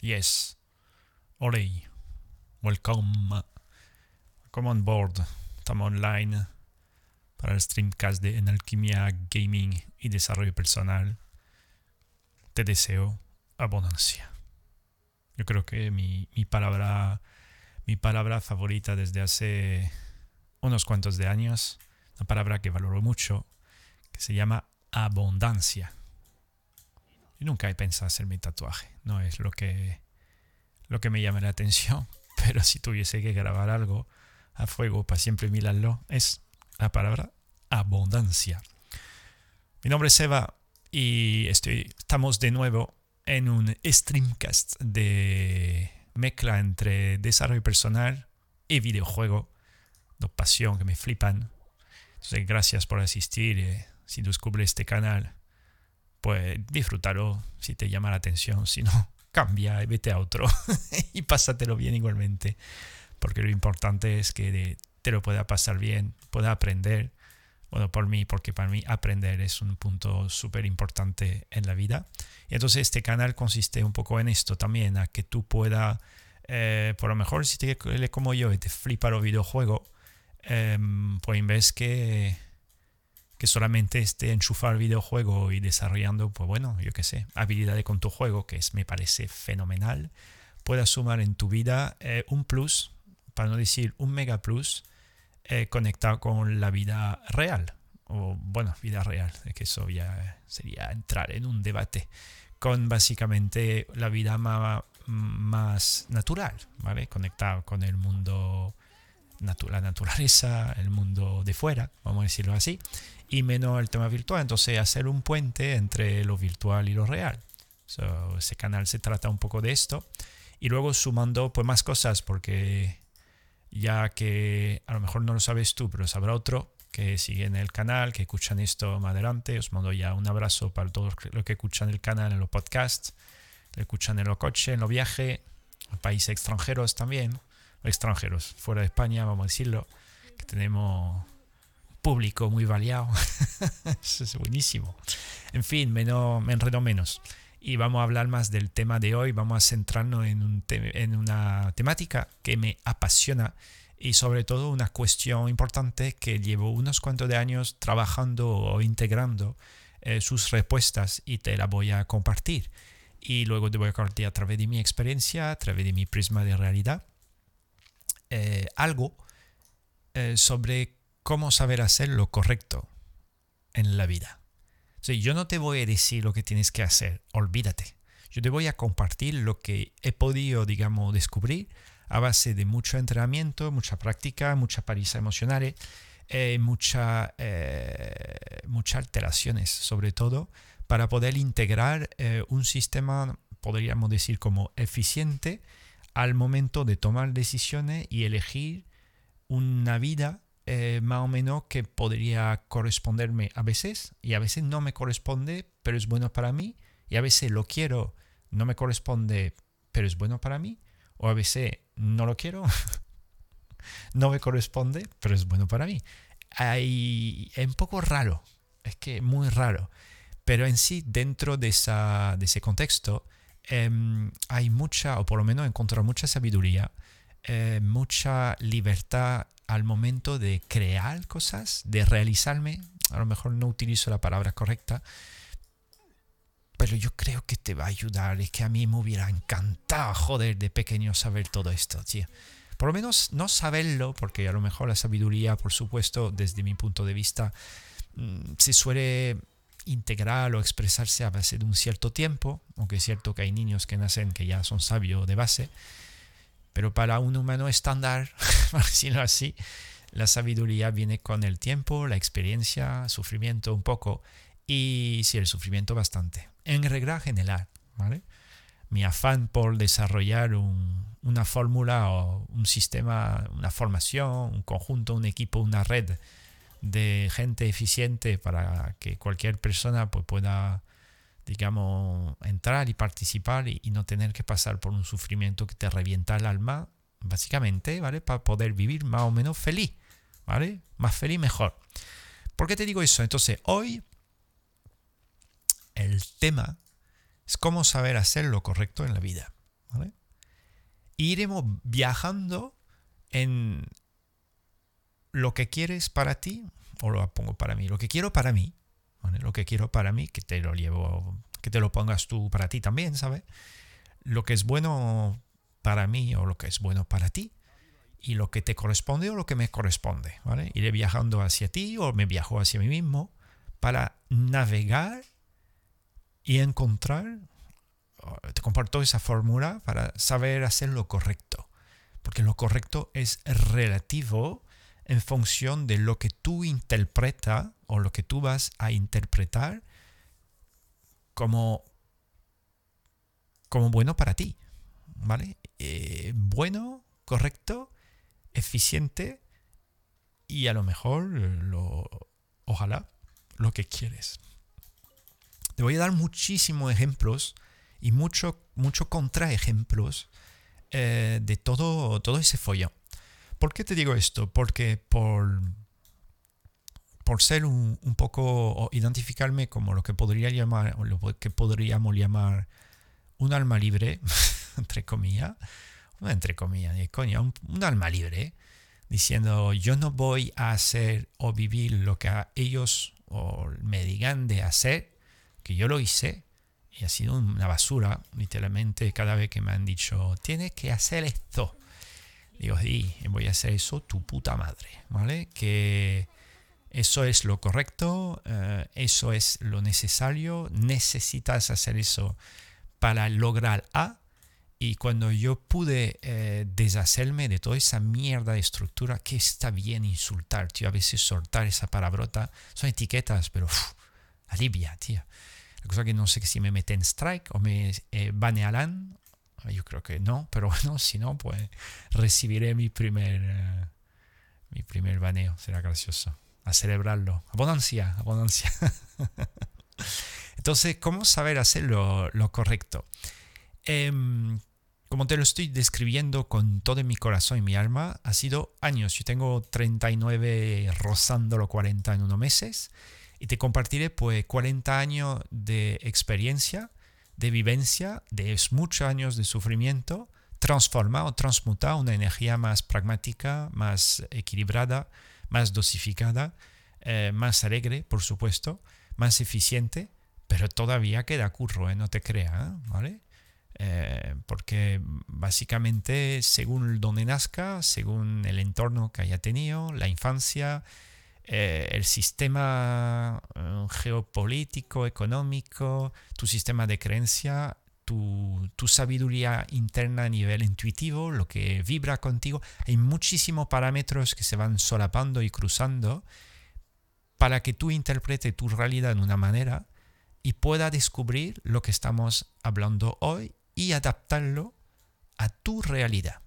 Yes. Olay. Welcome. Come on board. Estamos online para el streamcast de En Alquimia Gaming y Desarrollo Personal. Te deseo abundancia. Yo creo que mi, mi palabra mi palabra favorita desde hace unos cuantos de años, una palabra que valoro mucho, que se llama abundancia. Yo nunca he pensado hacer mi tatuaje, no es lo que, lo que me llama la atención, pero si tuviese que grabar algo a fuego para siempre mirarlo, es la palabra abundancia. Mi nombre es Eva y estamos de nuevo en un streamcast de mezcla entre desarrollo personal y videojuego, dos pasión que me flipan. Entonces, gracias por asistir. Eh, si descubres este canal, pues disfrútalo si te llama la atención. Si no, cambia y vete a otro y pásatelo bien igualmente. Porque lo importante es que te lo pueda pasar bien, pueda aprender. Bueno, por mí, porque para mí aprender es un punto súper importante en la vida. Y entonces este canal consiste un poco en esto también, a que tú puedas, eh, por lo mejor si te como yo y te flipa los videojuegos, eh, pues en que, que solamente esté enchufar videojuego y desarrollando, pues bueno, yo qué sé, habilidades con tu juego, que es, me parece fenomenal, puedas sumar en tu vida eh, un plus, para no decir un mega plus, eh, conectado con la vida real o bueno, vida real, que eso ya sería entrar en un debate con básicamente la vida más, más natural, ¿vale? Conectado con el mundo, la naturaleza, el mundo de fuera, vamos a decirlo así, y menos el tema virtual. Entonces, hacer un puente entre lo virtual y lo real. ese canal se trata un poco de esto. Y luego sumando pues más cosas, porque ya que a lo mejor no lo sabes tú, pero sabrá otro, que siguen el canal, que escuchan esto más adelante. Os mando ya un abrazo para todos los que escuchan el canal en los podcasts, lo escuchan en los coches, en los viajes, en países extranjeros también, extranjeros, fuera de España, vamos a decirlo, que tenemos público muy variado. Eso es buenísimo. En fin, me, me enredo menos. Y vamos a hablar más del tema de hoy. Vamos a centrarnos en, un en una temática que me apasiona y sobre todo una cuestión importante que llevo unos cuantos de años trabajando o integrando eh, sus respuestas y te la voy a compartir. Y luego te voy a compartir a través de mi experiencia, a través de mi prisma de realidad, eh, algo eh, sobre cómo saber hacer lo correcto en la vida. O yo no te voy a decir lo que tienes que hacer, olvídate. Yo te voy a compartir lo que he podido, digamos, descubrir a base de mucho entrenamiento, mucha práctica, mucha paliza emocional, eh, mucha, eh, muchas alteraciones sobre todo, para poder integrar eh, un sistema, podríamos decir, como eficiente al momento de tomar decisiones y elegir una vida más o menos que podría corresponderme a veces y a veces no me corresponde, pero es bueno para mí, y a veces lo quiero, no me corresponde, pero es bueno para mí, o a veces no lo quiero, no me corresponde, pero es bueno para mí. Hay, es un poco raro, es que muy raro, pero en sí, dentro de, esa, de ese contexto, em, hay mucha, o por lo menos he encontrado mucha sabiduría, eh, mucha libertad al momento de crear cosas, de realizarme. A lo mejor no utilizo la palabra correcta, pero yo creo que te va a ayudar. Es que a mí me hubiera encantado, joder, de pequeño saber todo esto, tío. Por lo menos no saberlo, porque a lo mejor la sabiduría, por supuesto, desde mi punto de vista, mm, se suele integrar o expresarse a base de un cierto tiempo, aunque es cierto que hay niños que nacen que ya son sabios de base, pero para un humano estándar, por decirlo así, la sabiduría viene con el tiempo, la experiencia, sufrimiento un poco, y sí, el sufrimiento bastante en regla general, ¿vale? Mi afán por desarrollar una fórmula o un sistema, una formación, un conjunto, un equipo, una red de gente eficiente para que cualquier persona pues, pueda, digamos, entrar y participar y, no tener que pasar por un sufrimiento que te revienta el alma, básicamente, ¿vale? Para poder vivir más o menos feliz, ¿vale? Más feliz mejor. ¿Por qué te digo eso? Entonces, hoy el tema es cómo saber hacer lo correcto en la vida. ¿vale? iremos viajando en lo que quieres para ti, o lo pongo para mí, lo que quiero para mí, lo que quiero para mí, que te lo llevo, que te lo pongas tú para ti también, ¿sabes? Lo que es bueno para mí o lo que es bueno para ti y lo que te corresponde o lo que me corresponde, ¿vale? Iré viajando hacia ti o me viajo hacia mí mismo para navegar y encontrar, te comparto esa fórmula para saber hacer lo correcto, porque lo correcto es relativo en función de lo que tú interpretas o lo que tú vas a interpretar como, como bueno para ti, ¿vale? Eh, bueno, correcto, eficiente y a lo mejor lo, ojalá lo que quieres. Te voy a dar muchísimos ejemplos y mucho, mucho contraejemplos eh, de todo, todo ese follón. ¿Por qué te digo esto? Porque por, por ser un, poco, identificarme como lo que podría llamar, lo que podríamos llamar un alma libre, entre comillas, entre comillas, coño, un, alma libre, diciendo yo no voy a hacer o vivir lo que ellos o me digan de hacer, que yo lo hice, y ha sido una basura, literalmente, cada vez que me han dicho, tienes que hacer esto. Digo, sí, voy a hacer eso tu puta madre, ¿vale? Que eso es lo correcto, eh, eso es lo necesario, necesitas hacer eso para lograr A. Y cuando yo pude eh, deshacerme de toda esa mierda de estructura, que está bien insultar, tío, a veces soltar esa palabrota, son etiquetas, pero alivia, tío. La cosa que no sé si me meten strike o me eh, banearán yo creo que no, pero bueno, si no, pues recibiré mi primer, eh, mi primer baneo. Será gracioso. A celebrarlo. Abundancia, abundancia. Entonces, ¿cómo saber hacer lo, correcto? Em, como te lo estoy describiendo con todo mi corazón y mi alma, ha sido años. Yo tengo 39 rozando los 40 en unos meses y te compartiré pues 40 años de experiencia de vivencia, de muchos años de sufrimiento, transforma o transmuta una energía más pragmática, más equilibrada, más dosificada, eh, más alegre, por supuesto, más eficiente, pero todavía queda curro, ¿eh? no te creas, ¿vale? Eh, porque básicamente según donde nazca, según el entorno que haya tenido, la infancia, eh, el sistema geopolítico, económico, tu sistema de creencia, tu, sabiduría interna a nivel intuitivo, lo que vibra contigo. Hay muchísimos parámetros que se van solapando y cruzando para que tú interpretes tu realidad de una manera y pueda descubrir lo que estamos hablando hoy y adaptarlo a tu realidad.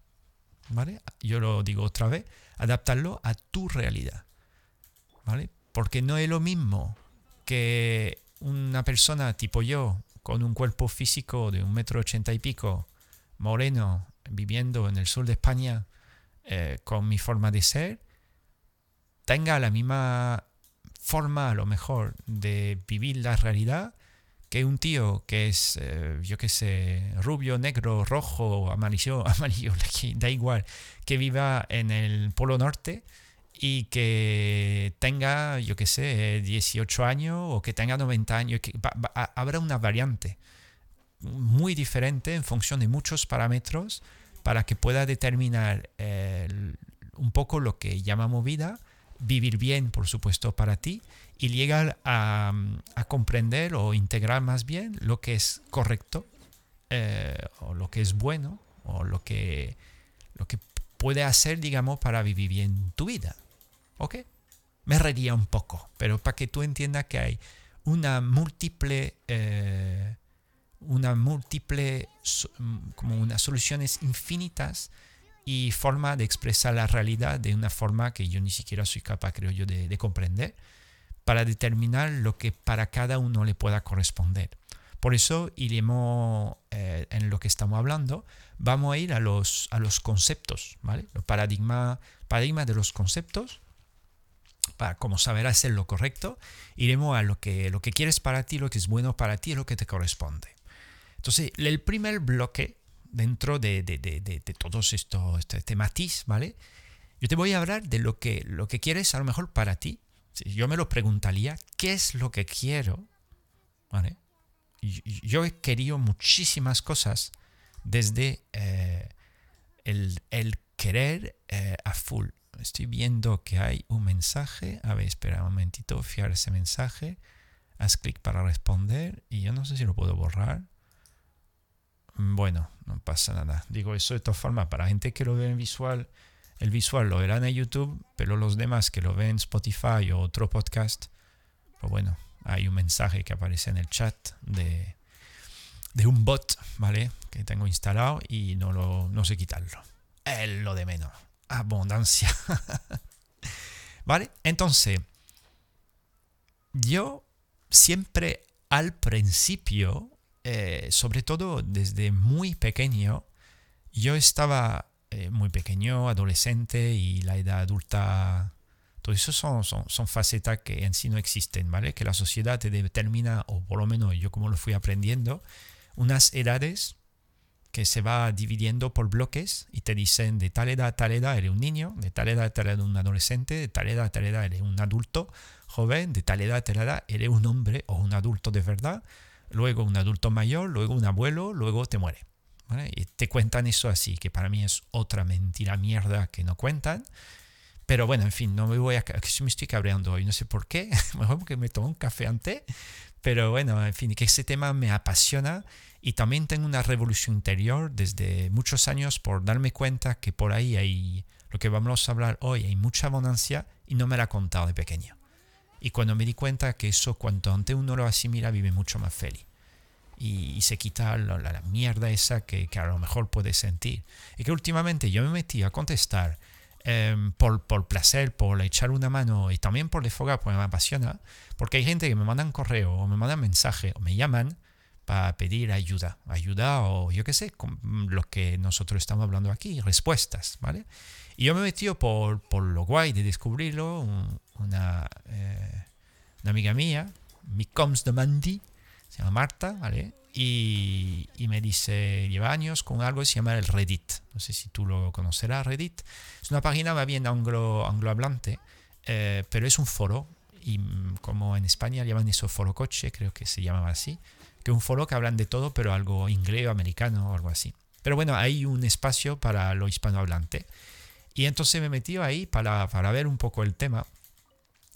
¿Vale? Yo lo digo otra vez, adaptarlo a tu realidad. ¿vale? Porque no es lo mismo que una persona tipo yo, con un cuerpo físico de un metro ochenta y pico, moreno, viviendo en el sur de España, eh, con mi forma de ser, tenga la misma forma a lo mejor de vivir la realidad que un tío que es, eh, yo qué sé, rubio, negro, rojo, amarillo, amarillo, da igual, que viva en el Polo Norte y que tenga, yo qué sé, 18 años o que tenga 90 años, habrá una variante muy diferente en función de muchos parámetros para que pueda determinar un poco lo que llamamos vida, vivir bien, por supuesto, para ti y llegar a, comprender o integrar más bien lo que es correcto eh, o lo que es bueno o lo que, lo que puede hacer, digamos, para vivir bien tu vida. ¿Ok? Me reiría un poco, pero para que tú entiendas que hay una múltiple, eh, una múltiple, mm, como unas soluciones infinitas y forma de expresar la realidad de una forma que yo ni siquiera soy capaz, creo yo, de, comprender, para determinar lo que para cada uno le pueda corresponder. Por eso iremos eh, en lo que estamos hablando, vamos a ir a los, a los conceptos, ¿vale? Los paradigmas paradigma de los conceptos para como saber hacer lo correcto, iremos a lo que, lo que quieres para ti, lo que es bueno para ti, lo que te corresponde. Entonces, el primer bloque dentro de, todos estos, este, este, matiz, ¿vale? Yo te voy a hablar de lo que, lo que quieres a lo mejor para ti. Yo me lo preguntaría, ¿qué es lo que quiero? ¿Vale? Yo he querido muchísimas cosas desde eh, el, querer eh, a full. Estoy viendo que hay un mensaje. A ver, espera un momentito, fiar ese mensaje. Haz clic para responder y yo no sé si lo puedo borrar. Bueno, no pasa nada. Digo eso de todas formas, para gente que lo ve en visual, el visual lo verán en YouTube, pero los demás que lo ven en Spotify o otro podcast, pues bueno, hay un mensaje que aparece en el chat de, de un bot, ¿vale? Que tengo instalado y no, lo, no sé quitarlo. Es lo de menos. Abundancia. ¿Vale? Entonces, yo siempre al principio eh, sobre todo desde muy pequeño, yo estaba eh, muy pequeño, adolescente y la edad adulta, todo eso son, son, son, facetas que en sí no existen, ¿vale? Que la sociedad te determina, o por lo menos yo como lo fui aprendiendo, unas edades que se va dividiendo por bloques y te dicen de tal edad a tal edad eres un niño, de tal edad a tal edad un adolescente, de tal edad a tal edad eres un adulto joven, de tal edad a tal edad eres un hombre o un adulto de verdad, luego un adulto mayor, luego un abuelo, luego te muere. Y te cuentan eso así, que para mí es otra mentira mierda que no cuentan. Pero bueno, en fin, no me voy a... Me estoy cabreando hoy, no sé por qué. Mejor porque me tomo un café antes. Pero bueno, en fin, que ese tema me apasiona y también tengo una revolución interior desde muchos años por darme cuenta que por ahí hay, lo que vamos a hablar hoy, hay mucha abundancia y no me la he contado de pequeño. Y cuando me di cuenta que eso, cuanto antes uno lo asimila, vive mucho más feliz. Y, se quita la, mierda esa que, a lo mejor puede sentir. Y que últimamente yo me metí a contestar em, por, por, placer, por echar una mano y también por desfogar, porque me apasiona. Porque hay gente que me mandan correo o me mandan mensaje o me llaman para pedir ayuda. Ayuda o yo qué sé, con lo que nosotros estamos hablando aquí, respuestas, ¿vale? Y yo me metido por, por lo guay de descubrirlo, una, eh, una amiga mía, mi coms de Mandy, se llama Marta, ¿vale? Y, y, me dice, lleva años con algo que se llama el Reddit. No sé si tú lo conocerás, Reddit. Es una página más bien anglo, anglohablante, eh, pero es un foro. Y mm, como en España llaman eso foro coche, creo que se llamaba así. Que un foro que hablan de todo, pero algo inglés americano o algo así. Pero bueno, hay un espacio para lo hispanohablante. Y entonces me metí ahí para, para ver un poco el tema.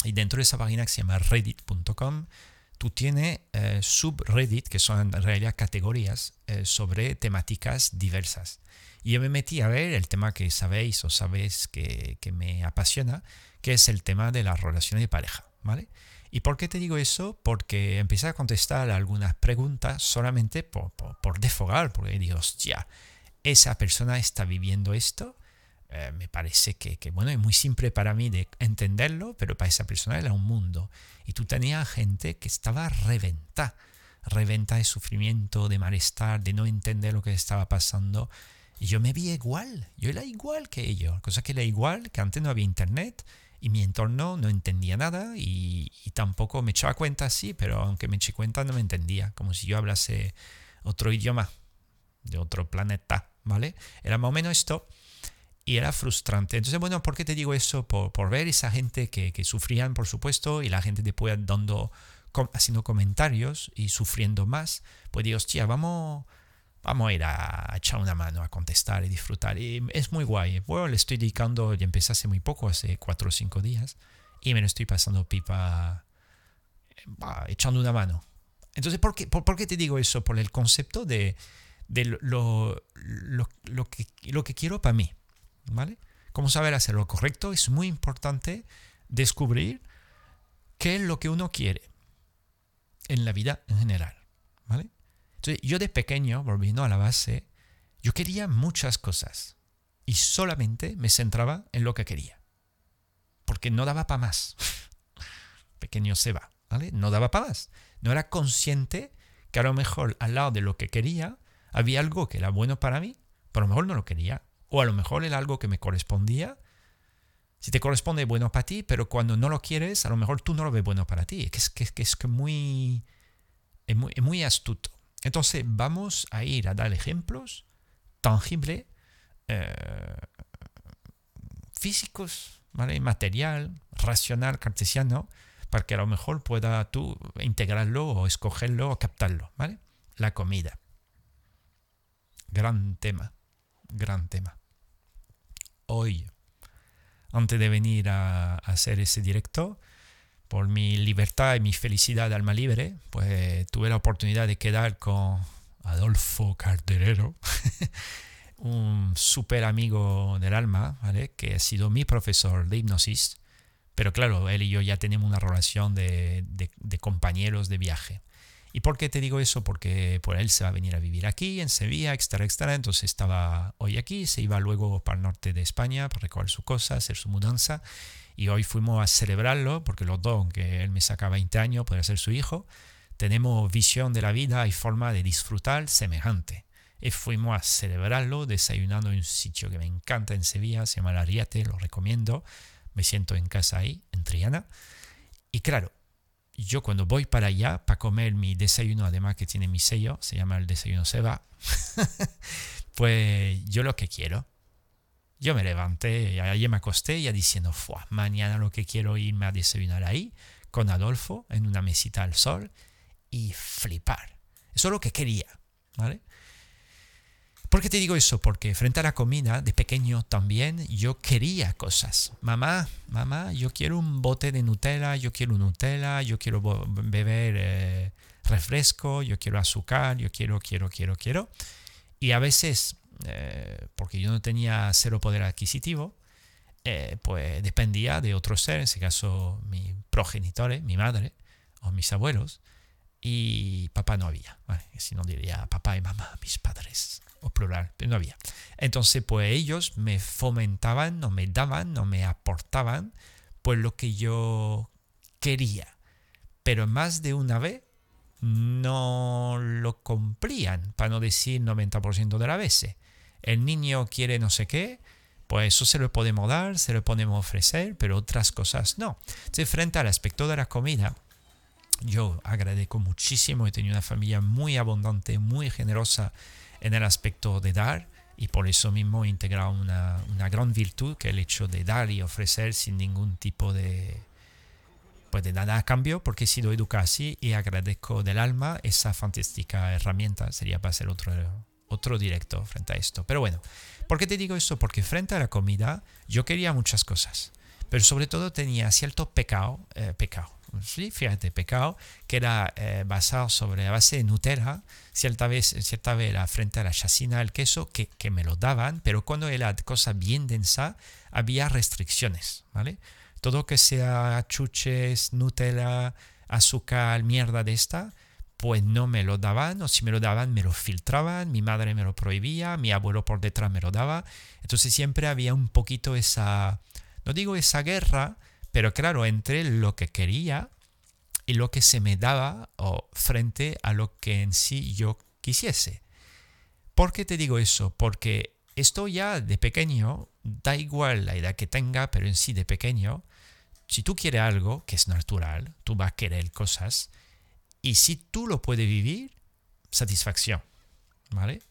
Y dentro de esa página que se llama reddit.com, tú tienes eh, subreddit, que son en realidad categorías eh, sobre temáticas diversas. Y yo me metí a ver el tema que sabéis o sabéis que, que, me apasiona, que es el tema de las relaciones de pareja, ¿vale? ¿Y por qué te digo eso? Porque empecé a contestar algunas preguntas solamente por, por, por defogar, porque digo, hostia, esa persona está viviendo esto eh, me parece que, bueno, es muy simple para mí de entenderlo, pero para esa persona era un mundo. Y tú tenías gente que estaba reventa, reventa de sufrimiento, de malestar, de no entender lo que estaba pasando. Y yo me vi igual, yo era igual que ellos, cosa que era igual, que antes no había internet y mi entorno no entendía nada y, tampoco me echaba cuenta, sí, pero aunque me eché cuenta no me entendía, como si yo hablase otro idioma de otro planeta, ¿vale? Era más o menos esto y era frustrante. Entonces, bueno, ¿por qué te digo eso? Por, por ver esa gente que, que, sufrían, por supuesto, y la gente después dando, haciendo comentarios y sufriendo más, pues digo, hostia, vamos, vamos a ir a, echar una mano, a contestar y disfrutar. Y es muy guay. Bueno, le estoy dedicando, ya empecé hace muy poco, hace cuatro o cinco días, y me lo estoy pasando pipa echando una mano. Entonces, ¿por qué, por, qué te digo eso? Por el concepto de, lo, que, quiero para mí. ¿vale? Cómo saber hacer lo correcto es muy importante descubrir qué es lo que uno quiere en la vida en general. Yo de pequeño, volviendo a la base, yo quería muchas cosas y solamente me centraba en lo que quería, porque no daba para más. pequeño se va, ¿vale? No daba para más. No era consciente que a lo mejor al lado de lo que quería había algo que era bueno para mí, pero a lo mejor no lo quería o a lo mejor era algo que me correspondía. Si te corresponde, bueno para ti, pero cuando no lo quieres, a lo mejor tú no lo ves bueno para ti. Es que es, que, es que muy, es muy, muy astuto. Entonces vamos a ir a dar ejemplos tangibles, eh, físicos, ¿vale? material, racional, cartesiano, para que a lo mejor pueda tú integrarlo o escogerlo o captarlo, ¿vale? La comida. Gran tema, gran tema. Hoy, antes de venir a, hacer ese directo, por mi libertad y mi felicidad de alma libre, pues tuve la oportunidad de quedar con Adolfo Carterero, un súper amigo del alma, ¿vale? que ha sido mi profesor de hipnosis pero claro, él y yo ya tenemos una relación de, compañeros de viaje. ¿Y por qué te digo eso? Porque por él se va a venir a vivir aquí, en Sevilla, extra, extra. Entonces estaba hoy aquí, se iba luego para el norte de España para recoger su cosa, hacer su mudanza. Y hoy fuimos a celebrarlo, porque los dos, aunque él me saca 20 años, puede ser su hijo, tenemos visión de la vida y forma de disfrutar semejante. Y fuimos a celebrarlo desayunando en un sitio que me encanta en Sevilla, se llama La lo recomiendo me siento en casa ahí, en Triana. Y claro, yo cuando voy para allá para comer mi desayuno, además que tiene mi sello, se llama el desayuno Seba, pues yo lo que quiero. Yo me levanté, ayer me acosté ya diciendo, mañana lo que quiero irme a desayunar ahí con Adolfo en una mesita al sol y flipar. Eso es lo que quería, ¿vale? ¿Por qué te digo eso? Porque frente a la comida, de pequeño también, yo quería cosas. Mamá, mamá, yo quiero un bote de Nutella, yo quiero Nutella, yo quiero beber eh, refresco, yo quiero azúcar, yo quiero, quiero, quiero, quiero. Y a veces, eh, porque yo no tenía cero poder adquisitivo, eh, pues dependía de otros seres, en ese caso mis progenitores, mi madre o mis abuelos, y papá no había. si no diría papá y mamá, mis padres o plural, pero no había. Entonces, pues ellos me fomentaban, no me daban, no me aportaban, pues lo que yo quería. Pero más de una vez no lo cumplían, para no decir 90% de las veces. El niño quiere no sé qué, pues eso se lo podemos dar, se lo podemos ofrecer, pero otras cosas no. Entonces, frente al aspecto de la comida, yo agradezco muchísimo, he tenido una familia muy abundante, muy generosa en el aspecto de dar y por eso mismo he integrado una, gran virtud que es el hecho de dar y ofrecer sin ningún tipo de pues de nada a cambio porque he sido educado así y agradezco del alma esa fantástica herramienta sería para hacer otro otro directo frente a esto pero bueno ¿por qué te digo esto? porque frente a la comida yo quería muchas cosas pero sobre todo tenía cierto pecado eh, pecado sí, fíjate, pecado, que era eh, basado sobre la base de Nutella, cierta vez, cierta vez frente a la chacina del queso, que, que, me lo daban, pero cuando era cosa bien densa, había restricciones, ¿vale? Todo que sea chuches, Nutella, azúcar, mierda de esta, pues no me lo daban, o si me lo daban, me lo filtraban, mi madre me lo prohibía, mi abuelo por detrás me lo daba, entonces siempre había un poquito esa, no digo esa guerra, pero claro, entre lo que quería y lo que se me daba o frente a lo que en sí yo quisiese. ¿Por qué te digo eso? Porque esto ya de pequeño, da igual la edad que tenga, pero en sí de pequeño, si tú quieres algo, que es natural, tú vas a querer cosas, y si tú lo puedes vivir, satisfacción, ¿vale?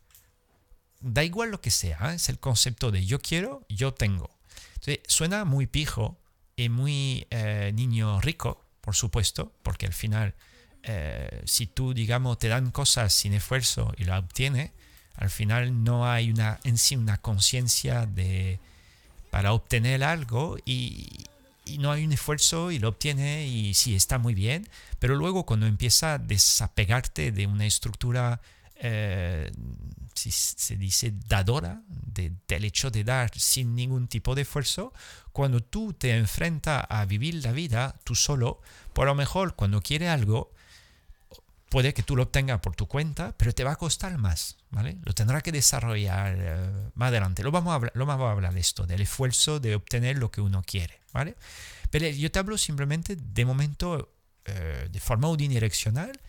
Da igual lo que sea, ¿eh? es el concepto de yo quiero, yo tengo. Entonces, suena muy pijo, y muy eh, niño rico, por supuesto, porque al final, eh, si tú, digamos, te dan cosas sin esfuerzo y la obtienes, al final no hay una, en sí una conciencia de para obtener algo y, y, no hay un esfuerzo y lo obtiene y sí, está muy bien, pero luego cuando empieza a desapegarte de una estructura eh, si se dice dadora, del hecho de dar sin ningún tipo de esfuerzo, cuando tú te enfrentas a vivir la vida tú solo, por lo mejor cuando quieres algo, puede que tú lo obtengas por tu cuenta, pero te va a costar más, ¿vale? Lo tendrás que desarrollar eh, más adelante. Lo vamos, a hablar, lo vamos a hablar de esto, del esfuerzo de obtener lo que uno quiere, ¿vale? Pero yo te hablo simplemente de momento, eh, de forma unidireccional,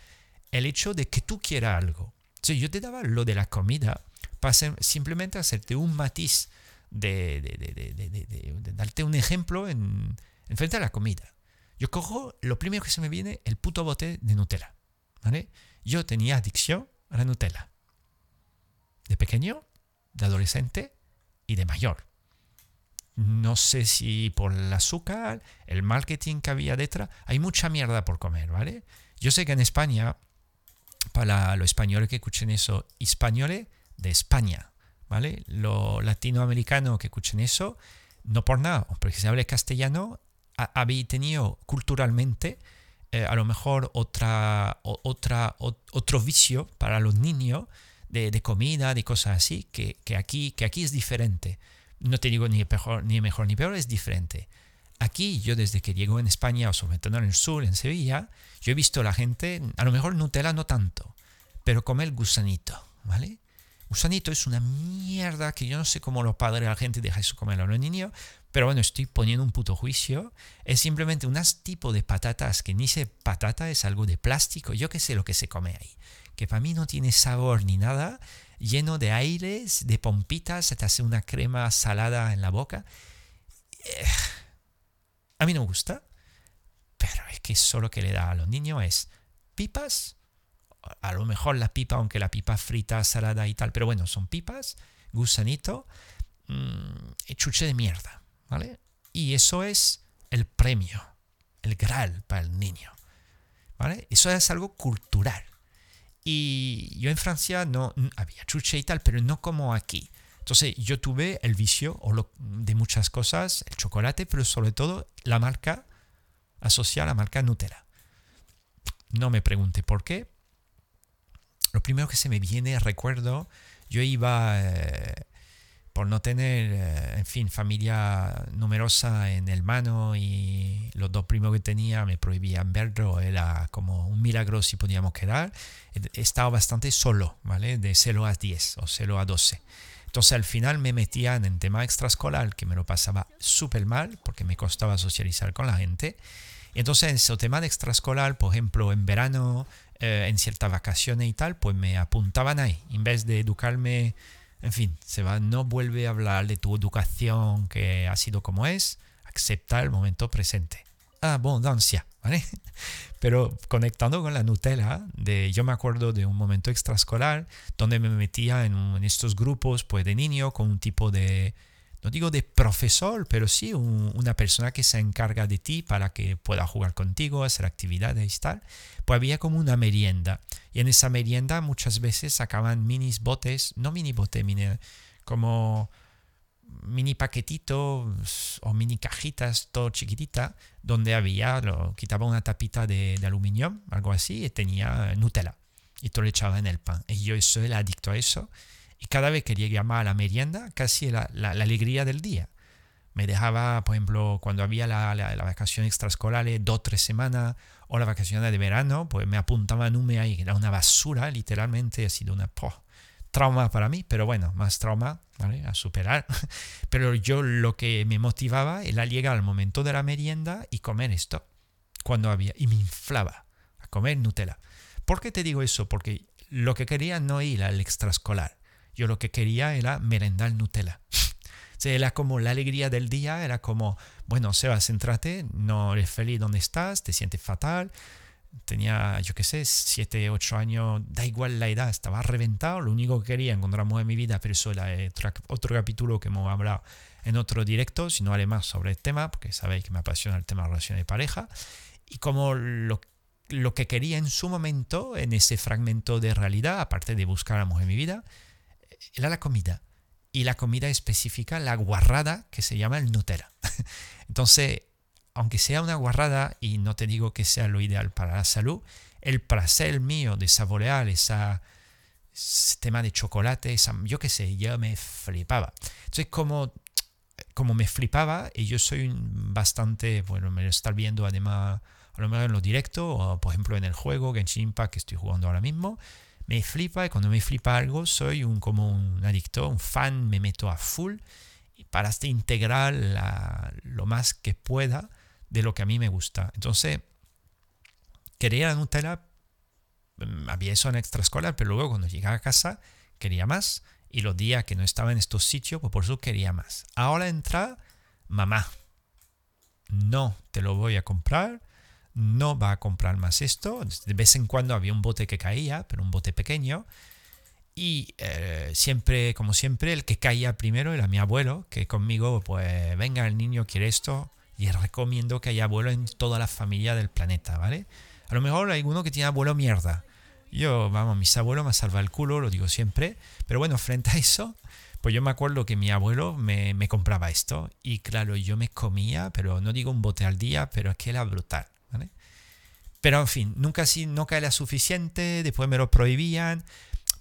el hecho de que tú quieras algo yo te daba lo de la comida para simplemente hacerte un matiz de, de, darte un ejemplo en, frente a la comida. Yo cojo lo primero que se me viene, el puto bote de Nutella. ¿Vale? Yo tenía adicción a la Nutella. De pequeño, de adolescente y de mayor. No sé si por el azúcar, el marketing que había detrás, hay mucha mierda por comer, ¿vale? Yo sé que en España, para los españoles que escuchen eso, españoles de España, ¿vale? Los latinoamericanos que escuchen eso, no por nada, porque se habla castellano, habéis tenido culturalmente eh, a lo mejor otra, otra, otro vicio para los niños de, de comida, de cosas así, que, que, aquí, que aquí es diferente. No te digo ni mejor, ni mejor ni peor, es diferente. Aquí, yo desde que llego en España, o sobre todo en el sur, en Sevilla, yo he visto a la gente, a lo mejor Nutella no tanto, pero comer gusanito, ¿vale? Gusanito es una mierda que yo no sé cómo los padres la gente dejan eso comer a los niños, pero bueno, estoy poniendo un puto juicio. Es simplemente un tipo de patatas que ni sé patata, es algo de plástico, yo qué sé lo que se come ahí. Que para mí no tiene sabor ni nada, lleno de aires, de pompitas, se te hace una crema salada en la boca. Eh, a mí no me gusta, pero es que solo que le da a los niños es pipas a lo mejor la pipa, aunque la pipa frita, salada y tal, pero bueno, son pipas, gusanito, mmm, chuche de mierda, ¿vale? Y eso es el premio, el gral para el niño, ¿vale? Eso es algo cultural. Y yo en Francia no había chuche y tal, pero no como aquí. Entonces yo tuve el vicio de muchas cosas, el chocolate, pero sobre todo la marca asociada a la marca Nutella. No me pregunte por qué, lo primero que se me viene, recuerdo, yo iba, eh, por no tener, eh, en fin, familia numerosa en el mano y los dos primos que tenía me prohibían verlo, era como un milagro si podíamos quedar. Estaba bastante solo, ¿vale? De 0 a 10 o 0 a 12. Entonces al final me metían en tema extraescolar, que me lo pasaba súper mal porque me costaba socializar con la gente. Entonces, en tema de extraescolar, por ejemplo, en verano eh, en ciertas vacaciones y tal, pues me apuntaban ahí. En vez de educarme, en fin, se va, no vuelve a hablar de tu educación que ha sido como es, acepta el momento presente. Abundancia, ¿vale? Pero conectando con la Nutella, de, yo me acuerdo de un momento extraescolar donde me metía en, en estos grupos pues, de niños con un tipo de, no digo de profesor, pero sí una persona que se encarga de ti para que pueda jugar contigo, hacer actividades y tal, pues había como una merienda. Y en esa merienda muchas veces sacaban minis botes, no mini bote, como mini paquetitos o mini cajitas, todo chiquitita, donde había, lo, quitaba una tapita de, aluminio, algo así, y tenía Nutella. Y todo le echaba en el pan. Y yo soy el adicto a eso. Y cada vez que llegaba a la merienda, casi la, la, alegría del día. Me dejaba, por ejemplo, cuando había la, la, la vacación extraescolar, dos, tres semanas, o la vacación de verano, pues me apuntaba un ahí, era una basura, literalmente, ha sido una trauma para mí, pero bueno, más trauma, ¿vale? A superar. Pero yo lo que me motivaba era llegar al momento de la merienda y comer esto, cuando había, y me inflaba a comer Nutella. ¿Por qué te digo eso? Porque lo que quería no ir al extraescolar, yo lo que quería era merendar Nutella. O era como la alegría del día, era como, bueno, Sebas, entrate, no eres feliz donde estás, te sientes fatal. Tenía, yo qué sé, 7, 8 años, da igual la edad, estaba reventado. Lo único que quería encontrar amor en mi vida, pero eso era otro, capítulo que hemos hablado en otro directo, si no haré más sobre el tema, porque sabéis que me apasiona el tema de relaciones de pareja. Y como lo, lo que quería en su momento, en ese fragmento de realidad, aparte de buscar amor en mi vida, era la comida. Y la comida específica, la guarrada, que se llama el Nutella. Entonces, aunque sea una guarrada, y no te digo que sea lo ideal para la salud, el placer mío de saborear esa, ese tema de chocolate, yo qué sé, yo me flipaba. Entonces, como, como me flipaba, y yo soy bastante, bueno, me lo está viendo además a lo mejor en lo directo, o por ejemplo en el juego Genshin Impact que estoy jugando ahora mismo, me flipa y cuando me flipa algo soy un, como un adicto, un fan, me meto a full para hasta integrar lo más que pueda de lo que a mí me gusta. Entonces, quería la Nutella, mm, había eso en extraescolar, pero luego cuando llegaba a casa quería más y los días que no estaba en estos sitios, pues por eso quería más. Ahora entra mamá. No te lo voy a comprar no va a comprar más esto. De vez en cuando había un bote que caía, pero un bote pequeño. Y eh, siempre, como siempre, el que caía primero era mi abuelo, que conmigo, pues, venga, el niño quiere esto, y recomiendo que haya abuelo en toda la familia del planeta, ¿vale? A lo mejor hay uno que tiene abuelo mierda. Yo, vamos, mis abuelos me salva el culo, lo digo siempre. Pero bueno, frente a eso, pues yo me acuerdo que mi abuelo me, me compraba esto. Y claro, yo me comía, pero no digo un bote al día, pero es que era brutal. Pero en fin, nunca sí, no era suficiente, después me lo prohibían.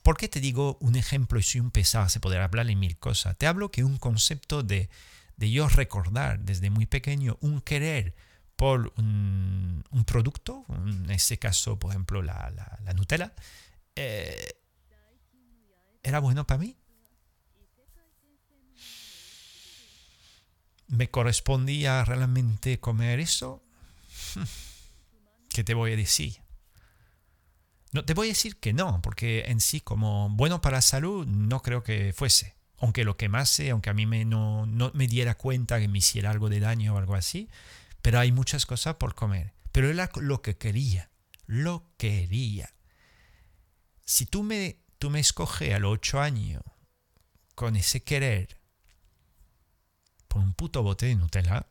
¿Por qué te digo un ejemplo y soy un pesado? Se podrá hablar en mil cosas. Te hablo que un concepto de, de yo recordar desde muy pequeño un querer por un, producto, en este caso, por ejemplo, la, la, la Nutella, eh, era bueno para mí. ¿Me correspondía realmente comer eso? ¿Qué te voy a decir? No, te voy a decir que no, porque en sí como bueno para la salud no creo que fuese. Aunque lo quemase, aunque a mí me, no, no me diera cuenta que me hiciera algo de daño o algo así, pero hay muchas cosas por comer. Pero era lo que quería, lo quería. Si tú me, tú me escoges a los ocho años con ese querer por un puto bote de Nutella,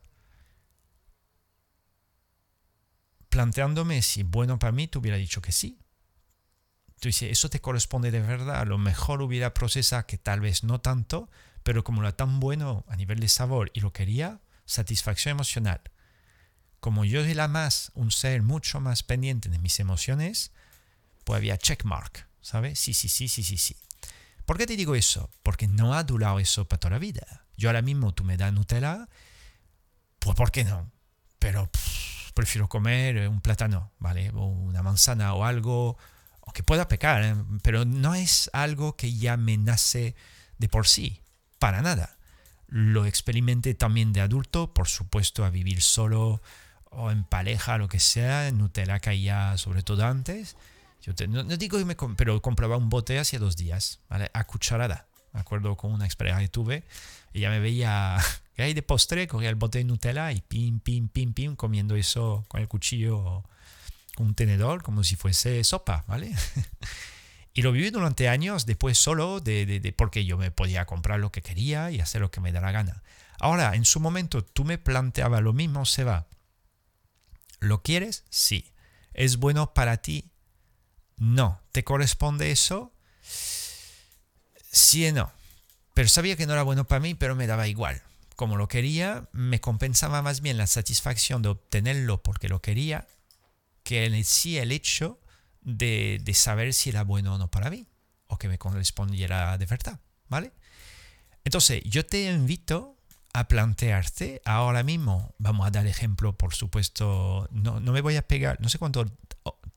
planteándome si bueno para mí, te hubiera dicho que sí. Tú dices, eso te corresponde de verdad. A lo mejor hubiera procesado que tal vez no tanto, pero como era tan bueno a nivel de sabor y lo quería, satisfacción emocional. Como yo era más un ser mucho más pendiente de mis emociones, pues había checkmark, ¿sabes? Sí, sí, sí, sí, sí, sí. ¿Por qué te digo eso? Porque no ha durado eso para toda la vida. Yo ahora mismo tú me das Nutella, pues ¿por qué no? Pero prefiero comer un plátano, ¿vale? O una manzana o algo aunque pueda pecar, ¿eh? pero no es algo que ya me nace de por sí, para nada. Lo experimenté también de adulto, por supuesto, a vivir solo o en pareja, lo que sea. Nutella caía sobre todo antes. Yo no, digo que me pero compraba un bote hace dos días, ¿vale? A cucharada. Me acuerdo con una experiencia que tuve. Ella me veía que hay de postre, cogía el bote de Nutella y pim, pim, pim, pim, comiendo eso con el cuchillo un tenedor como si fuese sopa, ¿vale? y lo viví durante años después solo de, de, porque yo me podía comprar lo que quería y hacer lo que me da la gana. Ahora, en su momento tú me planteabas lo mismo, Seba. ¿Lo quieres? Sí. ¿Es bueno para ti? No. ¿Te corresponde eso? Sí y no. Pero sabía que no era bueno para mí, pero me daba igual. Como lo quería, me compensaba más bien la satisfacción de obtenerlo porque lo quería que en sí el hecho de, de, saber si era bueno o no para mí, o que me correspondiera de verdad, ¿vale? Entonces, yo te invito a plantearte ahora mismo, vamos a dar ejemplo, por supuesto, no, no me voy a pegar, no sé cuánto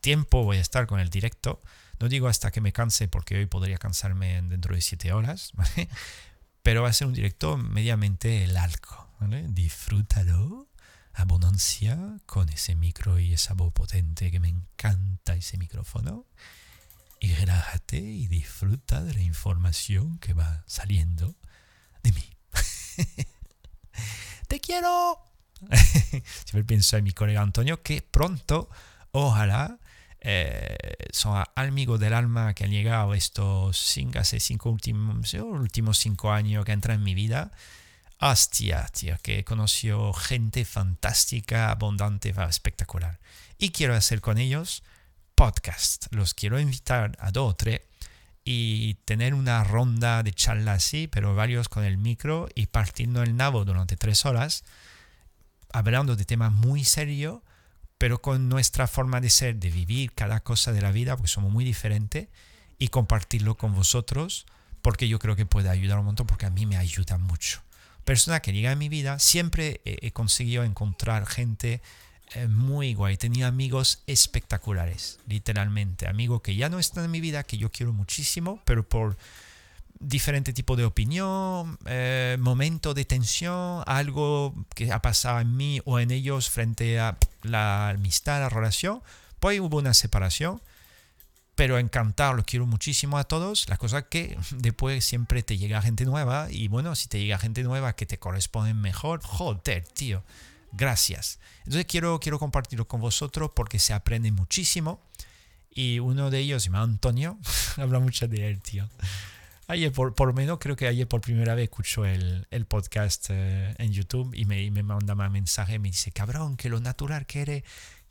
tiempo voy a estar con el directo, no digo hasta que me canse, porque hoy podría cansarme dentro de siete horas. Pero va a ser un directo mediamente largo, ¿vale? Disfrútalo abundancia con ese micro y esa voz potente que me encanta ese micrófono. Y relájate y disfruta de la información que va saliendo de mí. ¡Te quiero! Siempre pienso en mi colega Antonio que pronto, ojalá, eh, son amigos del alma que han llegado estos cinco, últimos, últimos cinco años que entran en mi vida Hostia, tío, que conoció gente fantástica, abundante, espectacular. Y quiero hacer con ellos podcast. Los quiero invitar a dos o tres y tener una ronda de charla así, pero varios con el micro y partiendo el nabo durante tres horas, hablando de temas muy serios, pero con nuestra forma de ser, de vivir cada cosa de la vida, porque somos muy diferentes, y compartirlo con vosotros, porque yo creo que puede ayudar un montón, porque a mí me ayuda mucho persona que llega en mi vida, siempre he, conseguido encontrar gente eh, muy guay. Tenía amigos espectaculares, literalmente. Amigos que ya no están en mi vida, que yo quiero muchísimo, pero por diferente tipo de opinión, eh, momento de tensión, algo que ha pasado en mí o en ellos frente a la amistad, la relación, pues hubo una separación pero encantado, los quiero muchísimo a todos. La cosa que después siempre te llega gente nueva y bueno, si te llega gente nueva que te corresponde mejor, joder, tío, gracias. Entonces quiero, quiero compartirlo con vosotros porque se aprende muchísimo Y uno de ellos se llama Antonio, habla mucho de él, tío. Ayer, por, por menos creo que ayer por primera vez escucho el, el podcast eh, en YouTube y me, me manda un mensaje, me dice, cabrón, que lo natural que eres,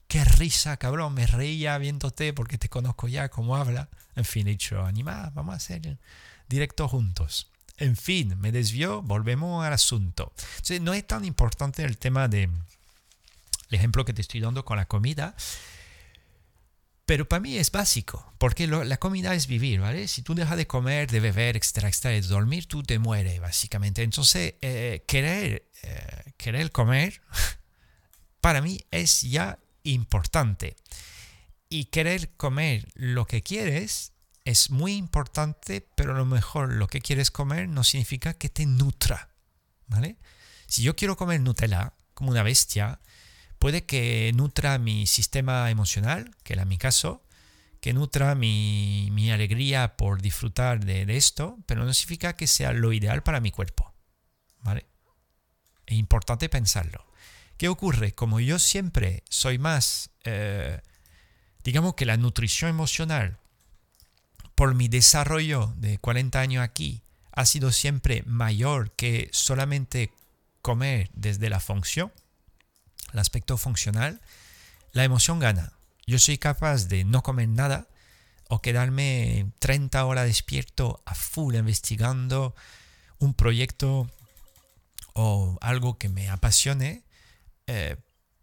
qué risa, cabrón, me reía viéndote porque te conozco ya, cómo habla. En fin, he dicho, anima, vamos a hacer directo juntos. En fin, me desvió, volvemos al asunto. no es tan importante el tema de el ejemplo que te estoy dando con la comida, pero para mí es básico, porque la comida es vivir, ¿vale? Si tú dejas de comer, de beber, etcétera, etcétera, de dormir, tú te mueres, básicamente. Entonces, eh, querer, eh, querer comer, para mí es ya importante. Y querer comer lo que quieres es muy importante, pero a lo mejor lo que quieres comer no significa que te nutra, ¿vale? Si yo quiero comer Nutella como una bestia, puede que nutra mi sistema emocional, que era mi caso, que nutra mi, alegría por disfrutar de, esto, pero no significa que sea lo ideal para mi cuerpo. ¿Vale? Es importante pensarlo. ¿Qué ocurre? Como yo siempre soy más, eh, digamos que la nutrición emocional, por mi desarrollo de 40 años aquí, ha sido siempre mayor que solamente comer desde la función, el aspecto funcional, la emoción gana. Yo soy capaz de no comer nada o quedarme 30 horas despierto a full investigando un proyecto o algo que me apasione eh,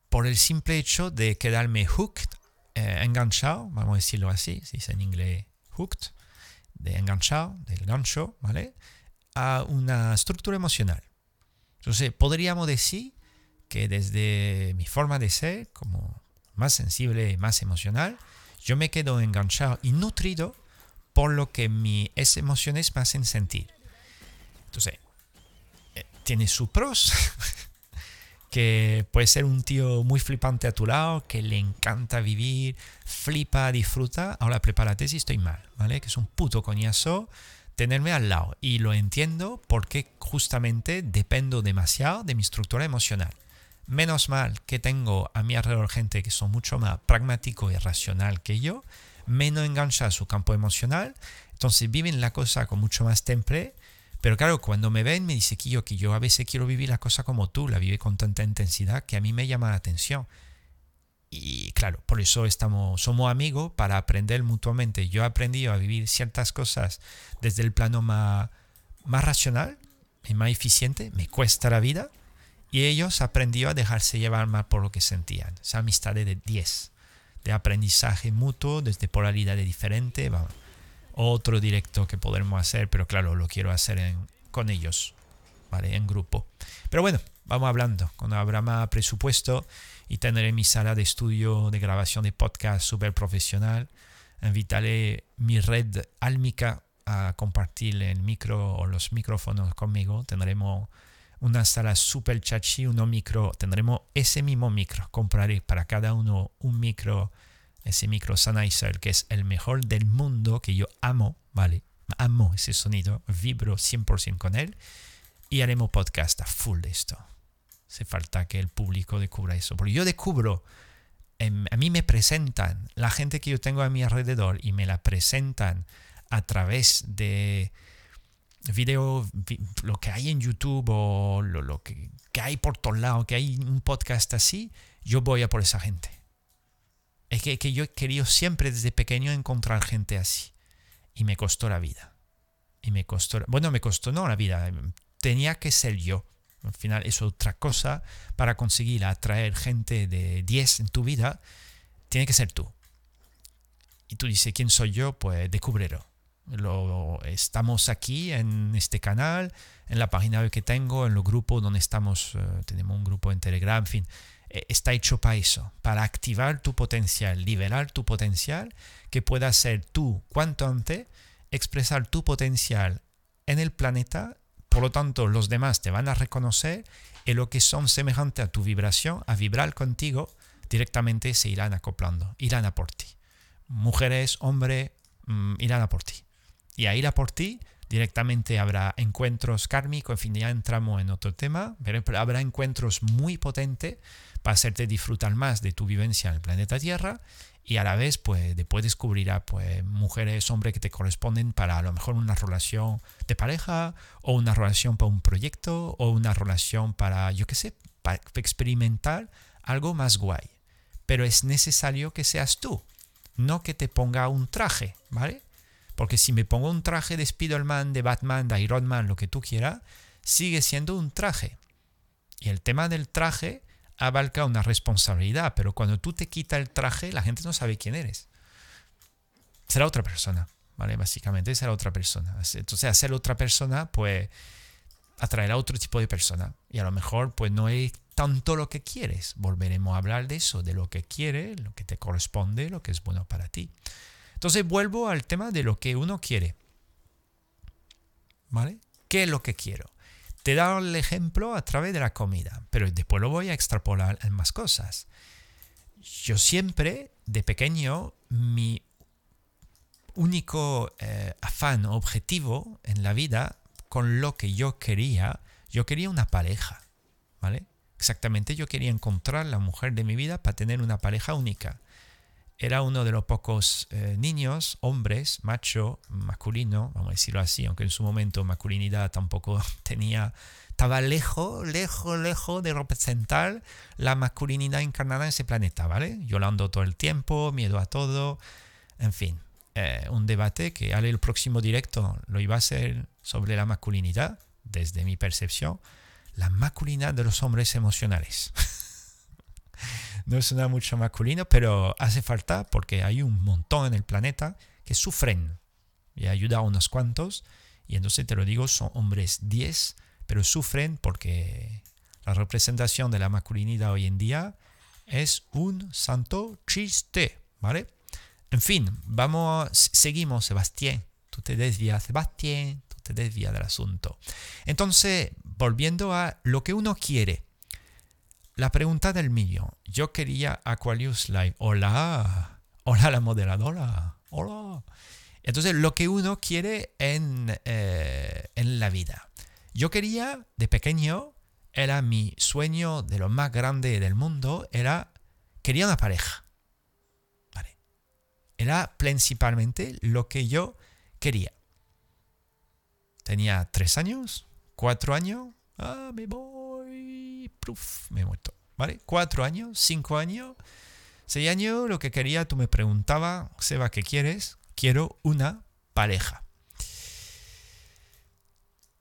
por el simple hecho de quedarme hooked, eh, enganchado, vamos a decirlo así, si es en inglés hooked, de enganchado, del gancho, ¿vale? A una estructura emocional. Entonces, podríamos decir que desde mi forma de ser, como más sensible, más emocional, yo me quedo enganchado y nutrido por lo que mis emociones me hacen sentir. Entonces, eh, tiene sus pros, que puede ser un tío muy flipante a tu lado, que le encanta vivir, flipa, disfruta. Ahora prepárate si estoy mal, ¿vale? Que es un puto coñazo tenerme al lado. Y lo entiendo porque justamente dependo demasiado de mi estructura emocional. Menos mal que tengo a mi alrededor gente que son mucho más pragmático y racional que yo, menos engancha a su campo emocional, entonces viven la cosa con mucho más temple. Pero claro, cuando me ven me dice que yo, que yo a veces quiero vivir la cosa como tú, la vive con tanta intensidad que a mí me llama la atención. Y claro, por eso estamos, somos amigos para aprender mutuamente. Yo he aprendido a vivir ciertas cosas desde el plano más, más racional y más eficiente. Me cuesta la vida, y ellos aprendió a dejarse llevar más por lo que sentían. Esa amistad de 10, de aprendizaje mutuo desde polaridades diferentes. Otro directo que podremos hacer, pero claro, lo quiero hacer con ellos, ¿vale? En grupo. Pero bueno, vamos hablando. Cuando habrá más presupuesto y tendré mi sala de estudio de grabación de podcast súper profesional, invitaré mi red álmica a compartir el micro o los micrófonos conmigo. Tendremos una sala super chachi, uno micro, tendremos ese mismo micro, compraré para cada uno un micro, ese micro Sennheiser que es el mejor del mundo, que yo amo, ¿vale? Amo ese sonido, vibro 100% con él y haremos podcast a full de esto. Hace falta que el público descubra eso, porque yo descubro, em, a mí me presentan, la gente que yo tengo a mi alrededor y me la presentan a través de video, lo que hay en YouTube o lo, que, hay por todos lados, que hay un podcast así, yo voy a por esa gente. Es que, que yo he querido siempre desde pequeño encontrar gente así. Y me costó la vida. Y me costó, bueno, me costó no la vida, tenía que ser yo. Al final es otra cosa para conseguir atraer gente de 10 en tu vida, tiene que ser tú. Y tú dices, ¿quién soy yo? Pues descúbrelo lo, estamos aquí en este canal, en la página web que tengo, en los grupos donde estamos, eh, tenemos un grupo en Telegram, en fin, eh, está hecho para eso, para activar tu potencial, liberar tu potencial, que pueda ser tú cuanto antes, expresar tu potencial en el planeta, por lo tanto los demás te van a reconocer y lo que son semejantes a tu vibración, a vibrar contigo, directamente se irán acoplando, irán a por ti. Mujeres, hombres, mm, irán a por ti y a ir a por ti. Directamente habrá encuentros kármicos, en fin, ya entramos en otro tema, pero habrá encuentros muy potentes para hacerte disfrutar más de tu vivencia en el planeta Tierra y a la vez pues después descubrirá pues mujeres, hombres que te corresponden para a lo mejor una relación de pareja o una relación para un proyecto o una relación para, yo qué sé, para experimentar algo más guay. Pero es necesario que seas tú, no que te ponga un traje, ¿vale? Porque si me pongo un traje de Spider-Man, de Batman, de Iron Man, lo que tú quieras, sigue siendo un traje. Y el tema del traje abarca una responsabilidad, pero cuando tú te quitas el traje, la gente no sabe quién eres. Será otra persona, ¿vale? Básicamente será otra persona. Entonces, hacer otra persona, pues, atraerá a otro tipo de persona. Y a lo mejor, pues, no es tanto lo que quieres. Volveremos a hablar de eso, de lo que quieres, lo que te corresponde, lo que es bueno para ti. Entonces, vuelvo al tema de lo que uno quiere. ¿Vale? ¿Qué es lo que quiero? Te he dado el ejemplo a través de la comida, pero después lo voy a extrapolar en más cosas. Yo siempre, de pequeño, mi único eh, afán, objetivo en la vida, con lo que yo quería, yo quería una pareja, ¿vale? Exactamente, yo quería encontrar la mujer de mi vida para tener una pareja única era uno de los pocos eh, niños, hombres, macho, masculino, vamos a decirlo así, aunque en su momento masculinidad tampoco tenía, estaba lejos, lejos, lejos de representar la masculinidad encarnada en ese planeta, ¿vale? Llorando todo el tiempo, miedo a todo, en fin, eh, un debate que al el próximo directo lo iba a ser sobre la masculinidad, desde mi percepción, la masculinidad de los hombres emocionales. no suena mucho masculino, pero hace falta porque hay un montón en el planeta que sufren. Y ayuda a unos cuantos. Y entonces te lo digo, son hombres 10, pero sufren porque la representación de la masculinidad hoy en día es un santo chiste, ¿vale? En fin, vamos, seguimos, Sebastián. Tú te desvías, Sebastián, tú te desvías del asunto. Entonces, volviendo a lo que uno quiere. La pregunta del millón. Yo quería Aquarius Live. Hola. Hola la moderadora. Hola. Entonces, lo que uno quiere en, eh, en la vida. Yo quería, de pequeño, era mi sueño de lo más grande del mundo, era, quería una pareja. Era principalmente lo que yo quería. Tenía tres años, cuatro años. Ah, me voy me he muerto. ¿Vale? Cuatro años, cinco años, seis años, lo que quería, tú me preguntabas, Seba, ¿qué quieres? Quiero una pareja.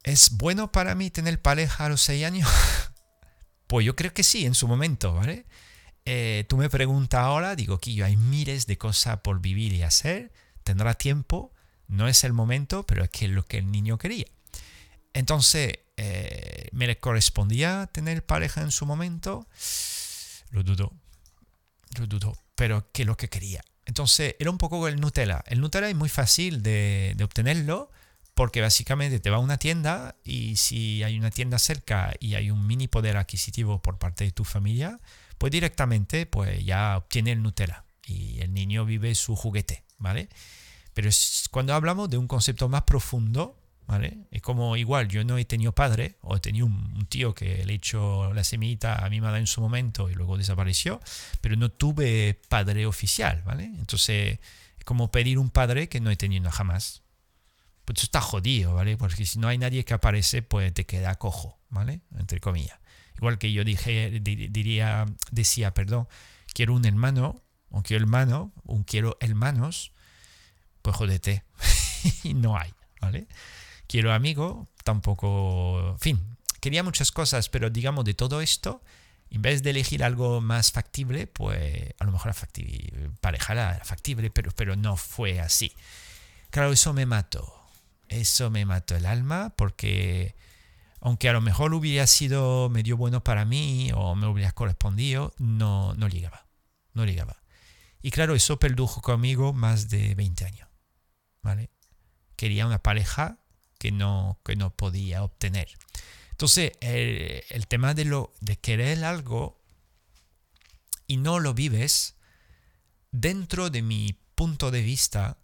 ¿Es bueno para mí tener pareja a los seis años? pues yo creo que sí, en su momento, ¿vale? Eh, tú me preguntas ahora, digo que hay miles de cosas por vivir y hacer, tendrá tiempo, no es el momento, pero es que es lo que el niño quería. Entonces, eh, ¿me le correspondía tener pareja en su momento? Lo dudo, lo dudo, pero que lo que quería. Entonces, era un poco el Nutella. El Nutella es muy fácil de, obtenerlo porque básicamente te va a una tienda y si hay una tienda cerca y hay un mini poder adquisitivo por parte de tu familia, pues directamente pues ya obtiene el Nutella y el niño vive su juguete, ¿vale? Pero cuando hablamos de un concepto más profundo, ¿vale? Es como igual, yo no he tenido padre, o he tenido un, tío que le echó la semillita a mi madre en su momento y luego desapareció, pero no tuve padre oficial, ¿vale? Entonces, es como pedir un padre que no he tenido jamás. Pues eso está jodido, ¿vale? Porque si no hay nadie que aparece, pues te queda cojo, ¿vale? Entre comillas. Igual que yo dije, diría, decía, perdón, quiero un hermano, o quiero hermano, un quiero hermanos, pues jodete. y no hay, ¿vale? Quiero amigo, tampoco, en fin, quería muchas cosas, pero digamos de todo esto, en vez de elegir algo más factible, pues a lo mejor la factible, pareja era factible, pero, pero no fue así. Claro, eso me mató, eso me mató el alma porque aunque a lo mejor hubiera sido medio bueno para mí o me hubiera correspondido, no, no llegaba, no llegaba. Y claro, eso perdujo conmigo más de 20 años, ¿vale? Quería una pareja que no, que no podía obtener. Entonces, el, tema de, lo, de querer algo y no lo vives, dentro de mi punto de vista,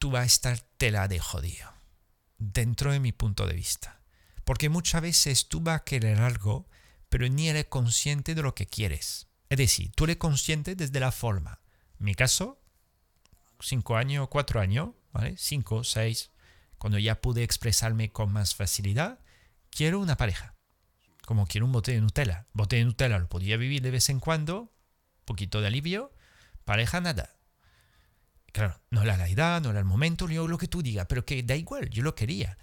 tú vas a estar tela de jodido. Dentro de mi punto de vista. Porque muchas veces tú vas a querer algo, pero ni eres consciente de lo que quieres. Es decir, tú eres consciente desde la forma, mi caso, cinco años, cuatro años, ¿vale? Cinco, seis, cuando ya pude expresarme con más facilidad, quiero una pareja. Como quiero un bote de Nutella. Bote de Nutella lo podía vivir de vez en cuando, poquito de alivio, pareja nada. Claro, no era la edad, no era el momento, lo que tú digas, pero que da igual, yo lo quería.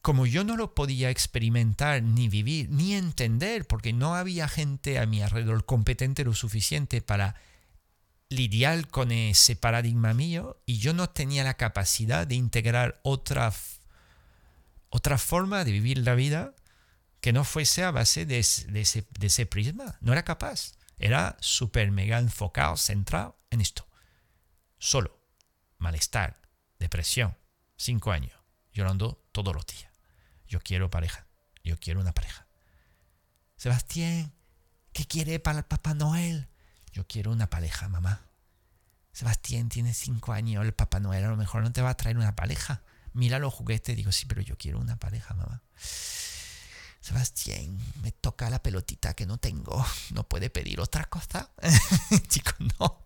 Como yo no lo podía experimentar, ni vivir, ni entender, porque no había gente a mi alrededor competente lo suficiente para lidiar con ese paradigma mío, y yo no tenía la capacidad de integrar otra, otra forma de vivir la vida que no fuese a base de, ese, de ese prisma. No era capaz. Era súper mega enfocado, centrado en esto solo, malestar, depresión, cinco años, llorando todos los días. Yo quiero pareja, yo quiero una pareja. Sebastián, ¿qué quiere para el Papá Noel? Yo quiero una pareja, mamá. Sebastián tiene cinco años, el Papá Noel a lo mejor no te va a traer una pareja. Mira los juguetes, digo, sí, pero yo quiero una pareja, mamá. Sebastián, me toca la pelotita que no tengo. ¿No puede pedir otra cosa? Chico, no.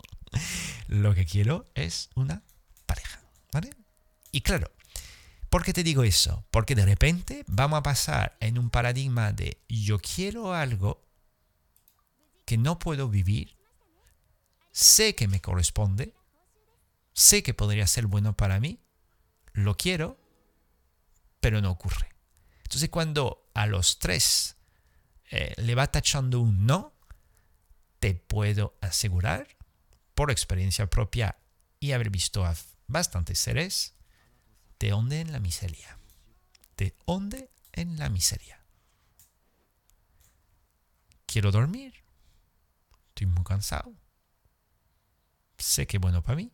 Lo que quiero es una pareja. ¿Vale? Y claro, ¿por qué te digo eso? Porque de repente vamos a pasar en un paradigma de yo quiero algo que no puedo vivir, sé que me corresponde, sé que podría ser bueno para mí, lo quiero, pero no ocurre. Entonces cuando a los tres eh, le va tachando un no, te puedo asegurar por experiencia propia y haber visto a bastantes seres, te hunde en la miseria. Te hunde en la miseria. Quiero dormir. Estoy muy cansado. Sé que es bueno para mí.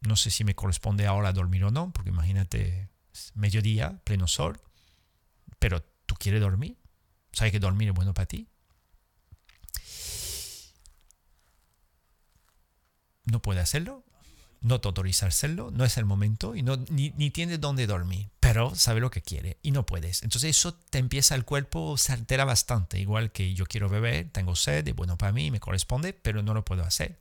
No sé si me corresponde ahora dormir o no, porque imagínate, mediodía, pleno sol. Pero tú quieres dormir. ¿Sabes que dormir es bueno para ti? no puede hacerlo, no te autoriza a hacerlo, no es el momento y no, ni, ni tiene dónde dormir, pero sabe lo que quiere y no puedes. Entonces eso te empieza el cuerpo, se altera bastante, igual que yo quiero beber, tengo sed, es bueno para mí, me corresponde, pero no lo puedo hacer.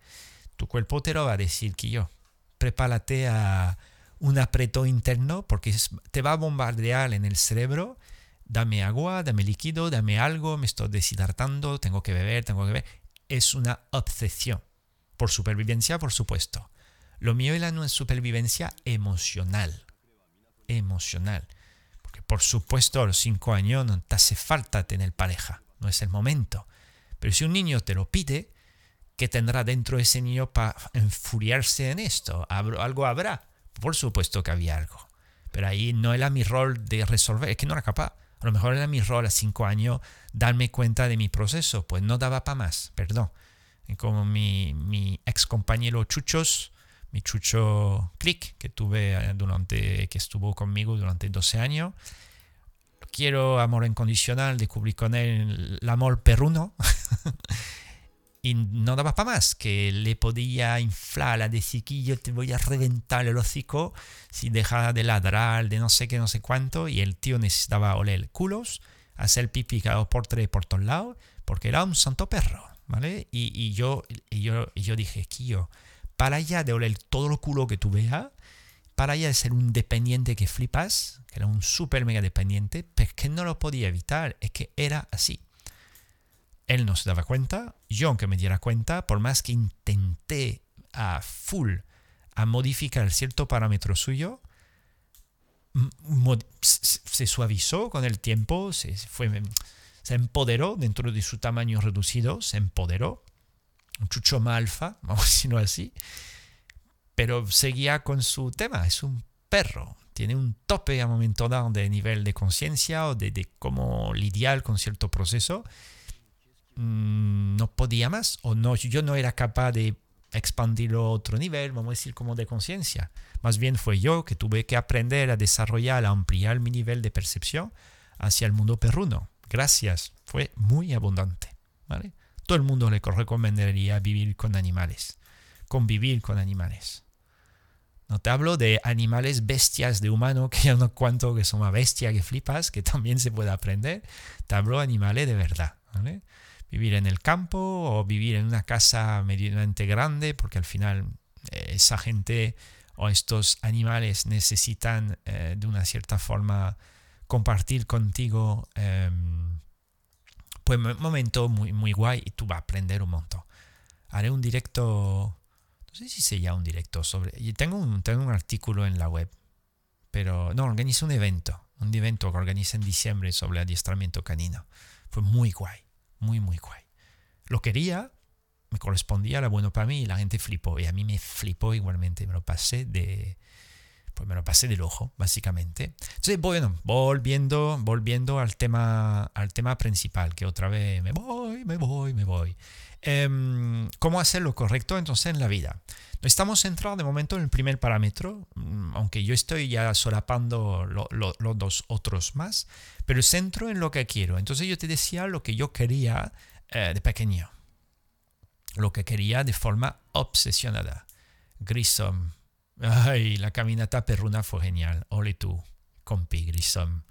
Tu cuerpo te lo va a decir que yo. Prepárate a un apretón interno porque te va a bombardear en el cerebro. Dame agua, dame líquido, dame algo, me estoy deshidratando, tengo que beber, tengo que beber. Es una obsesión por supervivencia, por supuesto. Lo mío es la supervivencia emocional. Emocional. Porque por supuesto a los cinco años no te hace falta tener pareja. No es el momento. Pero si un niño te lo pide, ¿qué tendrá dentro ese niño para enfuriarse en esto? ¿Algo habrá? Por supuesto que había algo. Pero ahí no era mi rol de resolver. Es que no era capaz. A lo mejor era mi rol a cinco años darme cuenta de mi proceso. Pues no daba para más. Perdón como mi, mi ex compañero Chuchos, mi Chucho Click, que tuve eh, durante, que estuvo conmigo durante 12 años. Quiero amor incondicional, descubrí con él el amor perruno. y no daba para más, que le podía inflar a decir que yo te voy a reventar el hocico si deja de ladrar, de no sé qué, no sé cuánto. Y el tío necesitaba oler culos, hacer pipí cada por tres por todos lados, porque era un santo perro. ¿vale? Y, yo, y yo, y yo dije, yo para allá de oler todo lo culo que tú veas, para allá de ser un dependiente que flipas, que era un súper mega dependiente, pero es que no lo podía evitar, es que era así. Él no se daba cuenta, yo aunque me diera cuenta, por más que intenté a full a modificar cierto parámetro suyo, se suavizó con el tiempo, se empoderó dentro de su tamaño reducido, se empoderó, un chucho alfa, vamos a decirlo así, pero seguía con su tema, es un perro, tiene un tope a momento dado de nivel de conciencia o de, cómo lidiar con cierto proceso, mm, no podía más, o no, yo no era capaz de expandirlo a otro nivel, vamos a decir como de conciencia. Más bien fue yo que tuve que aprender a desarrollar, a ampliar mi nivel de percepción hacia el mundo perruno gracias, fue muy abundante. ¿vale? Todo el mundo le recomendaría vivir con animales, convivir con animales. No te hablo de animales bestias de humano, que yo no cuento que son una bestia que flipas, que también se puede aprender. Te hablo de animales de verdad. ¿vale? vivir en el campo o vivir en una casa medianamente grande, porque al final eh, esa gente o estos animales necesitan eh, de una cierta forma compartir contigo em, pues momento muy, muy guay y tú vas a aprender un montón. Haré un directo, no sé si se llama un directo sobre... Tengo un, tengo un artículo en la web, pero no, organizé un evento, un evento que organizé en diciembre sobre adiestramiento canino. Fue muy guay, muy, muy guay. Lo quería, me correspondía, era bueno para mí y la gente flipó. Y a mí me flipó igualmente, me lo pasé de, pues me lo pasé del ojo, básicamente. Entonces, bueno, volviendo, volviendo al tema, al tema principal, que otra vez me voy, me voy, me voy. Em, ¿Cómo hacer lo correcto entonces en la vida? Estamos centrados de momento en el primer parámetro, mm, aunque yo estoy ya solapando los dos otros más, pero centro en lo que quiero. Entonces yo te decía lo que yo quería eh, de pequeño, lo que quería de forma obsesionada. Grissom, Ay, la caminata perruna fue genial. Ole tú, compi Grissom.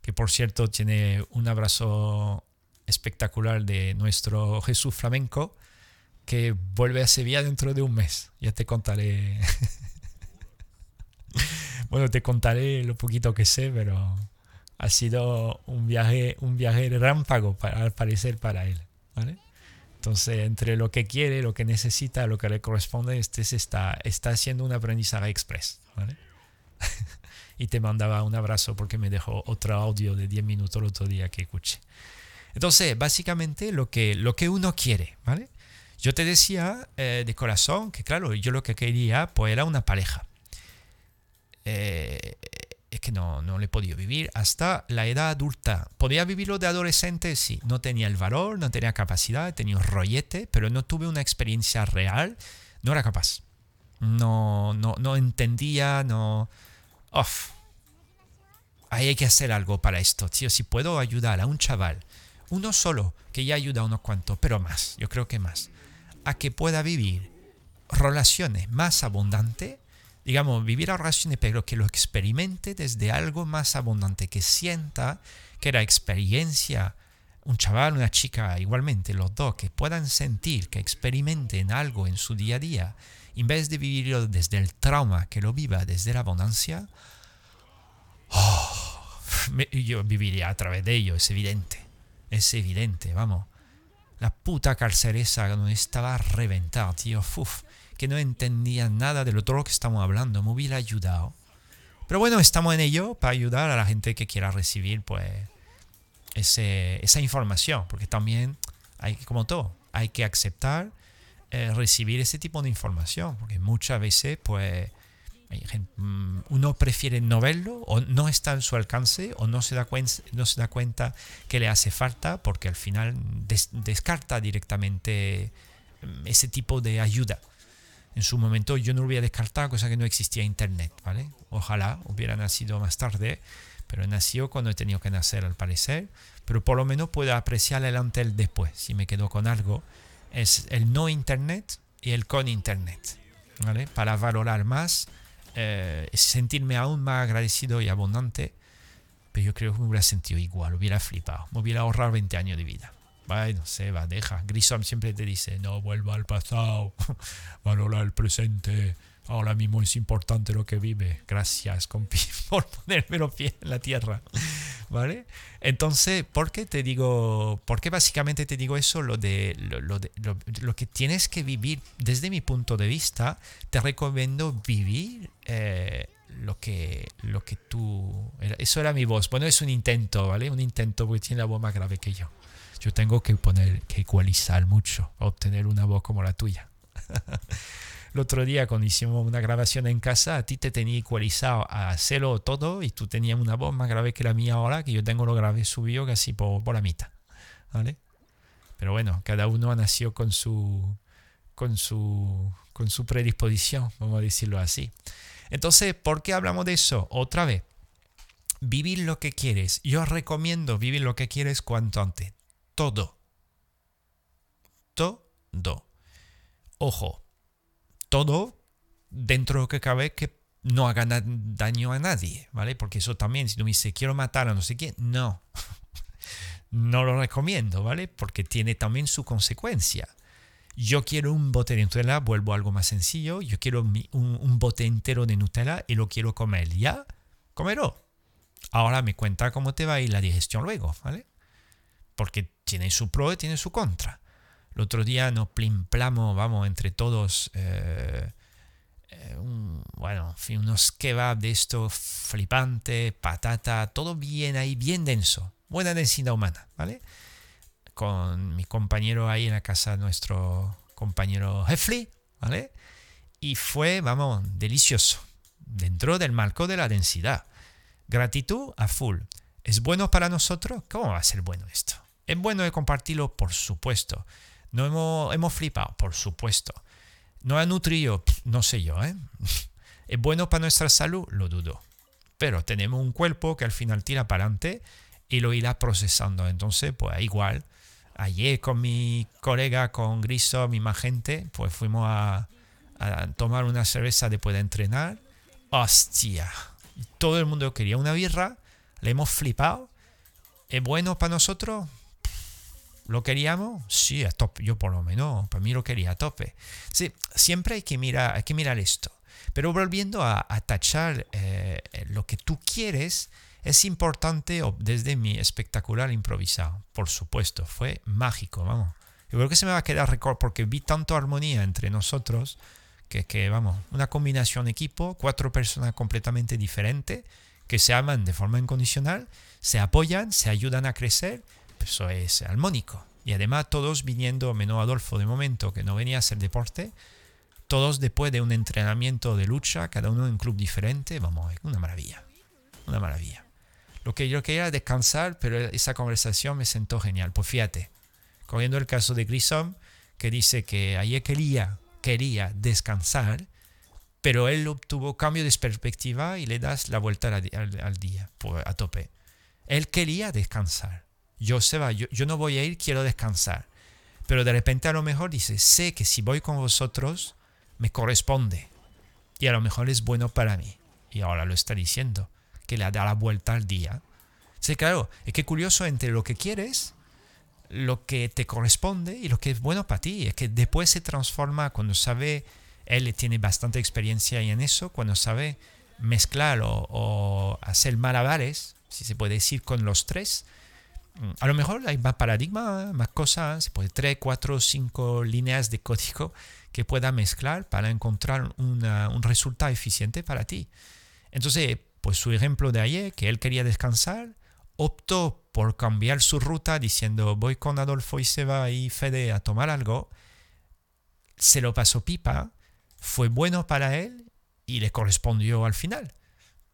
Que por cierto tiene un abrazo espectacular de nuestro Jesús flamenco que vuelve a Sevilla dentro de un mes. Ya te contaré. bueno, te contaré lo poquito que sé, pero ha sido un viaje, un viaje rámpago para, al parecer para él. ¿vale? Entonces, entre lo que quiere, lo que necesita, lo que le corresponde, este está, está haciendo un aprendizaje express. y te mandaba un abrazo porque me dejó otro audio de 10 minutos el otro día que escuché. Entonces, básicamente lo que, lo que uno quiere, ¿vale? Yo te decía eh, de corazón que, claro, yo lo que quería pues era una pareja. Eh, es que no, no le he podido vivir hasta la edad adulta. ¿Podía vivirlo de adolescente? Sí. No tenía el valor, no tenía capacidad, tenía un rollete, pero no tuve una experiencia real. No era capaz. No, no, no entendía, no... Ahí hay que hacer algo para esto, tío. Si puedo ayudar a un chaval, uno solo, que ya ayuda a unos cuantos, pero más, yo creo que más, a que pueda vivir relaciones más abundantes, digamos, vivir oraciones, pero que lo experimente desde algo más abundante, que sienta que la experiencia, un chaval, una chica, igualmente los dos, que puedan sentir, que experimenten algo en su día a día, en vez de vivirlo desde el trauma, que lo viva desde la abundancia, oh, yo viviría a través de ello, es evidente, es evidente, vamos. La puta carceresa donde estaba reventada, tío, que no entendía nada de lo todo lo que estamos hablando, me hubiera ayudado. Pero bueno, estamos en ello para ayudar a la gente que quiera recibir pues esa información, porque también hay como todo, hay que aceptar eh, recibir ese tipo de información, porque muchas veces pues mm, uno prefiere no verlo o no está en su alcance o no se da, cuenta, no se da cuenta que le hace falta porque al final descarta directamente mm, ese tipo de ayuda en su momento yo no lo hubiera descartado, cosa que no existía internet, ¿vale? Ojalá hubiera nacido más tarde, pero nació cuando he tenido que nacer al parecer, pero por lo menos puedo apreciar el antes el después, si me quedo con algo, es el no internet y el con internet, ¿vale? Para valorar más, eh, sentirme aún más agradecido y abundante, pero yo creo que me hubiera sentido igual, hubiera flipado, me hubiera ahorrado 20 años de vida. Bueno, se va, deja. Grissom siempre te dice, no vuelva al pasado, valora el presente. Ahora mismo es importante lo que vive. Gracias, compi, por ponerme los pies en la tierra. ¿Vale? Entonces, ¿por qué te digo, por qué básicamente te digo eso? Lo, de, lo, de, lo, que tienes que vivir, desde mi punto de vista, te recomiendo vivir eh, lo, que, lo que tú... Eso era mi voz. Bueno, es un intento, ¿vale? Un intento porque tiene la voz más grave que yo. Yo tengo que poner, que ecualizar mucho obtener una voz como la tuya. el otro día cuando hicimos una grabación en casa, a ti te tenía ecualizado a hacerlo todo y tú tenías una voz más grave que la mía ahora, que yo tengo lo grave subido casi por, por la mitad. ¿Vale? Pero bueno, cada uno ha nacido con su, con su, con su predisposición, vamos a decirlo así. Entonces, ¿por qué hablamos de eso? Otra vez, vivir lo que quieres. Yo recomiendo vivir lo que quieres cuanto antes todo. Todo. Ojo, todo dentro de lo que cabe que no haga daño a nadie, ¿vale? Porque eso también, si tú me dices, quiero matar a no sé quién, no. no lo recomiendo, ¿vale? Porque tiene también su consecuencia. Yo quiero un bote de Nutella, vuelvo a algo más sencillo. Yo quiero un, bote entero de Nutella y lo quiero comer. Ya, cómelo. Ahora me cuenta cómo te va a ir la digestión luego, ¿vale? Porque tiene su pro y tiene su contra. El otro día nos plimplamos, vamos, entre todos, eh, eh, bueno, unos kebab de esto flipante, patata, todo bien ahí, bien denso, buena densidad humana, ¿vale? Con mi compañero ahí en la casa, nuestro compañero Hefli, ¿vale? Y fue, vamos, delicioso, dentro del marco de la densidad. Gratitud a full. ¿Es bueno para nosotros? ¿Cómo va a ser bueno esto? ¿Es bueno de compartirlo? Por supuesto. No hemos, hemos flipado, por supuesto. ¿No ha nutrido? No sé yo, ¿eh? ¿Es bueno para nuestra salud? Lo dudo. Pero tenemos un cuerpo que al final tira para adelante y lo irá procesando. Entonces, pues igual. Ayer con mi colega, con Griso, mi gente, pues fuimos a, a tomar una cerveza después de entrenar. ¡Hostia! Todo el mundo quería una birra. Le hemos flipado. ¿Es bueno para nosotros? ¿Lo queríamos? Sí, a tope. Yo por lo menos, para mí lo quería a tope. Sí, siempre hay que mirar, hay que mirar esto. Pero volviendo a, tachar eh, lo que tú quieres, es importante desde mi espectacular improvisado. Por supuesto, fue mágico, vamos. Yo creo que se me va a quedar récord porque vi tanto armonía entre nosotros que, que, vamos, una combinación equipo, cuatro personas completamente diferentes que se aman de forma incondicional, se apoyan, se ayudan a crecer eso es armónico. Y además todos viniendo, menos Adolfo de momento, que no venía a hacer deporte, todos después de un entrenamiento de lucha, cada uno en un club diferente, vamos, una maravilla, una maravilla. Lo que yo quería era descansar, pero esa conversación me sentó genial. Pues fíjate, cogiendo el caso de Grissom, que dice que ayer quería, quería descansar, pero él obtuvo cambio de perspectiva y le das la vuelta al, al día, pues, a tope. Él quería descansar yo se va, yo, no voy a ir, quiero descansar. Pero de repente a lo mejor dice, sé que si voy con vosotros, me corresponde. Y a lo mejor es bueno para mí. Y ahora lo está diciendo, que le da la vuelta al día. Sí, claro, es que curioso entre lo que quieres, lo que te corresponde y lo que es bueno para ti. Es que después se transforma cuando sabe, él tiene bastante experiencia en eso, cuando sabe mezclar o, o hacer malabares, si se puede decir, con los tres, a lo mejor hay más paradigma, más cosas, pues tres, cuatro, cinco líneas de código que pueda mezclar para encontrar un resultado eficiente para ti. Entonces, pues su ejemplo de ayer, que él quería descansar, optó por cambiar su ruta diciendo voy con Adolfo y Seba y Fede a tomar algo, se lo pasó pipa, fue bueno para él y le correspondió al final.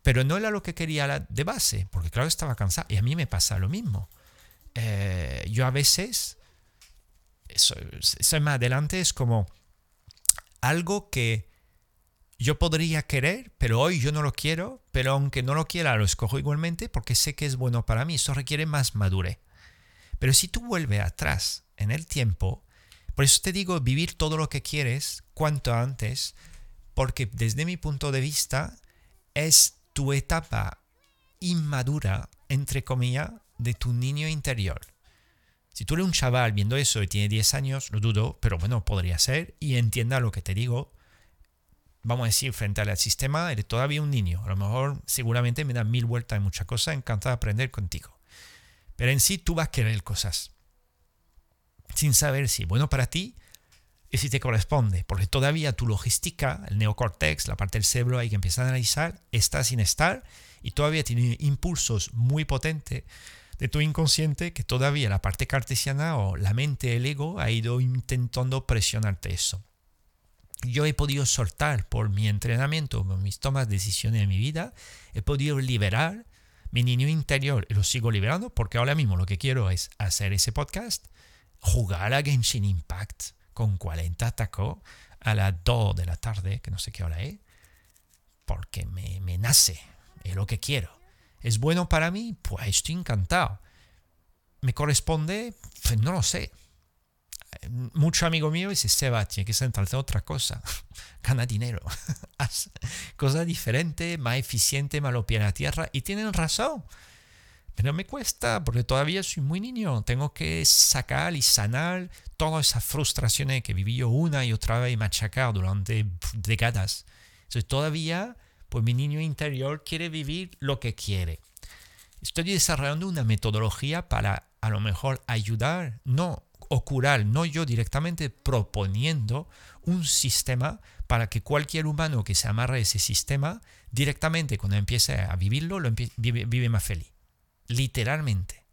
Pero no era lo que quería de base, porque claro estaba cansado y a mí me pasa lo mismo. Eh, yo a veces, eso, más adelante, es como algo que yo podría querer, pero hoy yo no lo quiero, pero aunque no lo quiera, lo escojo igualmente porque sé que es bueno para mí. Eso requiere más madurez. Pero si tú vuelves atrás en el tiempo, por eso te digo vivir todo lo que quieres cuanto antes, porque desde mi punto de vista es tu etapa inmadura, entre comillas, de tu niño interior. Si tú eres un chaval viendo eso y tiene 10 años, lo dudo, pero bueno, podría ser y entienda lo que te digo. Vamos a decir, frente al sistema, eres todavía un niño. A lo mejor, seguramente me da mil vueltas en muchas cosas, encantado de aprender contigo. Pero en sí tú vas a querer cosas sin saber si es bueno para ti y si te corresponde, porque todavía tu logística, el neocortex, la parte del cerebro hay que empezar a analizar, está sin estar y todavía tiene impulsos muy potentes de tu inconsciente que todavía la parte cartesiana o la mente, el ego, ha ido intentando presionarte eso. Yo he podido soltar por mi entrenamiento, por mis tomas de decisiones en mi vida, he podido liberar mi niño interior y lo sigo liberando porque ahora mismo lo que quiero es hacer ese podcast, jugar a Genshin Impact con 40 tacos a las 2 de la tarde, que no sé qué hora es, porque me, me nace, es lo que quiero. ¿Es bueno para mí? Pues estoy encantado. ¿Me corresponde? Pues no lo sé. Mucho amigo mío dice, Seba, tiene que centrarte en otra cosa. Gana dinero. Haz cosa diferente, más eficiente, más lo pie a la tierra. Y tienen razón. Pero me cuesta porque todavía soy muy niño. Tengo que sacar y sanar todas esas frustraciones que viví yo una y otra vez y machacar durante décadas. Entonces todavía, pues mi niño interior quiere vivir lo que quiere. Estoy desarrollando una metodología para a lo mejor ayudar, no o curar, no yo directamente proponiendo un sistema para que cualquier humano que se amarre a ese sistema, directamente cuando empiece a vivirlo, lo vive, más feliz. Literalmente.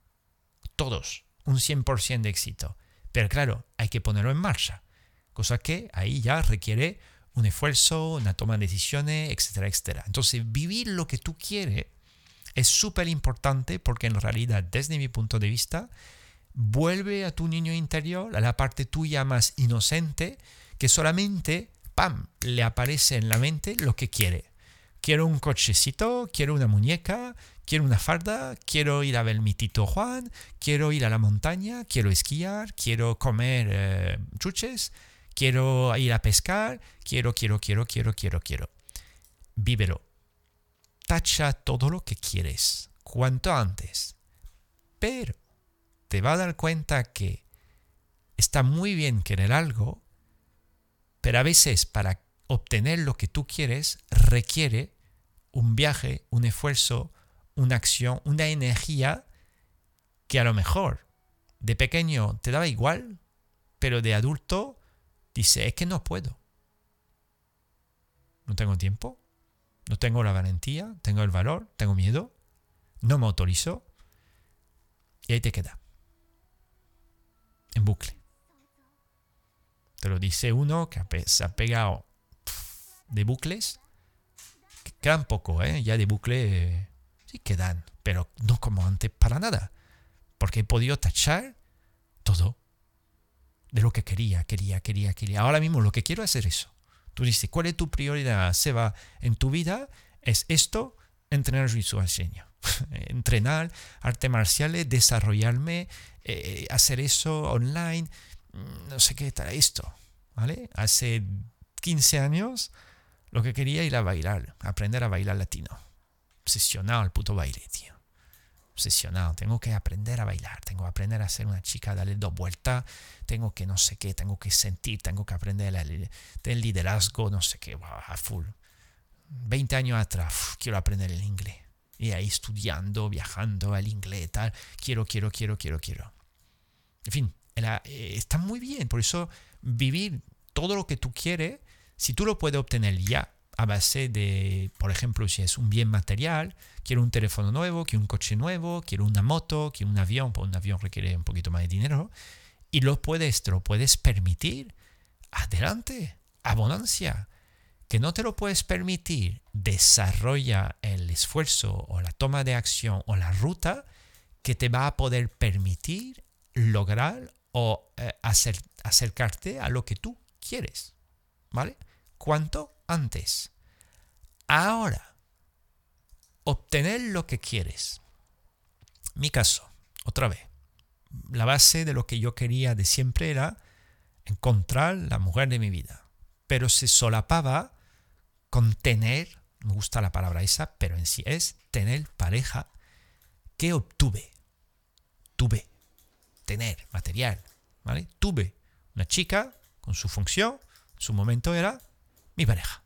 Todos. Un 100% de éxito. Pero claro, hay que ponerlo en marcha. Cosa que ahí ya requiere un esfuerzo, una toma de decisiones, etcétera, etcétera. Entonces, vivir lo que tú quieres es súper importante porque en realidad, desde mi punto de vista, vuelve a tu niño interior, a la parte tuya más inocente, que solamente, ¡pam!, le aparece en la mente lo que quiere. Quiero un cochecito, quiero una muñeca, quiero una farda, quiero ir a ver mi tito Juan, quiero ir a la montaña, quiero esquiar, quiero comer eh, chuches, quiero ir a pescar, quiero, quiero, quiero, quiero, quiero, quiero. Vívelo tacha todo lo que quieres cuanto antes. Pero te va a dar cuenta que está muy bien querer algo, pero a veces para obtener lo que tú quieres requiere un viaje, un esfuerzo, una acción, una energía que a lo mejor de pequeño te daba igual, pero de adulto dice, es que no puedo. No tengo tiempo, no tengo la valentía, tengo el valor, tengo miedo, no me autorizo. Y ahí te queda. En bucle. Te lo dice uno que se ha pegado de bucles. Quedan poco, ¿eh? Ya de bucle sí quedan, pero no como antes para nada. Porque he podido tachar todo de lo que quería, quería, quería, quería. Ahora mismo lo que quiero es hacer eso. Tú dices, ¿cuál es tu prioridad, Seba, en tu vida? Es esto, entrenar sueño. entrenar arte marciales, desarrollarme, eh, hacer eso online, mm, no sé qué tal esto, ¿vale? Hace 15 años lo que quería era bailar, aprender a bailar latino. Obsesionado al puto baile, tío obsesionado, tengo que aprender a bailar, tengo que aprender a ser una chica, darle dos vueltas, tengo que no sé qué, tengo que sentir, tengo que aprender el liderazgo, no sé qué, a full. 20 años atrás, quiero aprender el inglés. Y ahí estudiando, viajando el inglés, tal, quiero, quiero, quiero, quiero, quiero. En fin, eh, está muy bien, por eso vivir todo lo que tú quieres, si tú lo puedes obtener ya, a base de, por ejemplo, si es un bien material, quiero un teléfono nuevo, quiero un coche nuevo, quiero una moto, quiero un avión, pues un avión requiere un poquito más de dinero, y lo puedes, te lo puedes permitir, adelante, abundancia. Que no te lo puedes permitir, desarrolla el esfuerzo o la toma de acción o la ruta que te va a poder permitir lograr o eh, acercarte a lo que tú quieres. ¿Vale? ¿Cuánto? Antes. Ahora, obtener lo que quieres. Mi caso, otra vez, la base de lo que yo quería de siempre era encontrar la mujer de mi vida, pero se solapaba con tener, me gusta la palabra esa, pero en sí es tener pareja que obtuve, tuve, tener, material, ¿vale? Tuve una chica con su función, su momento era mi pareja.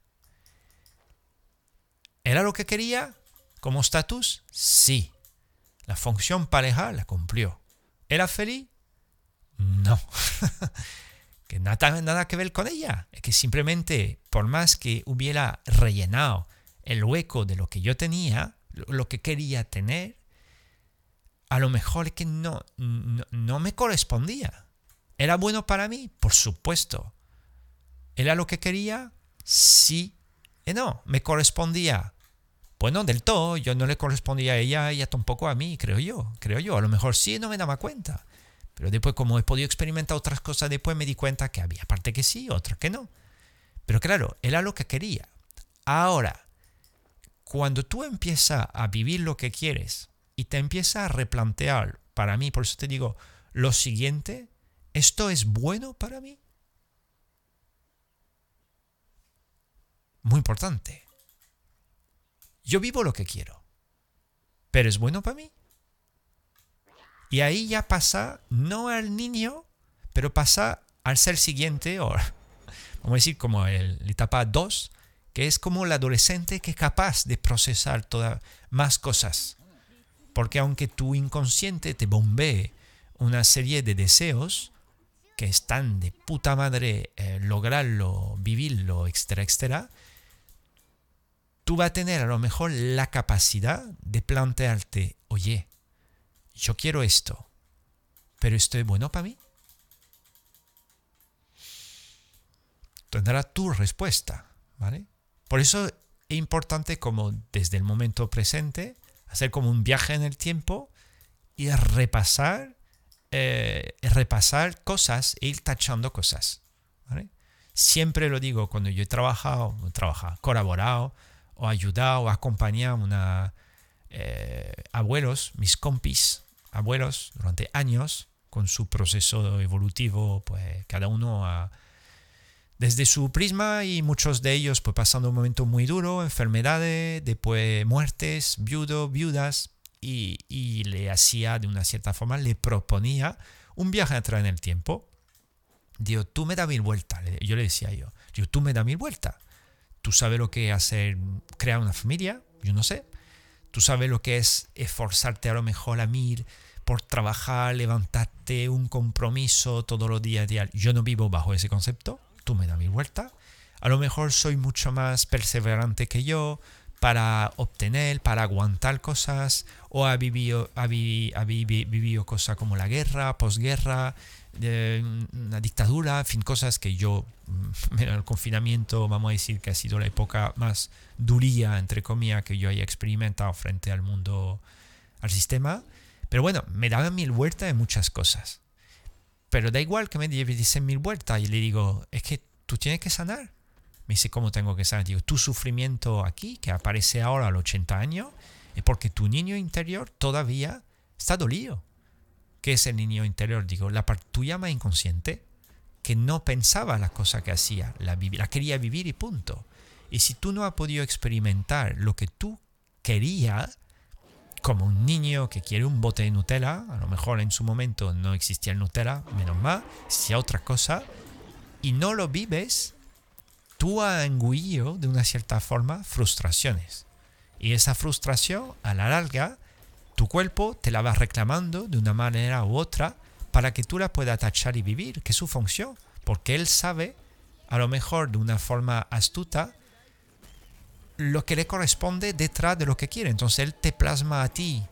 ¿Era lo que quería como estatus? Sí. La función pareja la cumplió. ¿Era feliz? No. que nada, nada que ver con ella. Es que simplemente, por más que hubiera rellenado el hueco de lo que yo tenía, lo que quería tener, a lo mejor es que no, no, no me correspondía. ¿Era bueno para mí? Por supuesto. ¿Era lo que quería? Sí y no, me correspondía. Pues no del todo, yo no le correspondía a ella, ella tampoco a mí, creo yo, creo yo. A lo mejor sí no me daba cuenta. Pero después, como he podido experimentar otras cosas, después me di cuenta que había parte que sí, otra que no. Pero claro, era lo que quería. Ahora, cuando tú empiezas a vivir lo que quieres y te empiezas a replantear, para mí, por eso te digo, lo siguiente, ¿esto es bueno para mí? Muy importante. Yo vivo lo que quiero. ¿Pero es bueno para mí? Y ahí ya pasa, no al niño, pero pasa al ser siguiente, o vamos a decir como el, la etapa 2, que es como el adolescente que es capaz de procesar todas más cosas. Porque aunque tu inconsciente te bombee una serie de deseos que están de puta madre eh, lograrlo, vivirlo, etcétera, etcétera, tú vas a tener a lo mejor la capacidad de plantearte, oye, yo quiero esto, pero esto es bueno para mí. Tendrá tu respuesta, ¿vale? Por eso es importante como desde el momento presente hacer como un viaje en el tiempo y repasar, eh, repasar cosas e ir tachando cosas. Siempre lo digo cuando yo he trabajado, trabajado colaborado o ayudado o acompañado a eh, abuelos, mis compis, abuelos durante años con su proceso evolutivo, pues cada uno desde su prisma y muchos de ellos pues pasando un momento muy duro, enfermedades, después muertes, viudo, viudas, y, y, le hacía de una cierta forma, le proponía un viaje atrás en el tiempo. Digo, tú me das mil vueltas, yo le decía yo, digo, tú me das mil vueltas. Tú sabes lo que es hacer, crear una familia, yo no sé. Tú sabes lo que es esforzarte a lo mejor a mil por trabajar, levantarte un compromiso todos los días. Yo no vivo bajo ese concepto tú me das mi vuelta. A lo mejor soy mucho más perseverante que yo para obtener, para aguantar cosas, o ha vivido, ha vivido, cosas como la guerra, posguerra, una dictadura, en fin, cosas que yo, en el confinamiento, vamos a decir que ha sido la época más duría, entre comillas, que yo haya experimentado frente al mundo, al sistema. Pero bueno, me daban mil vueltas en muchas cosas. Pero da igual que me dicen mil vueltas y le digo, es que tú tienes que sanar. Me dice, ¿cómo tengo que sanar? Digo, tu sufrimiento aquí, que aparece ahora a los 80 años, es porque tu niño interior todavía está dolido. ¿Qué es el niño interior? Digo, la parte tuya más inconsciente, que no pensaba la cosa que hacía, la, la quería vivir y punto. Y si tú no has podido experimentar lo que tú querías, como un niño que quiere un bote de Nutella, a lo mejor en su momento no existía el Nutella, menos mal, existía otra cosa, y no lo vives, tú has engullido de una cierta forma frustraciones. Y esa frustración, a la larga, tu cuerpo te la va reclamando de una manera u otra para que tú la puedas tachar y vivir, que es su función, porque él sabe, a lo mejor de una forma astuta, lo que le corresponde detrás de lo que quiere. Entonces él te plasma a ti.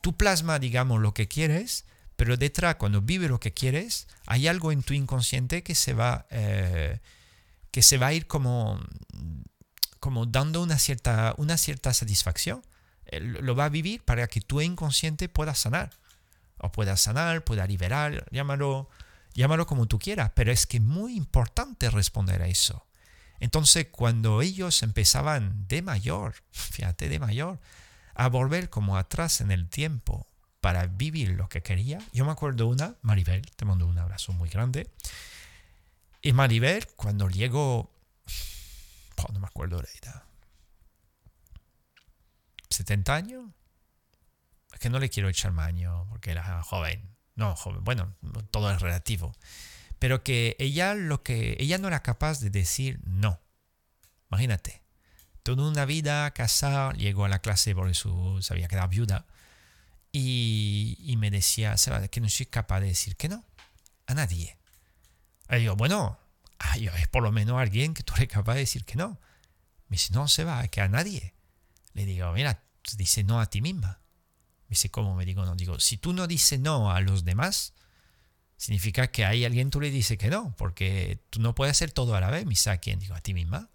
Tú plasma, digamos, lo que quieres, pero detrás, cuando vive lo que quieres, hay algo en tu inconsciente que se va, eh, que se va a ir como, como dando una cierta, una cierta satisfacción. Lo va a vivir para que tu inconsciente pueda sanar. O pueda sanar, pueda liberar, llámalo, llámalo como tú quieras. Pero es que es muy importante responder a eso. Entonces, cuando ellos empezaban de mayor, fíjate, de mayor, a volver como atrás en el tiempo para vivir lo que quería, yo me acuerdo una, Maribel, te mando un abrazo muy grande. Y Maribel, cuando llegó, no me acuerdo la edad, 70 años, es que no le quiero echar maño porque era joven, no joven, bueno, todo es relativo pero que ella lo que ella no era capaz de decir no. Imagínate, toda una vida casada, llegó a la clase porque su, se había quedado viuda y, y me decía, que no soy capaz de decir que no a nadie. Y yo, bueno, es por lo menos alguien que tú eres capaz de decir que no. Me dice, no se va, que a nadie. Le digo, mira, dice no a ti misma. Me dice, ¿cómo? Me digo, no. Digo, si tú no dices no a los demás, significa que hay alguien tú le dices que no, porque tú no puedes hacer todo a la vez. Misa, ¿a quién? Digo, a ti misma.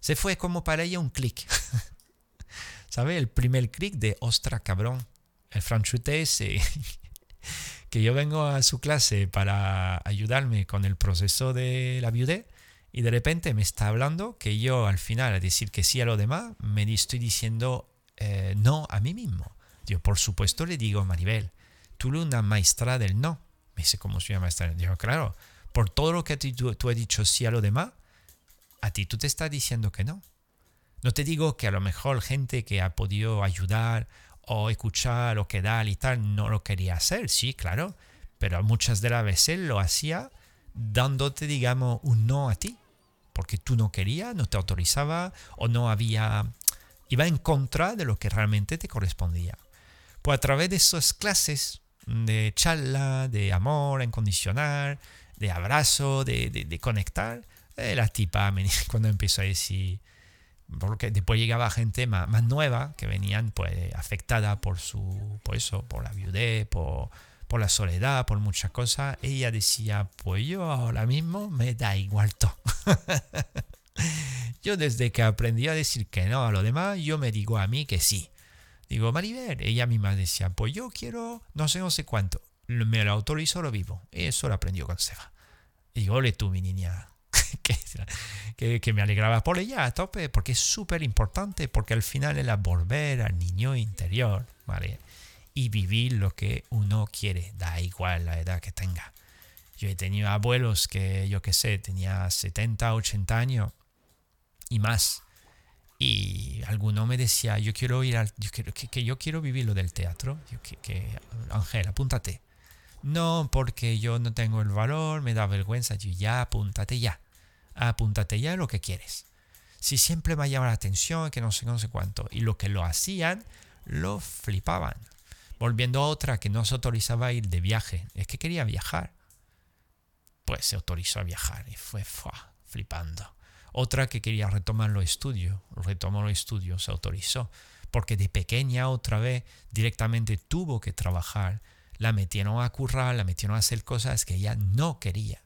Se fue como para ella un clic. ¿Sabes? El primer clic de, ostra, cabrón. El franchute que yo vengo a su clase para ayudarme con el proceso de la viudez y de repente me está hablando que yo al final, a decir que sí a lo demás, me estoy diciendo eh, no a mí mismo. Yo, por supuesto, le digo, Maribel, tú eres una maestra del no. Me dice, ¿cómo se llama esta? Digo, claro, por todo lo que tú, tú has dicho sí a lo demás, a ti tú te estás diciendo que no. No te digo que a lo mejor gente que ha podido ayudar o escuchar lo que da y tal, no lo quería hacer, sí, claro, pero muchas de las veces lo hacía dándote, digamos, un no a ti, porque tú no querías, no te autorizaba o no había, iba en contra de lo que realmente te correspondía. Pues a través de esas clases de charla, de amor incondicional, de abrazo, de, conectar, eh, la tipa cuando empezó a decir, porque después llegaba gente más, nueva que venían pues afectada por su por eso por la viudez por, por la soledad por muchas cosas ella decía pues yo ahora mismo me da igual todo yo desde que aprendí a decir que no a lo demás yo me digo a mí que sí. Digo Maribel ella misma decía pues yo quiero no sé no sé cuánto me lo autorizo lo vivo. Eso lo aprendió con Seba. Digo ole tú mi niña. Que, me alegraba por ella a tope, porque es súper importante, porque al final era volver al niño interior, ¿vale? Y vivir lo que uno quiere, da igual la edad que tenga. Yo he tenido abuelos que, yo qué sé, tenía 70, 80 años y más. Y alguno me decía, yo quiero ir al, yo quiero, que, yo quiero vivir lo del teatro. que, que, Ángel, apúntate. No, porque yo no tengo el valor, me da vergüenza. Yo, ya, apúntate ya. Apúntate ya lo que quieres. Si siempre me llama la atención, que no sé, no sé cuánto. Y lo que lo hacían, lo flipaban. Volviendo a otra que no se autorizaba a ir de viaje. Es que quería viajar. Pues se autorizó a viajar y fue flipando. Otra que quería retomar los estudios. Retomó los estudios, se autorizó. Porque de pequeña otra vez directamente tuvo que trabajar la metieron a currar, la metieron a hacer cosas que ella no quería.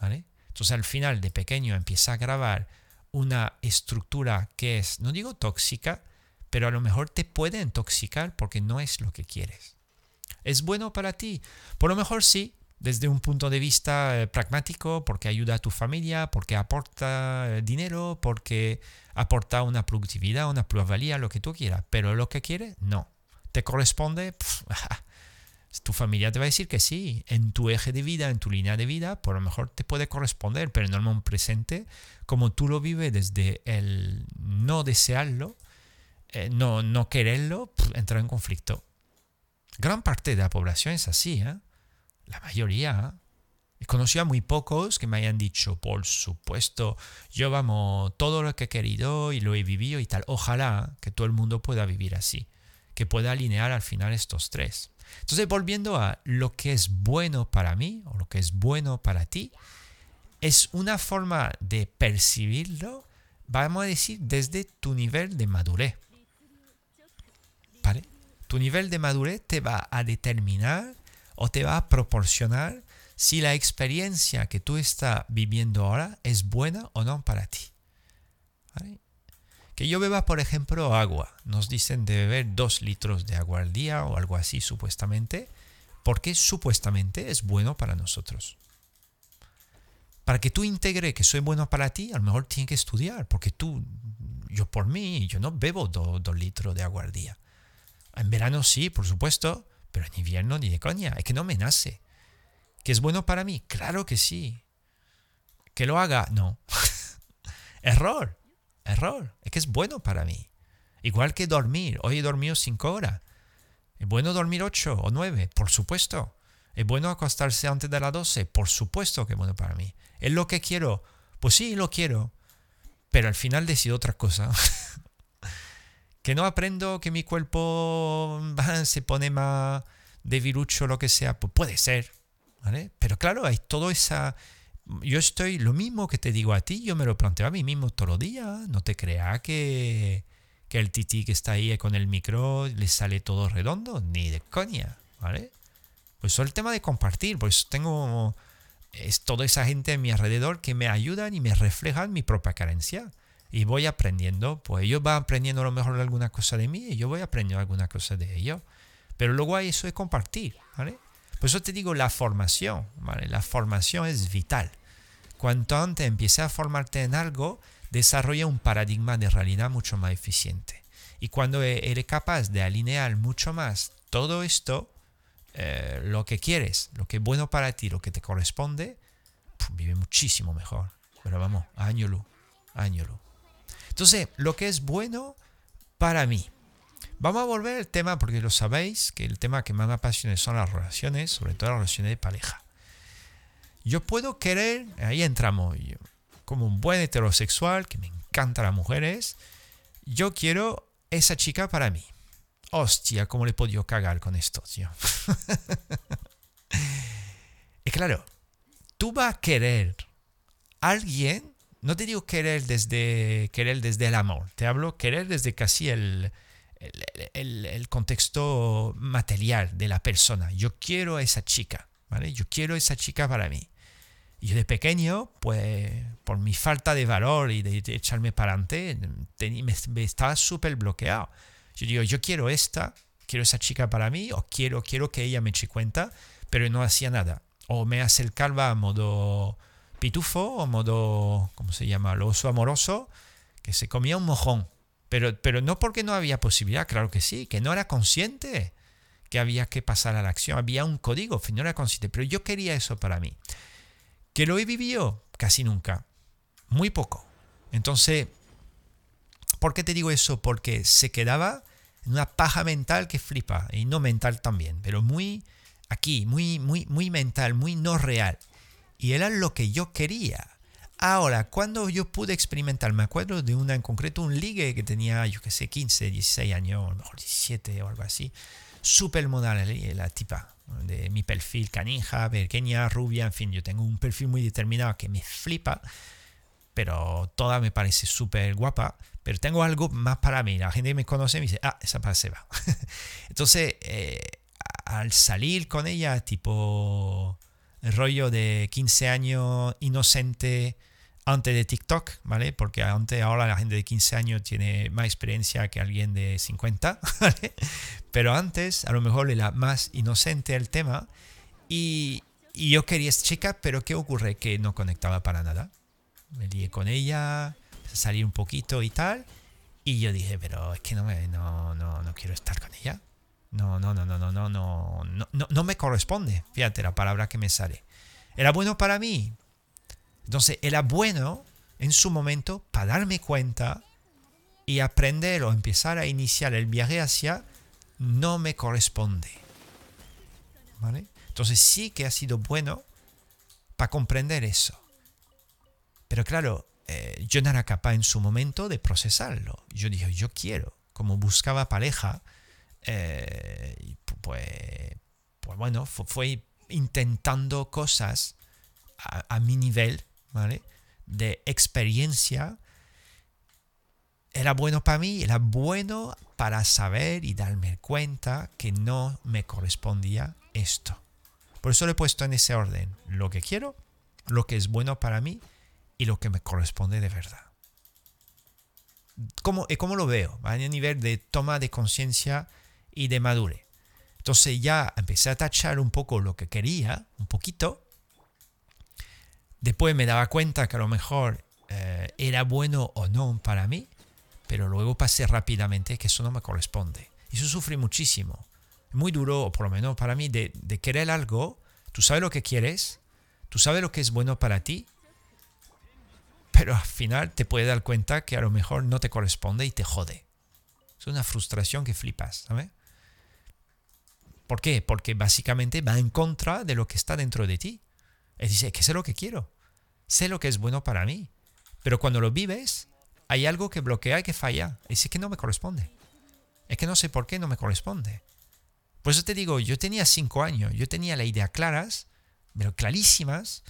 ¿vale? Entonces al final de pequeño empieza a grabar una estructura que es, no digo tóxica, pero a lo mejor te puede intoxicar porque no es lo que quieres. ¿Es bueno para ti? Por lo mejor sí, desde un punto de vista eh, pragmático, porque ayuda a tu familia, porque aporta eh, dinero, porque aporta una productividad, una plusvalía, lo que tú quieras. Pero lo que quieres, no. ¿Te corresponde? tu familia te va a decir que sí, en tu eje de vida, en tu línea de vida, por lo mejor te puede corresponder, pero en el momento presente, como tú lo vives desde el no desearlo, eh, no, no quererlo, entra en conflicto. Gran parte de la población es así, ¿eh? la mayoría. He conocido a muy pocos que me hayan dicho, por supuesto, yo vamos, todo lo que he querido y lo he vivido y tal. Ojalá que todo el mundo pueda vivir así, que pueda alinear al final estos tres. Entonces, volviendo a lo que es bueno para mí o lo que es bueno para ti, es una forma de percibirlo, vamos a decir, desde tu nivel de madurez. Tu nivel de madurez te va a determinar o te va a proporcionar si la experiencia que tú estás viviendo ahora es buena o no para ti. Que yo beba, por ejemplo, agua. Nos dicen de beber dos litros de agua al día o algo así, supuestamente, porque supuestamente es bueno para nosotros. Para que tú integre que soy bueno para ti, a lo mejor tienes que estudiar, porque tú, yo por mí, yo no bebo dos litros de agua al día. En verano sí, por supuesto, pero en invierno ni de coña, es que no me nace. ¿Que es bueno para mí? Claro que sí. ¿Que lo haga? No. Error. Error. Es que es bueno para mí. Igual que dormir. Hoy he dormido cinco horas. ¿Es bueno dormir ocho o nueve? Por supuesto. ¿Es bueno acostarse antes de las doce? Por supuesto que es bueno para mí. ¿Es lo que quiero? Pues sí, lo quiero. Pero al final decido otra cosa. que no aprendo que mi cuerpo se pone más debilucho lo que sea. Pues puede ser. ¿vale? Pero claro, hay toda esa yo estoy lo mismo que te digo a ti, yo me lo planteo a mí mismo todos los días. No te creas que, que el tití que está ahí con el micro le sale todo redondo, ni de coña, ¿vale? Pues eso es el tema de compartir, pues tengo es toda esa gente a mi alrededor que me ayudan y me reflejan mi propia carencia. Y voy aprendiendo, pues ellos van aprendiendo a lo mejor alguna cosa de mí y yo voy aprendiendo alguna cosa de ellos. Pero luego eso de compartir, ¿vale? Por eso te digo la formación, ¿vale? La formación es vital. Cuanto antes empieces a formarte en algo, desarrolla un paradigma de realidad mucho más eficiente. Y cuando e-, eres capaz de alinear mucho más todo esto, eh, lo que quieres, lo que es bueno para ti, lo que te corresponde, vive muchísimo mejor. Pero vamos, añolo, añolo. Entonces, lo que es bueno para mí. Vamos a volver al tema, porque lo sabéis, que el tema que más me apasiona son las relaciones, sobre todo las relaciones de pareja. Yo puedo querer, ahí entramos, como un buen heterosexual, que me encantan las mujeres, yo quiero esa chica para mí. Hostia, ¿cómo le he podido cagar con esto, tío? y claro, tú vas a querer a alguien, no te digo querer desde, querer desde el amor, te hablo querer desde casi el, el, el, contexto material de la persona. Yo quiero a esa chica, ¿vale? Yo quiero a esa chica para mí. Y de pequeño, pues por mi falta de valor y de, echarme para adelante, me, estaba súper bloqueado. Yo digo, yo quiero esta, quiero esa chica para mí, o quiero, quiero que ella me eche cuenta, pero no hacía nada. O me acercaba a modo pitufo, o modo, ¿cómo se llama? Lo oso amoroso, que se comía un mojón. Pero, pero no porque no había posibilidad, claro que sí, que no era consciente que había que pasar a la acción. Había un código, no era consciente, pero yo quería eso para mí. ¿Que lo he vivido? Casi nunca. Muy poco. Entonces, ¿por qué te digo eso? Porque se quedaba en una paja mental que flipa, y no mental también, pero muy aquí, muy, muy, muy mental, muy no real. Y era lo que yo quería. Ahora, cuando yo pude experimentar, me acuerdo de una en concreto, un ligue que tenía, yo qué sé, 15, 16 años, mejor 17 o algo así, súper modal la tipa de mi perfil canija, pequeña, rubia, en fin, yo tengo un perfil muy determinado que me flipa, pero toda me parece súper guapa, pero tengo algo más para mí. La gente me conoce me dice, ah, esa para se va. Entonces, eh, al salir con ella, tipo el rollo de 15 años, inocente, antes de TikTok, ¿vale? Porque antes, ahora la gente de 15 años tiene más experiencia que alguien de 50, ¿vale? Pero antes, a lo mejor era más inocente el tema. Y, yo quería esta chica, pero ¿qué ocurre? Que no conectaba para nada. Me lié con ella, salí un poquito y tal. Y yo dije, pero es que no, me, no, no, no quiero estar con ella. No, no, no, no, no, no, no, no, no, me corresponde. Fíjate la palabra que me sale. Era bueno para mí, entonces era bueno en su momento para darme cuenta y aprender o empezar a iniciar el viaje hacia no me corresponde. ¿Vale? Entonces sí que ha sido bueno para comprender eso. Pero claro, eh, yo no era capaz en su momento de procesarlo. Yo dije, yo quiero. Como buscaba pareja, eh, pues, pues bueno, fue, intentando cosas a mi nivel. De experiencia, era bueno para mí, era bueno para saber y darme cuenta que no me correspondía esto. Por eso lo he puesto en ese orden, lo que quiero, lo que es bueno para mí y lo que me corresponde de verdad. ¿Cómo, cómo lo veo? A nivel de toma de conciencia y de madure. Entonces ya empecé a tachar un poco lo que quería, un poquito, Después me daba cuenta que a lo mejor eh, era bueno o no para mí, pero luego pasé rápidamente que eso no me corresponde. Y eso sufrí muchísimo. Muy duro, por lo menos para mí, de, de querer algo. Tú sabes lo que quieres, tú sabes lo que es bueno para ti, pero al final te puedes dar cuenta que a lo mejor no te corresponde y te jode. Es una frustración que flipas, ¿sabes? ¿Por qué? Porque básicamente va en contra de lo que está dentro de ti. Es decir, que sé lo que quiero, sé lo que es bueno para mí, pero cuando lo vives, hay algo que bloquea y que falla, es que no me corresponde. Es que no sé por qué no me corresponde. Por eso te digo, yo tenía cinco años, yo tenía la idea claras, pero clarísimas,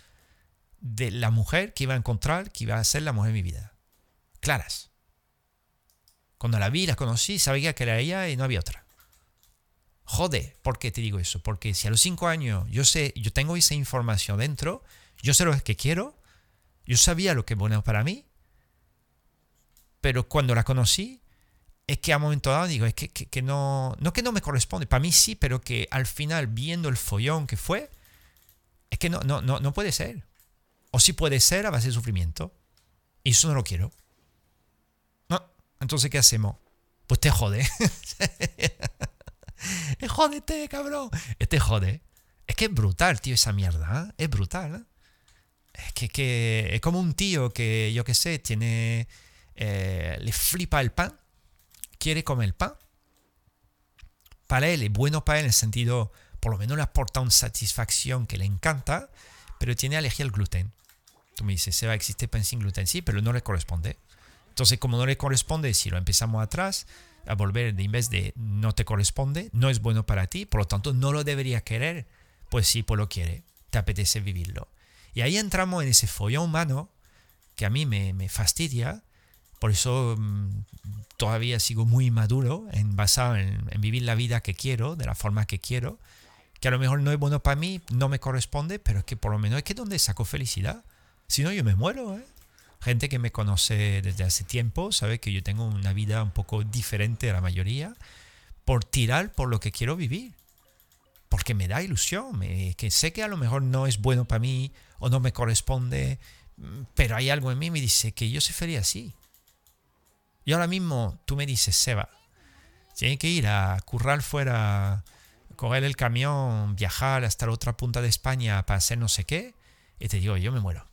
de la mujer que iba a encontrar, que iba a ser la mujer de mi vida. Claras. Cuando la vi, la conocí, sabía que era ella y no había otra. Jode, ¿por qué te digo eso? Porque si a los cinco años yo sé, yo tengo esa información dentro, yo sé lo que quiero, yo sabía lo que es bueno para mí, pero cuando la conocí, es que a un momento dado digo, es que, que, no, no que no me corresponde, para mí sí, pero que al final, viendo el follón que fue, es que no, no, no, no puede ser. O sí puede ser a base de sufrimiento. Y eso no lo quiero. No, entonces, ¿qué hacemos? Pues te jode. Jódete, cabrón. Este jode. Es que es brutal, tío, esa mierda. ¿eh? Es brutal. ¿eh? Es que, que, es como un tío que, yo qué sé, tiene. Eh, le flipa el pan. Quiere comer el pan. para él es bueno para él en el sentido, por lo menos le aporta una satisfacción que le encanta, pero tiene alergia al gluten. Tú me dices, Seba, existe pan sin gluten, sí, pero no le corresponde. Entonces, como no le corresponde, si lo empezamos atrás, a volver de vez de no te corresponde, no es bueno para ti, por lo tanto no lo debería querer, pues sí, pues lo quiere, te apetece vivirlo. Y ahí entramos en ese follón humano que a mí me, me fastidia, por eso mm, todavía sigo muy maduro, en, basado en, vivir la vida que quiero, de la forma que quiero, que a lo mejor no es bueno para mí, no me corresponde, pero es que por lo menos es que donde saco felicidad. Si no, yo me muero. ¿eh? Gente que me conoce desde hace tiempo sabe que yo tengo una vida un poco diferente a la mayoría por tirar por lo que quiero vivir. Porque me da ilusión, que sé que a lo mejor no es bueno para mí o no me corresponde, pero hay algo en mí que me dice que yo se feliz así. Y ahora mismo tú me dices, Seba, tiene que ir a currar fuera, coger el camión, viajar hasta la otra punta de España para hacer no sé qué, y te digo, yo me muero.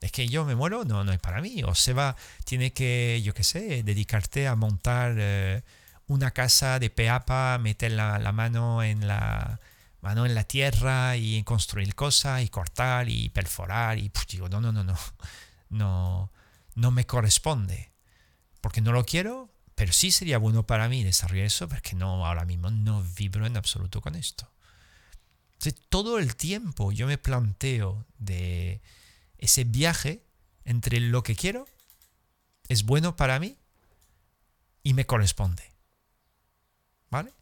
Es que yo me muero, no, no es para mí. O Seba tiene que, yo qué sé, dedicarte a montar eh, una casa de peapa, meter la, mano en la mano en la tierra y construir cosas y cortar y perforar y pues digo, no, no, no, no, no, no me corresponde porque no lo quiero, pero sí sería bueno para mí desarrollar eso porque no, ahora mismo no vibro en absoluto con esto. todo el tiempo yo me planteo de ese viaje entre lo que quiero, es bueno para mí y me corresponde. ¿Vale?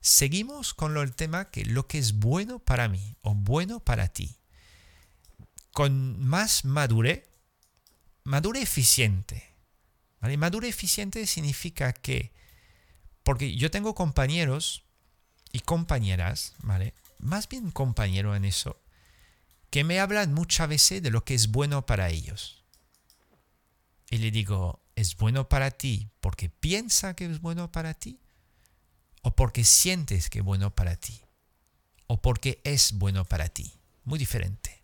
Seguimos con el tema que lo que es bueno para mí o bueno para ti. Con más madurez, madurez eficiente, ¿Vale? Maduro eficiente significa que, porque yo tengo compañeros y compañeras, ¿vale? Más bien compañero en eso, que me hablan muchas veces de lo que es bueno para ellos. Y le digo, ¿es bueno para ti porque piensa que es bueno para ti? ¿O porque sientes que es bueno para ti? ¿O porque es bueno para ti? Muy diferente.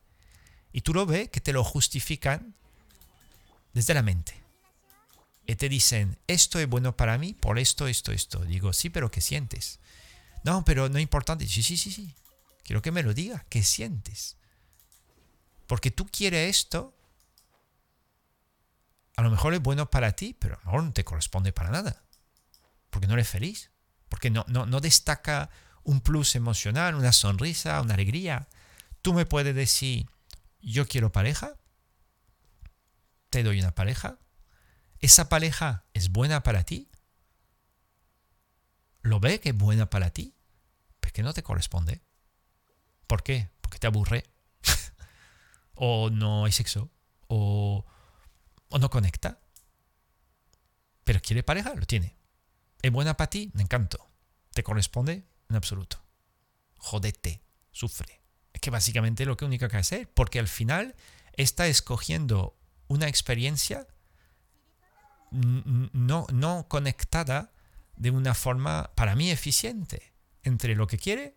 Y tú lo ves que te lo justifican desde la mente y te dicen, esto es bueno para mí por esto, esto, esto. Digo, sí, pero ¿qué sientes? No, pero no es importante. Sí, sí, sí, sí. Quiero que me lo digas. ¿Qué sientes? Porque tú quieres esto. A lo mejor es bueno para ti, pero a lo mejor no te corresponde para nada. Porque no eres feliz. Porque no, no, destaca un plus emocional, una sonrisa, una alegría. Tú me puedes decir, yo quiero pareja. Te doy una pareja ¿Esa pareja es buena para ti? ¿Lo ve que es buena para ti? Pues que no te corresponde. ¿Por qué? Porque te aburre. O no hay sexo. O, o no conecta. Pero quiere pareja, lo tiene. ¿Es buena para ti? Me encanto. ¿Te corresponde? En absoluto. Jodete, sufre. Es que básicamente lo que único que hacer, porque al final está escogiendo una experiencia no, no conectada de una forma, para mí, eficiente entre lo que quiere,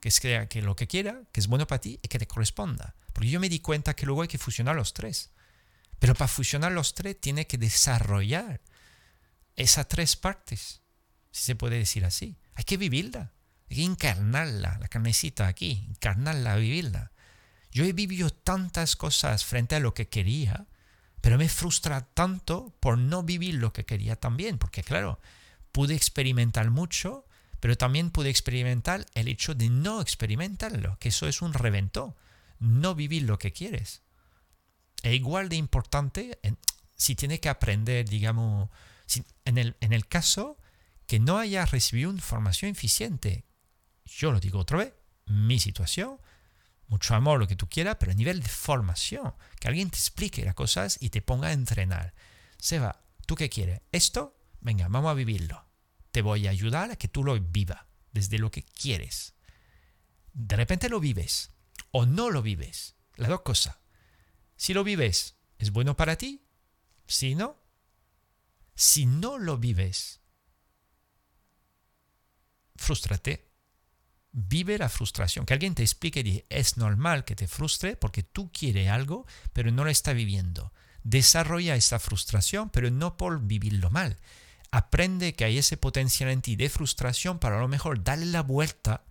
que es que, que lo que quiera, que es bueno para ti y que te corresponda. Porque yo me di cuenta que luego hay que fusionar los tres. Pero para fusionar los tres tiene que desarrollar esas tres partes, si se puede decir así. Hay que vivirla, hay que encarnarla, la carnecita aquí, encarnarla, vivirla. Yo he vivido tantas cosas frente a lo que quería pero me frustra tanto por no vivir lo que quería también, porque claro, pude experimentar mucho, pero también pude experimentar el hecho de no experimentarlo, que eso es un reventó, no vivir lo que quieres. E igual de importante, si tiene que aprender, digamos, en, el, en el caso que no haya recibido información eficiente, yo lo digo otra vez, mi situación, mucho amor, lo que tú quieras, pero a nivel de formación, que alguien te explique las cosas y te ponga a entrenar. Seba, ¿tú qué quieres? ¿Esto? Venga, vamos a vivirlo. Te voy a ayudar a que tú lo vivas desde lo que quieres. De repente lo vives o no lo vives. Las dos cosas. Si lo vives, ¿es bueno para ti? Si no, si no lo vives, frustrate vive la frustración. Que alguien te explique y es normal que te frustre porque tú quieres algo, pero no lo está viviendo. Desarrolla esa frustración, pero no por vivirlo mal. aprende que hay ese potencial en ti de frustración para a lo mejor darle la vuelta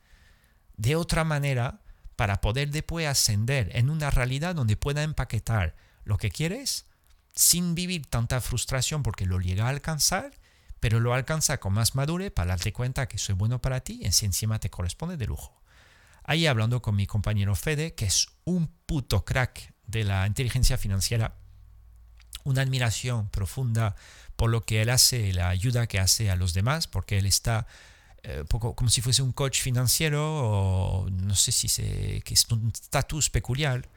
de otra manera para poder después ascender en una realidad donde pueda empaquetar lo que quieres sin vivir tanta frustración porque lo llega a alcanzar, pero lo alcanza con más madurez para darte cuenta que soy bueno para ti y si encima te corresponde de lujo. Ahí hablando con mi compañero Fede, que es un puto crack de la inteligencia financiera, una admiración profunda por lo que él hace, la ayuda que hace a los demás, porque él está poco como si fuese un coach financiero o no sé si se, que es un estatus peculiar,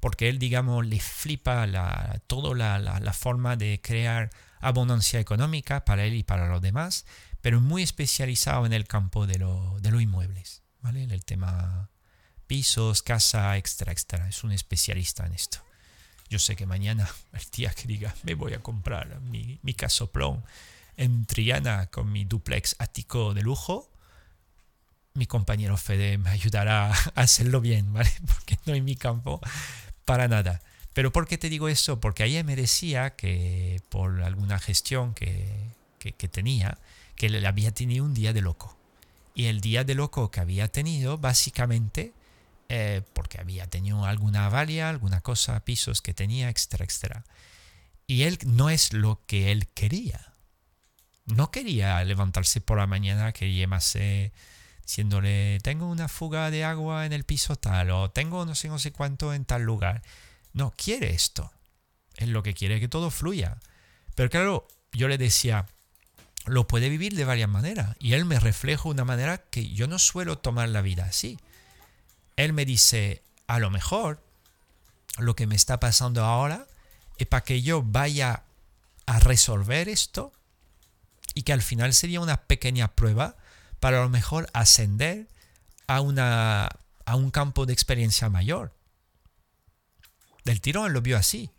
porque él, digamos, le flipa la, toda la, la, forma de crear abundancia económica para él y para los demás, pero muy especializado en el campo de, lo, de los inmuebles, ¿vale? El tema pisos, casa, extra, extra. Es un especialista en esto. Yo sé que mañana, el día que diga, me voy a comprar mi, mi casoplón en Triana con mi duplex ático de lujo, mi compañero Fede me ayudará a hacerlo bien, ¿vale? Porque no en mi campo para nada. Pero ¿por qué te digo eso? Porque ella me decía que por alguna gestión que, tenía, que le había tenido un día de loco. Y el día de loco que había tenido, básicamente, eh, porque había tenido alguna avalia, alguna cosa, pisos que tenía, etcétera, etcétera. Y él no es lo que él quería. No quería levantarse por la mañana, quería más diciéndole, tengo una fuga de agua en el piso tal, o tengo no sé, no sé cuánto en tal lugar. No, quiere esto. Es lo que quiere que todo fluya. Pero claro, yo le decía, lo puede vivir de varias maneras. Y él me refleja una manera que yo no suelo tomar la vida así. Él me dice, a lo mejor lo que me está pasando ahora es para que yo vaya a resolver esto y que al final sería una pequeña prueba para a lo mejor ascender a, una, a un campo de experiencia mayor. Del tirón lo vio así.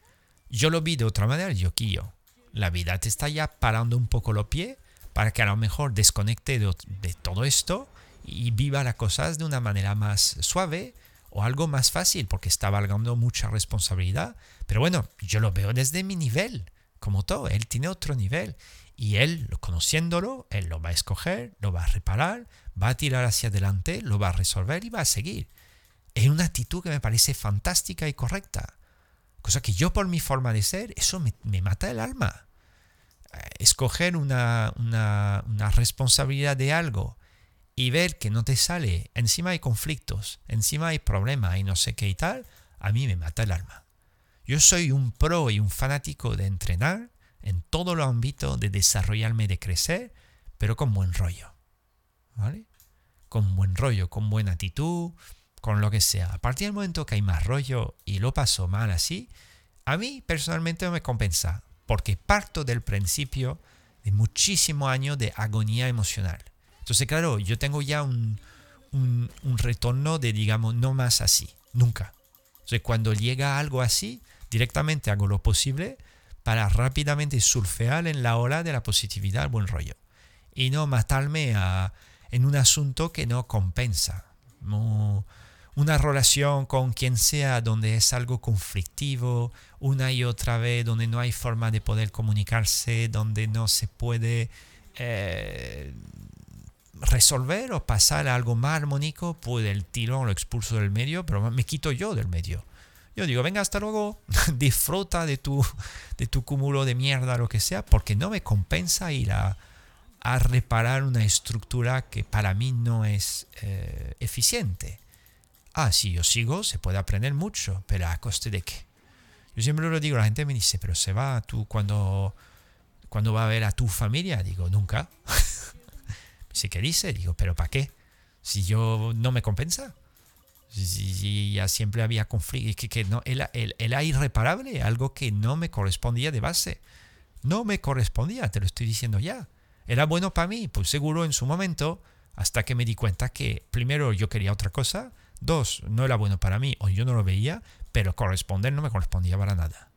Yo lo vi de otra manera, yo quillo. La vida te está ya parando un poco los pies para que a lo mejor desconecte de, de todo esto y viva las cosas de una manera más suave o algo más fácil porque está valgando mucha responsabilidad. Pero bueno, yo lo veo desde mi nivel, como todo. Él tiene otro nivel y él, conociéndolo, él lo va a escoger, lo va a reparar, va a tirar hacia adelante, lo va a resolver y va a seguir. Es una actitud que me parece fantástica y correcta. Cosa que yo por mi forma de ser, eso me, mata el alma. Eh, escoger una, una, una responsabilidad de algo y ver que no te sale, encima hay conflictos, encima hay problemas y no sé qué y tal, a mí me mata el alma. Yo soy un pro y un fanático de entrenar, en todo lo ámbito de desarrollarme, de crecer, pero con buen rollo. ¿Vale? Con buen rollo, con buena actitud, con lo que sea. A partir del momento que hay más rollo y lo paso mal así, a mí personalmente no me compensa, porque parto del principio de muchísimo años de agonía emocional. Entonces, claro, yo tengo ya un, un, un retorno de, digamos, no más así, nunca. Entonces, cuando llega algo así, directamente hago lo posible para rápidamente surfear en la ola de la positividad, el buen rollo. Y no matarme a, en un asunto que no compensa. una relación con quien sea donde es algo conflictivo, una y otra vez, donde no hay forma de poder comunicarse, donde no se puede eh, resolver o pasar a algo más armónico, pues el tirón lo expulso del medio, pero me quito yo del medio. Yo digo, venga, hasta luego, disfruta de tu, de tu cúmulo de mierda, lo que sea, porque no me compensa ir a, a reparar una estructura que para mí no es eh, eficiente. Ah, si yo sigo, se puede aprender mucho, pero ¿a coste de qué? Yo siempre lo digo, la gente me dice, pero se va tú cuando, cuando va a ver a tu familia. Digo, nunca. Dice, ¿qué dice? Digo, pero ¿para qué? Si yo no me compensa. Y ya siempre había conflicto, que, que no, era, era irreparable, algo que no me correspondía de base. No me correspondía, te lo estoy diciendo ya. Era bueno para mí, pues seguro en su momento, hasta que me di cuenta que primero yo quería otra cosa, dos, no era bueno para mí o yo no lo veía, pero corresponder no me correspondía para nada.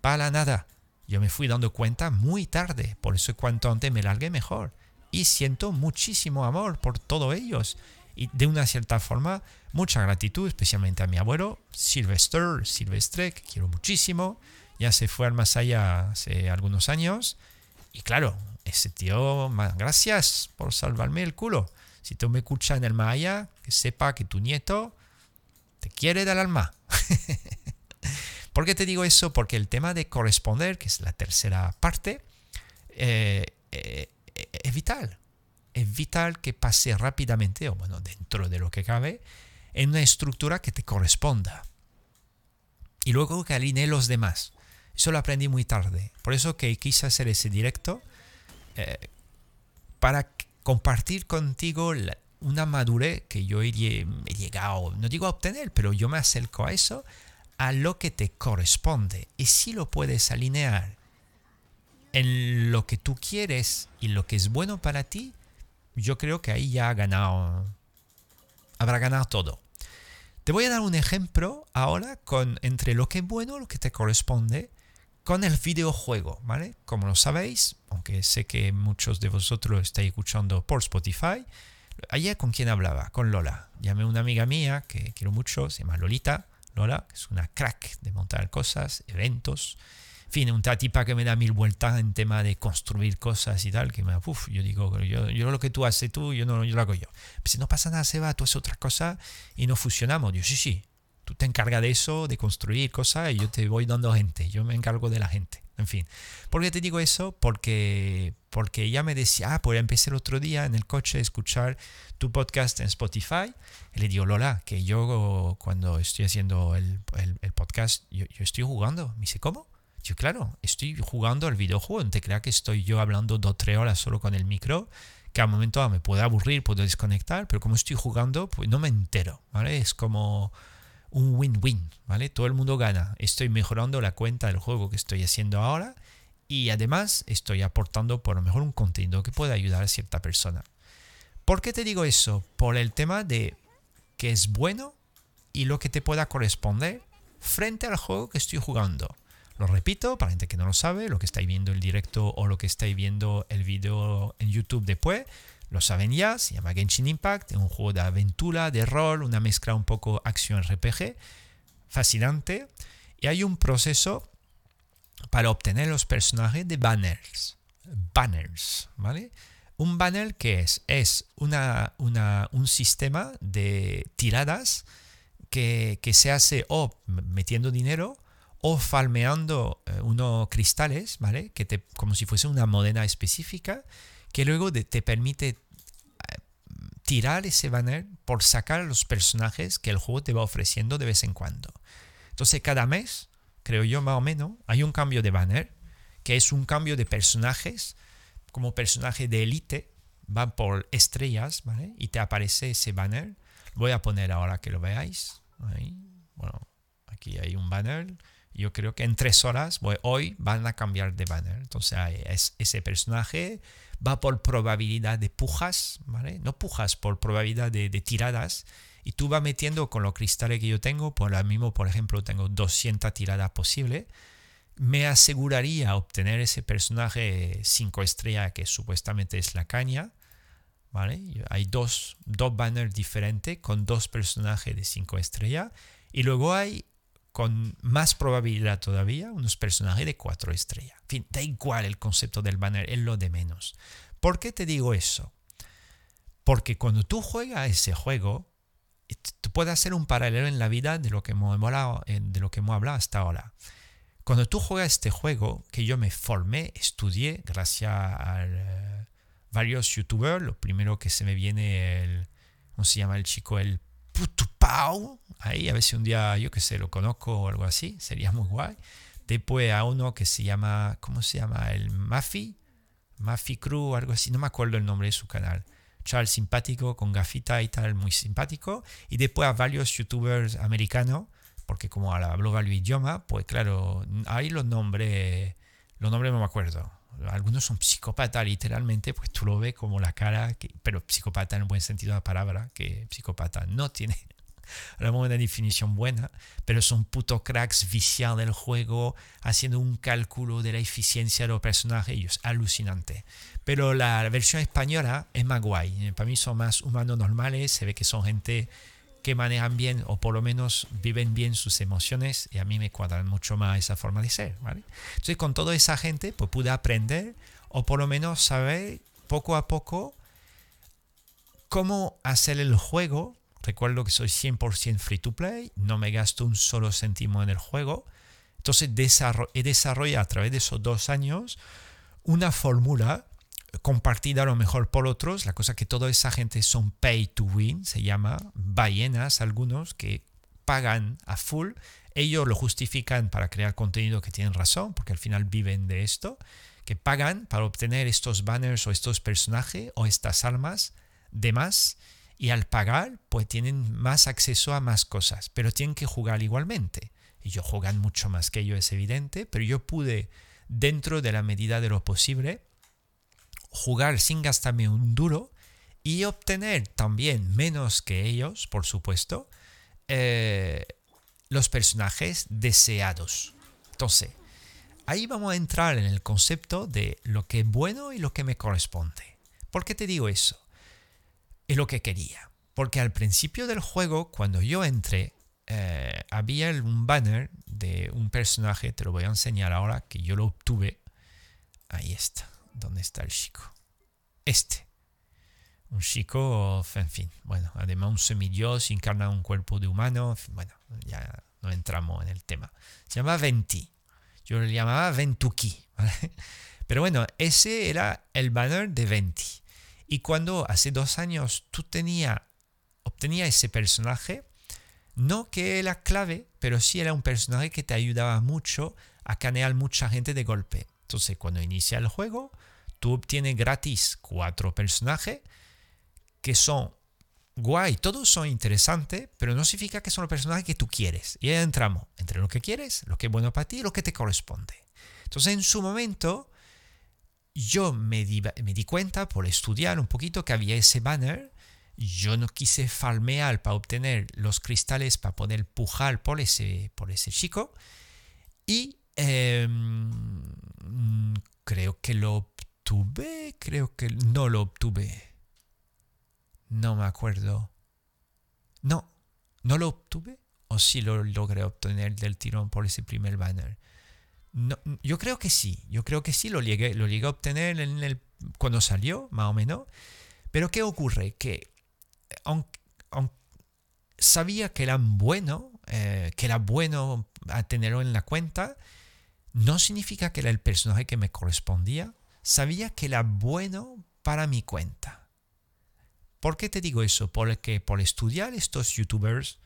Para nada. Yo me fui dando cuenta muy tarde, por eso cuanto antes me largué mejor. Y siento muchísimo amor por todos ellos y de una cierta forma mucha gratitud, especialmente a mi abuelo, Sylvester, Silvestre, que quiero muchísimo, ya se fue al más allá hace algunos años, y claro, ese tío, gracias por salvarme el culo. Si tú me escuchas en el Maya, que sepa que tu nieto te quiere del alma. ¿Por qué te digo eso? Porque el tema de corresponder, que es la tercera parte, eh, eh, es vital. Es vital que pase rápidamente, o bueno, dentro de lo que cabe, en una estructura que te corresponda. Y luego que alinee los demás. Eso lo aprendí muy tarde. Por eso que quise hacer ese directo eh, para compartir contigo una madurez que yo he, he, llegado, no digo a obtener, pero yo me acerco a eso, a lo que te corresponde. Y si lo puedes alinear en lo que tú quieres y lo que es bueno para ti, yo creo que ahí ya ha ganado, habrá ganado todo. Te voy a dar un ejemplo ahora con entre lo que es bueno, lo que te corresponde, con el videojuego, ¿vale? Como lo sabéis, aunque sé que muchos de vosotros estáis escuchando por Spotify, ayer con quién hablaba, con Lola. Llamé a una amiga mía que quiero mucho, se llama Lolita, Lola, es una crack de montar cosas, eventos, fin, una tipa que me da mil vueltas en tema de construir cosas y tal, que me uff, yo digo, yo, yo lo que tú haces tú, yo no lo hago yo. si no pasa nada, Seba, tú haces otra cosa y no fusionamos. Yo, sí, sí, tú te encargas de eso, de construir cosas y yo te voy dando gente, yo me encargo de la gente. En fin, ¿por qué te digo eso? Porque, porque ella me decía, ah, pues empecé el otro día en el coche a escuchar tu podcast en Spotify. Y le digo, Lola, que yo cuando estoy haciendo el, el, podcast, yo, yo, estoy jugando. Me dice, ¿cómo? Yo, claro, estoy jugando al videojuego. No te creas que estoy yo hablando dos o tres horas solo con el micro, que al momento me puede aburrir, puedo desconectar, pero como estoy jugando, pues no me entero, ¿vale? Es como un win-win, ¿vale? Todo el mundo gana. Estoy mejorando la cuenta del juego que estoy haciendo ahora y además estoy aportando por lo mejor un contenido que pueda ayudar a cierta persona. ¿Por qué te digo eso? Por el tema de que es bueno y lo que te pueda corresponder frente al juego que estoy jugando. Lo repito, para gente que no lo sabe, lo que estáis viendo el directo o lo que estáis viendo el video en YouTube después, lo saben ya, se llama Genshin Impact, es un juego de aventura, de rol, una mezcla un poco acción RPG, fascinante. Y hay un proceso para obtener los personajes de banners. Banners, ¿vale? Un banner que es, es una, un sistema de tiradas que, que, se hace o metiendo dinero o falmeando eh, unos cristales, ¿vale? Que como si fuese una moneda específica que luego te permite eh, tirar ese banner por sacar los personajes que el juego te va ofreciendo de vez en cuando. Entonces cada mes, creo yo más o menos, hay un cambio de banner, que es un cambio de personajes, como personaje de élite, va por estrellas, ¿vale? Y te aparece ese banner. Voy a poner ahora que lo veáis. Bueno, aquí hay un banner yo creo que en tres horas, hoy van a cambiar de banner. Entonces es, ese personaje va por probabilidad de pujas, ¿vale? No pujas, por probabilidad de, tiradas. Y tú vas metiendo con los cristales que yo tengo, por ahora mismo, por ejemplo, tengo 200 tiradas posibles. Me aseguraría obtener ese personaje 5 estrellas que supuestamente es la caña. ¿Vale? Hay dos, dos banners diferentes con dos personajes de 5 estrellas. Y luego hay con más probabilidad todavía unos personajes de cuatro estrellas. En fin, da igual el concepto del banner, es lo de menos. ¿Por qué te digo eso? Porque cuando tú juegas ese juego, tú puedes hacer un paralelo en la vida de lo que hemos hablado, de lo que hemos hablado hasta ahora. Cuando tú juegas este juego, que yo me formé, estudié, gracias a eh, varios youtubers, lo primero que se me viene, el, ¿cómo se llama el chico? El Putupau, ahí a ver si un día, yo que sé, lo conozco o algo así, sería muy guay. Después a uno que se llama, ¿cómo se llama? El Mafi, Mafi Crew algo así, no me acuerdo el nombre de su canal. Charles simpático, con gafita y tal, muy simpático. Y después a varios youtubers americanos, porque como hablo varios idioma, pues claro, ahí los nombres, los nombres no me acuerdo algunos son psicópatas literalmente, pues tú lo ves como la cara, pero psicópata en el buen sentido de la palabra, que psicópata no tiene una definición buena, pero son puto cracks viciados del juego, haciendo un cálculo de la eficiencia de los personajes, es alucinante. Pero la versión española es más guay, para mí son más humanos normales, se ve que son gente que manejan bien o por lo menos viven bien sus emociones y a mí me cuadran mucho más esa forma de ser, ¿vale? Entonces con toda esa gente pues pude aprender o por lo menos saber poco a poco cómo hacer el juego. Recuerdo que soy 100% free to play, no me gasto un solo céntimo en el juego. Entonces he desarrollado a través de esos dos años una fórmula compartida a lo mejor por otros. La cosa que toda esa gente son pay to win, se llama ballenas algunos que pagan a full. Ellos lo justifican para crear contenido que tienen razón, porque al final viven de esto, que pagan para obtener estos banners o estos personajes o estas armas de más y al pagar pues tienen más acceso a más cosas, pero tienen que jugar igualmente. Ellos juegan mucho más que yo, es evidente, pero yo pude, dentro de la medida de lo posible, jugar sin gastarme un duro y obtener también menos que ellos, por supuesto, eh, los personajes deseados. Entonces, ahí vamos a entrar en el concepto de lo que es bueno y lo que me corresponde. ¿Por qué te digo eso? Es lo que quería. Porque al principio del juego, cuando yo entré, eh, había un banner de un personaje, te lo voy a enseñar ahora, que yo lo obtuve. Ahí está. ¿Dónde está el chico? Este. Un chico, en fin, bueno, además un semidios, encarna un cuerpo de humano, bueno, ya no entramos en el tema. Se llama Venti. Yo lo llamaba Ventuki, Pero bueno, ese era el banner de Venti. Y cuando hace dos años tú tenía, obtenía ese personaje, no que era clave, pero sí era un personaje que te ayudaba mucho a canear mucha gente de golpe. Entonces, cuando inicia el juego, tú obtienes gratis cuatro personajes que son guay, todos son interesantes, pero no significa que son los personajes que tú quieres. Y ahí entramos entre lo que quieres, lo que es bueno para ti y lo que te corresponde. Entonces, en su momento, yo me di, me di cuenta por estudiar un poquito que había ese banner. Yo no quise farmear para obtener los cristales para poder pujar por ese, por ese chico. Y em, creo que lo obtuve, creo que no lo obtuve. No me acuerdo. No, no lo obtuve o sí lo logré obtener del tirón por ese primer banner. No, yo creo que sí, yo creo que sí lo llegué, lo llegué a obtener en el, cuando salió, más o menos. Pero ¿qué ocurre? Que aunque, sabía que era bueno, eh, que era bueno a tenerlo en la cuenta, no significa que era el personaje que me correspondía sabía que era bueno para mi cuenta. ¿Por qué te digo eso? Porque por estudiar estos youtubers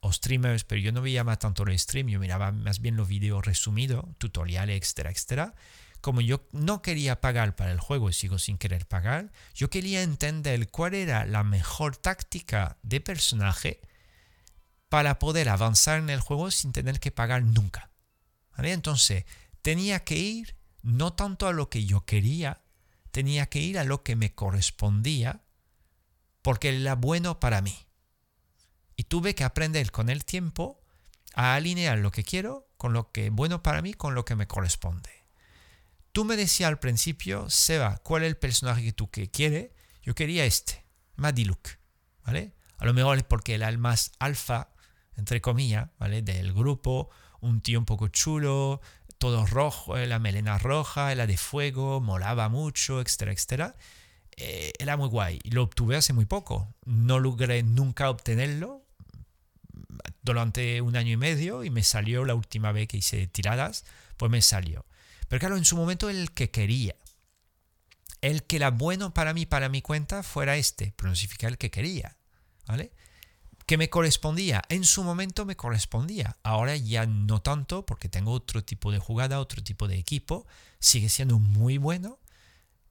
o streamers, pero yo no veía más tanto el stream, yo miraba más bien los videos resumidos, tutoriales, etcétera, etcétera. Como yo no quería pagar para el juego y sigo sin querer pagar, yo quería entender cuál era la mejor táctica de personaje para poder avanzar en el juego sin tener que pagar nunca. Entonces, tenía que ir no tanto a lo que yo quería, tenía que ir a lo que me correspondía, porque era bueno para mí. Y tuve que aprender con el tiempo a alinear lo que quiero con lo que es bueno para mí, con lo que me corresponde. Tú me decías al principio, Seba, ¿cuál es el personaje que tú quieres? Yo quería este, Madiluk, ¿vale? A lo mejor es porque era el más alfa, entre comillas, ¿vale? Del grupo, un tío un poco chulo, todo rojo, eh, la melena roja, la de fuego, molaba mucho, etcétera, etcétera. Eh, era muy guay. Lo obtuve hace muy poco. No logré nunca obtenerlo durante un año y medio y me salió la última vez que hice tiradas, pues me salió. Pero claro, en su momento el que quería. El que era bueno para mí, para mi cuenta, fuera este, pero no significa el que quería. ¿Vale? Que me correspondía. En su momento me correspondía. Ahora ya no tanto porque tengo otro tipo de jugada, otro tipo de equipo. Sigue siendo muy bueno.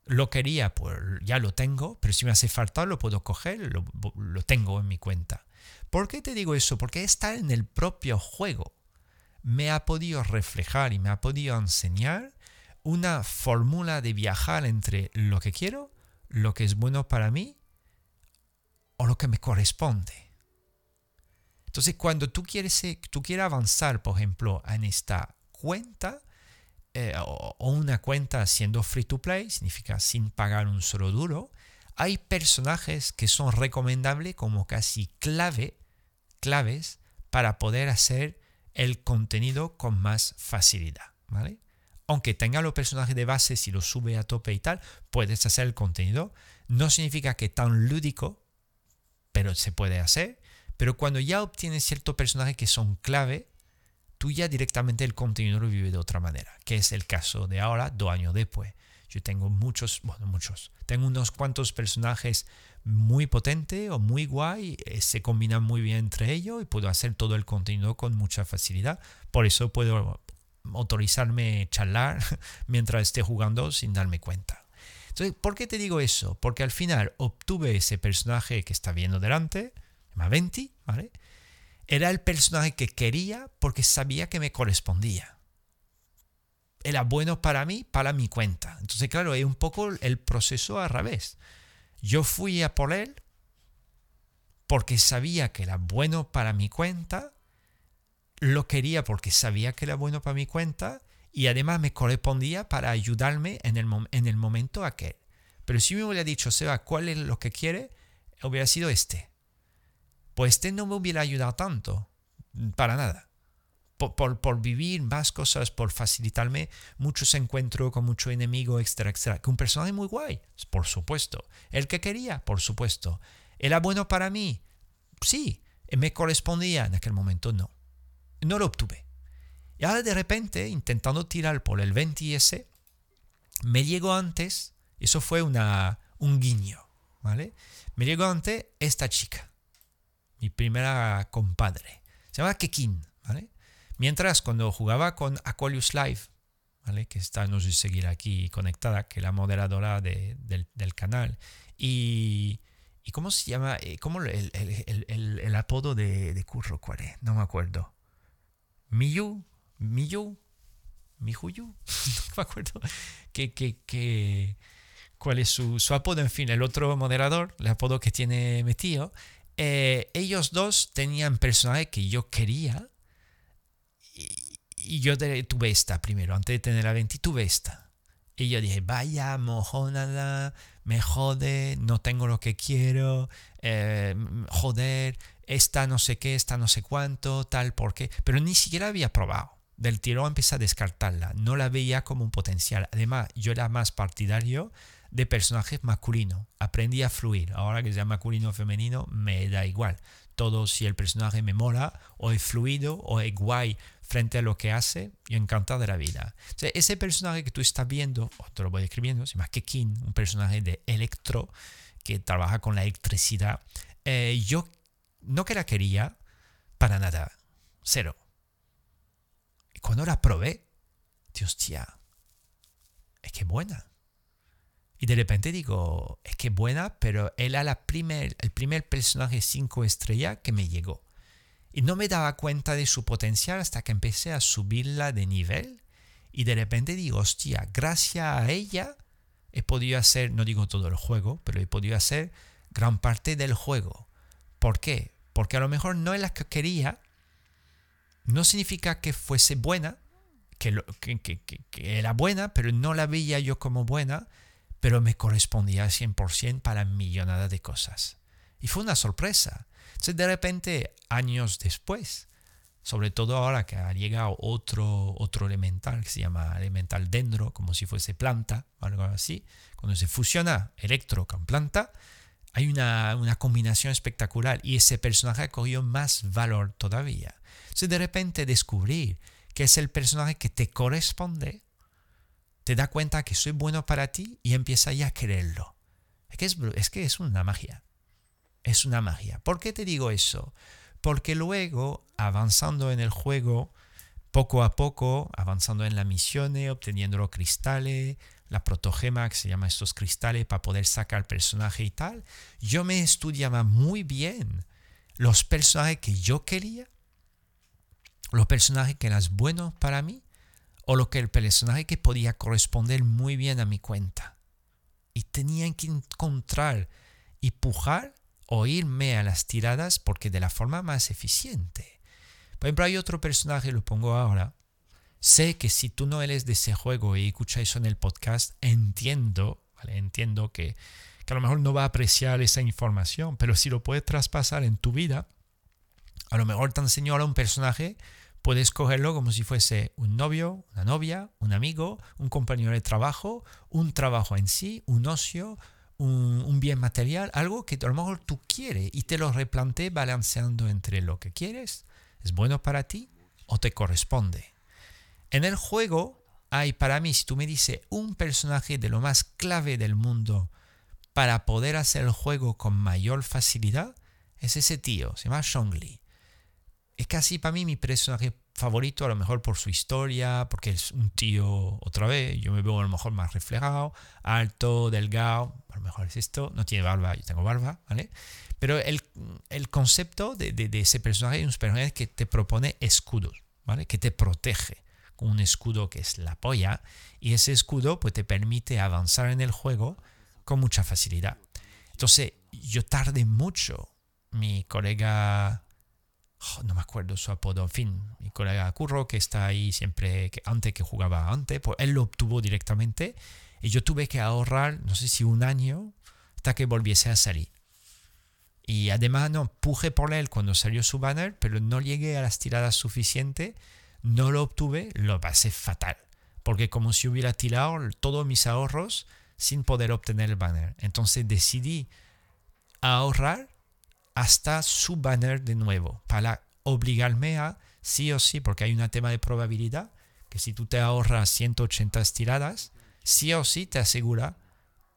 Lo quería, pues ya lo tengo, pero si me hace falta lo puedo coger, lo, lo tengo en mi cuenta. ¿Por qué te digo eso? Porque está en el propio juego. Me ha podido reflejar y me ha podido enseñar una fórmula de viajar entre lo que quiero, lo que es bueno para mí o lo que me corresponde. Entonces, cuando tú quieres, tú quieres avanzar, por ejemplo, en esta cuenta, eh, o, una cuenta siendo free to play, significa sin pagar un solo duro, hay personajes que son recomendables como casi clave, claves para poder hacer el contenido con más facilidad. ¿vale? aunque tenga los personajes de base, si los sube a tope y tal, puedes hacer el contenido. No significa que tan lúdico, pero se puede hacer. Pero cuando ya obtienes ciertos personajes que son clave, tú ya directamente el contenido lo vives de otra manera, que es el caso de ahora, dos años después. Yo tengo muchos, bueno, muchos, tengo unos cuantos personajes muy potentes o muy guay, eh, se combinan muy bien entre ellos y puedo hacer todo el contenido con mucha facilidad. Por eso puedo autorizarme charlar mientras esté jugando sin darme cuenta. Entonces, ¿por qué te digo eso? Porque al final obtuve ese personaje que está viendo delante, llama Venti, ¿vale? Era el personaje que quería porque sabía que me correspondía. Era bueno para mí, para mi cuenta. Entonces, claro, es un poco el proceso al revés. Yo fui a por él porque sabía que era bueno para mi cuenta lo quería porque sabía que era bueno para mi cuenta y además me correspondía para ayudarme en el, en el momento aquel. Pero si me hubiera dicho, Seba, ¿cuál es lo que quiere? Hubiera sido este. Pues este no me hubiera ayudado tanto, para nada. Por, por, vivir más cosas, por facilitarme muchos encuentros con mucho enemigo, etcétera, etcétera. Que un personaje muy guay, por supuesto. El que quería, por supuesto. ¿Era bueno para mí? Sí. ¿Me correspondía? En aquel momento no no lo obtuve. Y ahora de repente, intentando tirar por el 20S, me llegó antes, eso fue una, un guiño, ¿vale? Me llegó antes esta chica, mi primera compadre. Se llama Kekin, ¿vale? Mientras cuando jugaba con Aquarius Live, ¿vale? Que está, no sé si seguir aquí conectada, que es la moderadora del, canal. Y, y, ¿cómo se llama? Eh, ¿Cómo el, el, el, apodo de, de Curro? ¿Cuál es? No me acuerdo. Miyu, Miyu, Mijuyu, no me acuerdo que, que, cuál es su, su, apodo, en fin, el otro moderador, el apodo que tiene metido, eh, ellos dos tenían personajes que yo quería y, yo tuve esta primero, antes de tener la 20, tuve esta. Y yo dije, vaya mojonada, me jode, no tengo lo que quiero, eh, joder, esta no sé qué, esta no sé cuánto, tal, por qué, pero ni siquiera había probado. Del tirón empecé a descartarla, no la veía como un potencial. Además, yo era más partidario de personajes masculinos. Aprendí a fluir. Ahora que sea masculino o femenino, me da igual. Todo si el personaje me mola, o es fluido, o es guay frente a lo que hace, yo encantado de la vida. ese personaje que tú estás viendo, o te lo voy escribiendo, se llama Kekin, un personaje de electro que trabaja con la electricidad. Eh, yo no que la quería para nada. Cero. Y cuando la probé, Dios, tía, es que buena. Y de repente digo, es que buena, pero era la primer, el primer personaje 5 estrellas que me llegó. Y no me daba cuenta de su potencial hasta que empecé a subirla de nivel. Y de repente digo, hostia, gracias a ella he podido hacer, no digo todo el juego, pero he podido hacer gran parte del juego. ¿Por qué? Porque a lo mejor no es la que quería, no significa que fuese buena, que, que, era buena, pero no la veía yo como buena, pero me correspondía al 100% para millonadas de cosas. Y fue una sorpresa. Entonces de repente, años después, sobre todo ahora que ha llegado otro, otro elemental que se llama elemental dendro, como si fuese planta, algo así, cuando se fusiona electro con planta, hay una, combinación espectacular y ese personaje cogió más valor todavía. Si de repente descubrir que es el personaje que te corresponde, te da cuenta que soy bueno para ti y empieza ya a quererlo. Es que es, una magia. Es una magia. ¿Por qué te digo eso? Porque luego, avanzando en el juego, poco a poco, avanzando en la misión, obteniendo los cristales, la protogema, que se llama estos cristales, para poder sacar personaje y tal, yo me estudiaba muy bien los personajes que yo quería, los personajes que eran buenos para mí, o lo que el personaje que podía corresponder muy bien a mi cuenta. Y tenían que encontrar y pujar o irme a las tiradas porque de la forma más eficiente. Por ejemplo, hay otro personaje, lo pongo ahora, Sé que si tú no eres de ese juego y escuchas eso en el podcast, entiendo, entiendo que, que a lo mejor no va a apreciar esa información, pero si lo puedes traspasar en tu vida, a lo mejor te enseñó a un personaje Puedes cogerlo como si fuese un novio, una novia, un amigo, un compañero de trabajo, un trabajo en sí, un ocio, un, bien material, algo que a lo mejor tú quieres y te lo replante balanceando entre lo que quieres, es bueno para ti o te corresponde. En el juego hay para mí, si tú me dices, un personaje de lo más clave del mundo para poder hacer el juego con mayor facilidad, es ese tío, se llama Shongli es casi para mí mi personaje favorito, a lo mejor por su historia, porque es un tío otra vez, yo me veo a lo mejor más reflejado, alto, delgado, a lo mejor es esto, no tiene barba, yo tengo barba, ¿vale? Pero el, concepto de, ese personaje es un personaje que te propone escudos, ¿vale? Que te protege con un escudo que es la polla y ese escudo pues te permite avanzar en el juego con mucha facilidad. Entonces yo tardé mucho, mi colega No me acuerdo su apodo, en fin, mi colega Curro que está ahí siempre, que antes que jugaba antes, pues él lo obtuvo directamente y yo tuve que ahorrar, no sé si un año, hasta que volviese a salir. Y además no, puje por él cuando salió su banner, pero no llegué a las tiradas suficientes, no lo obtuve, lo pasé fatal, porque como si hubiera tirado todos mis ahorros sin poder obtener el banner. Entonces decidí ahorrar hasta su banner de nuevo para obligarme a sí o sí, porque hay un tema de probabilidad, que si tú te ahorras 180 tiradas, sí o sí te asegura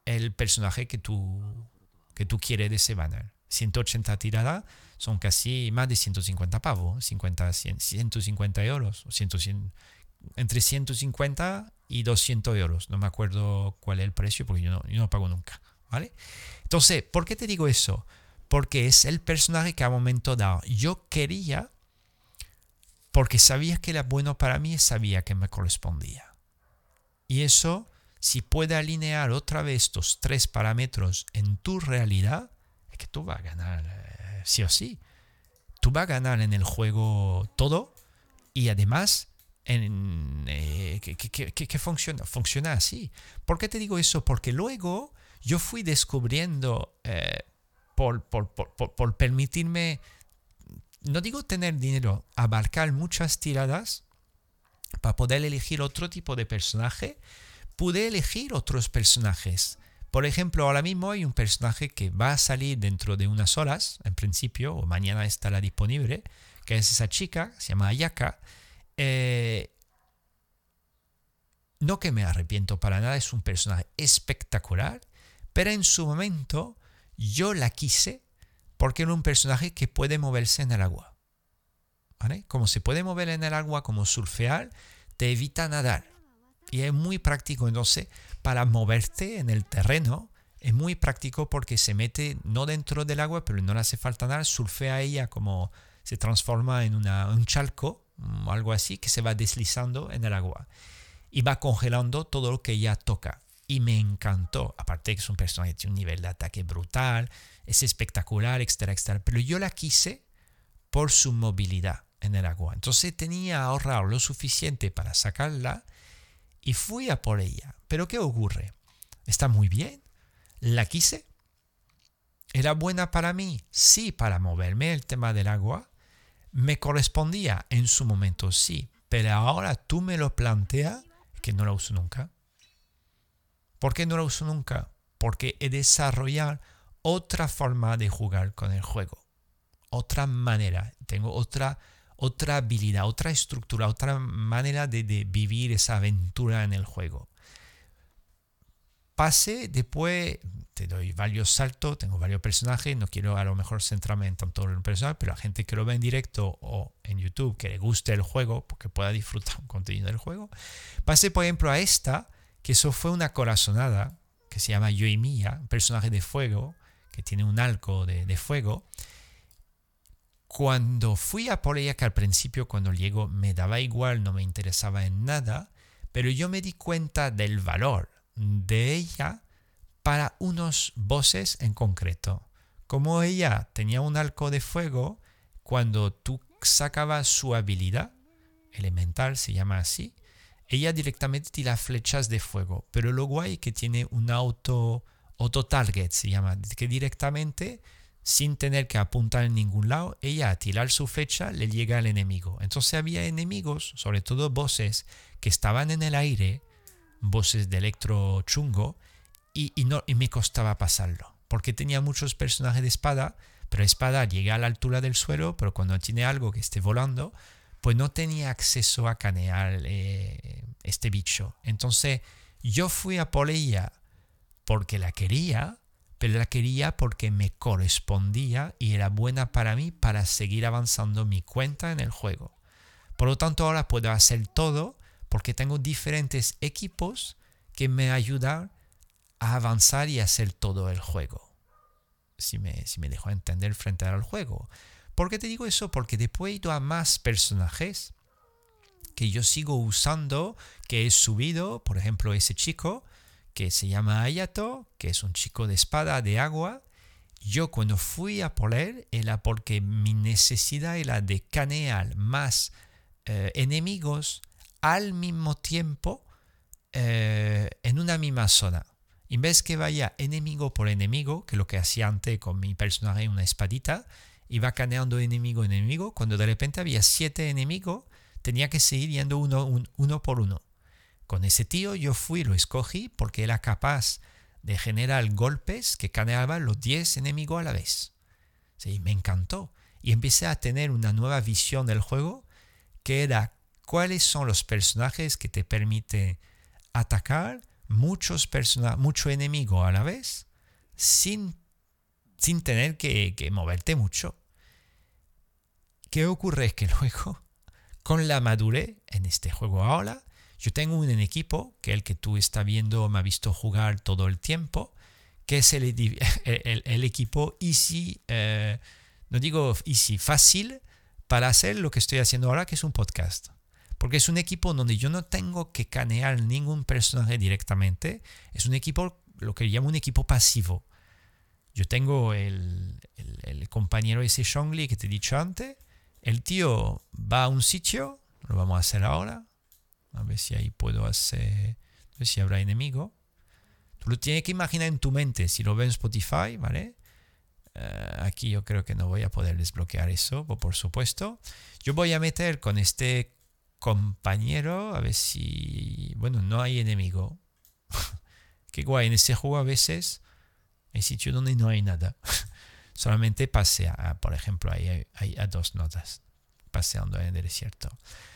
el personaje que tú, que tú quieres de ese banner. 180 tiradas son casi más de 150 pavos, 50, 150 euros, entre 150 y 200 euros. No me acuerdo cuál es el precio porque yo no, yo no pago nunca. ¿vale? Entonces, ¿por qué te digo eso? Porque es el personaje que a momento dado yo quería, porque sabía que era bueno para mí y sabía que me correspondía. Y eso, si puede alinear otra vez estos tres parámetros en tu realidad, es que tú vas a ganar eh, sí o sí. Tú vas a ganar en el juego todo y además en, eh, que, funciona, funciona así. ¿Por qué te digo eso? Porque luego yo fui descubriendo eh, por, permitirme, no digo tener dinero, abarcar muchas tiradas para poder elegir otro tipo de personaje, pude elegir otros personajes. Por ejemplo, ahora mismo hay un personaje que va a salir dentro de unas horas, en principio, o mañana estará disponible, que es esa chica, se llama Ayaka. Eh, no que me arrepiento para nada, es un personaje espectacular, pero en su momento yo la quise porque era un personaje que puede moverse en el agua. Como se puede mover en el agua, como surfear, te evita nadar. Y es muy práctico, entonces, para moverte en el terreno, es muy práctico porque se mete no dentro del agua, pero no le hace falta nadar, surfea ella como se transforma en un chalco, o algo así, que se va deslizando en el agua. Y va congelando todo lo que ella toca y me encantó. Aparte que es un personaje que tiene un nivel de ataque brutal, es espectacular, etcétera, etcétera. Pero yo la quise por su movilidad en el agua. Entonces tenía ahorrado lo suficiente para sacarla y fui a por ella. Pero ¿qué ocurre? Está muy bien. La quise. ¿Era buena para mí? Sí, para moverme el tema del agua. Me correspondía en su momento, sí. Pero ahora tú me lo planteas que no la uso nunca. ¿Por qué no lo uso nunca? Porque he desarrollado otra forma de jugar con el juego. Otra manera. Tengo otra, otra habilidad, otra estructura, otra manera de, vivir esa aventura en el juego. Pase después, te doy varios saltos, tengo varios personajes, no quiero a lo mejor centrarme en tanto en un personaje, pero la gente que lo ve en directo o en YouTube, que le guste el juego, porque pueda disfrutar un contenido del juego. Pase, por ejemplo, a esta, que eso fue una corazonada que se llama Yoimiya, un personaje de fuego, que tiene un arco de, fuego. Cuando fui a por ella, que al principio cuando llego me daba igual, no me interesaba en nada, pero yo me di cuenta del valor de ella para unos voces en concreto. Como ella tenía un arco de fuego, cuando tú sacabas su habilidad, elemental se llama así, ella directamente tira flechas de fuego, pero lo guay que tiene un auto, auto target, se llama, que directamente sin tener que apuntar en ningún lado, ella a tirar su flecha le llega al enemigo. Entonces había enemigos, sobre todo voces, que estaban en el aire, voces de electro chungo, y, no, y me costaba pasarlo, porque tenía muchos personajes de espada, pero espada llega a la altura del suelo, pero cuando tiene algo que esté volando, pues no tenía acceso a canear eh, este bicho. Entonces yo fui a por porque la quería, pero la quería porque me correspondía y era buena para mí para seguir avanzando mi cuenta en el juego. Por lo tanto, ahora puedo hacer todo porque tengo diferentes equipos que me ayudan a avanzar y hacer todo el juego. Si me, si me entender frente al juego. ¿Por qué te digo eso? Porque después he ido a más personajes que yo sigo usando, que he subido, por ejemplo, ese chico que se llama Ayato, que es un chico de espada de agua. Yo cuando fui a por él era porque mi necesidad era de canear más eh, enemigos al mismo tiempo eh, en una misma zona. En vez que vaya enemigo por enemigo, que lo que hacía antes con mi personaje una espadita, iba caneando enemigo enemigo, cuando de repente había siete enemigos, tenía que seguir yendo uno, uno por uno. Con ese tío yo fui, lo escogí porque era capaz de generar golpes que caneaban los 10 enemigos a la vez. Sí, me encantó. Y empecé a tener una nueva visión del juego que era cuáles son los personajes que te permiten atacar muchos mucho enemigo a la vez sin, sin tener que, moverte mucho. ¿Qué ocurre? Es que luego, con la madurez en este juego ahora, yo tengo un equipo, que el que tú estás viendo me ha visto jugar todo el tiempo, que es el, el, equipo easy, eh, no digo easy, fácil para hacer lo que estoy haciendo ahora, que es un podcast. Porque es un equipo donde yo no tengo que canear ningún personaje directamente. Es un equipo, lo que llamo un equipo pasivo. Yo tengo el, el compañero ese Shongli que te he dicho antes. El tío va a un sitio, lo vamos a hacer ahora, a ver si ahí puedo hacer. A ver si habrá enemigo. Tú lo tienes que imaginar en tu mente. Si lo ves en Spotify, ¿vale? Eh, aquí yo creo que no voy a poder desbloquear eso, por supuesto. Yo voy a meter con este compañero a ver si. Bueno, no hay enemigo. Qué guay. En este juego a veces hay sitios donde no hay nada. Solamente pasea, por ejemplo, hay, hay a dos notas paseando en el desierto.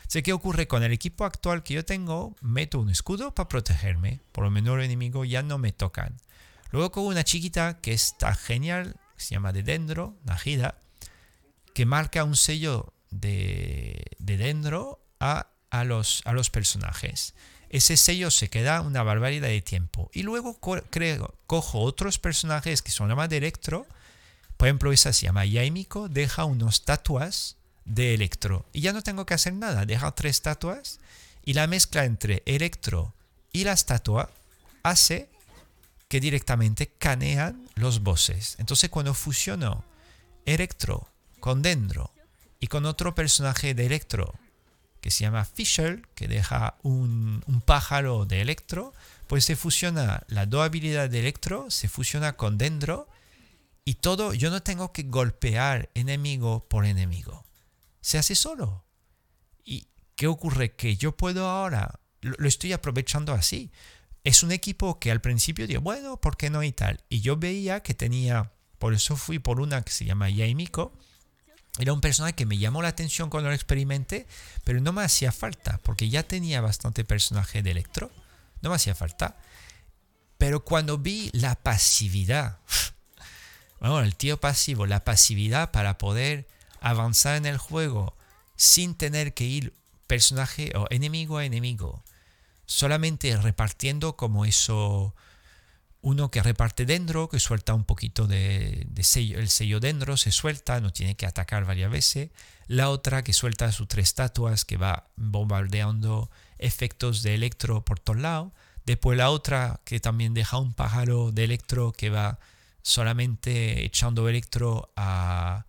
Sé qué ocurre con el equipo actual que yo tengo, meto un escudo para protegerme, por lo menos los enemigos ya no me tocan. Luego con una chiquita que está genial, se llama de Dendro, Najida, que marca un sello de, de Dendro a, a, los, a los personajes. Ese sello se queda una barbaridad de tiempo. Y luego creo, cojo otros personajes que son más de Electro. Por ejemplo, esa se llama Yaimiko, deja unos tatuas de Electro. Y ya no tengo que hacer nada, dejar tres estatuas y la mezcla entre Electro y la estatua hace que directamente canean los bosses. Entonces cuando fusiono Electro con Dendro y con otro personaje de Electro que se llama Fisher, que deja un, un pájaro de Electro, pues se fusiona la dos de Electro, se fusiona con Dendro y todo, yo no tengo que golpear enemigo por enemigo se hace solo. ¿Y qué ocurre? Que yo puedo ahora, lo, estoy aprovechando así. Es un equipo que al principio digo, bueno, ¿por qué no y tal? Y yo veía que tenía, por eso fui por una que se llama Yaimiko. Era un personaje que me llamó la atención cuando lo experimenté, pero no me hacía falta, porque ya tenía bastante personaje de Electro. No me hacía falta. Pero cuando vi la pasividad, bueno, el tío pasivo, la pasividad para poder avanzar en el juego sin tener que ir personaje o enemigo a enemigo, solamente repartiendo como eso, uno que reparte dentro, que suelta un poquito de, sello, el sello dentro se suelta, no tiene que atacar varias veces, la otra que suelta sus tres estatuas que va bombardeando efectos de electro por todos lados, después la otra que también deja un pájaro de electro que va solamente echando electro a,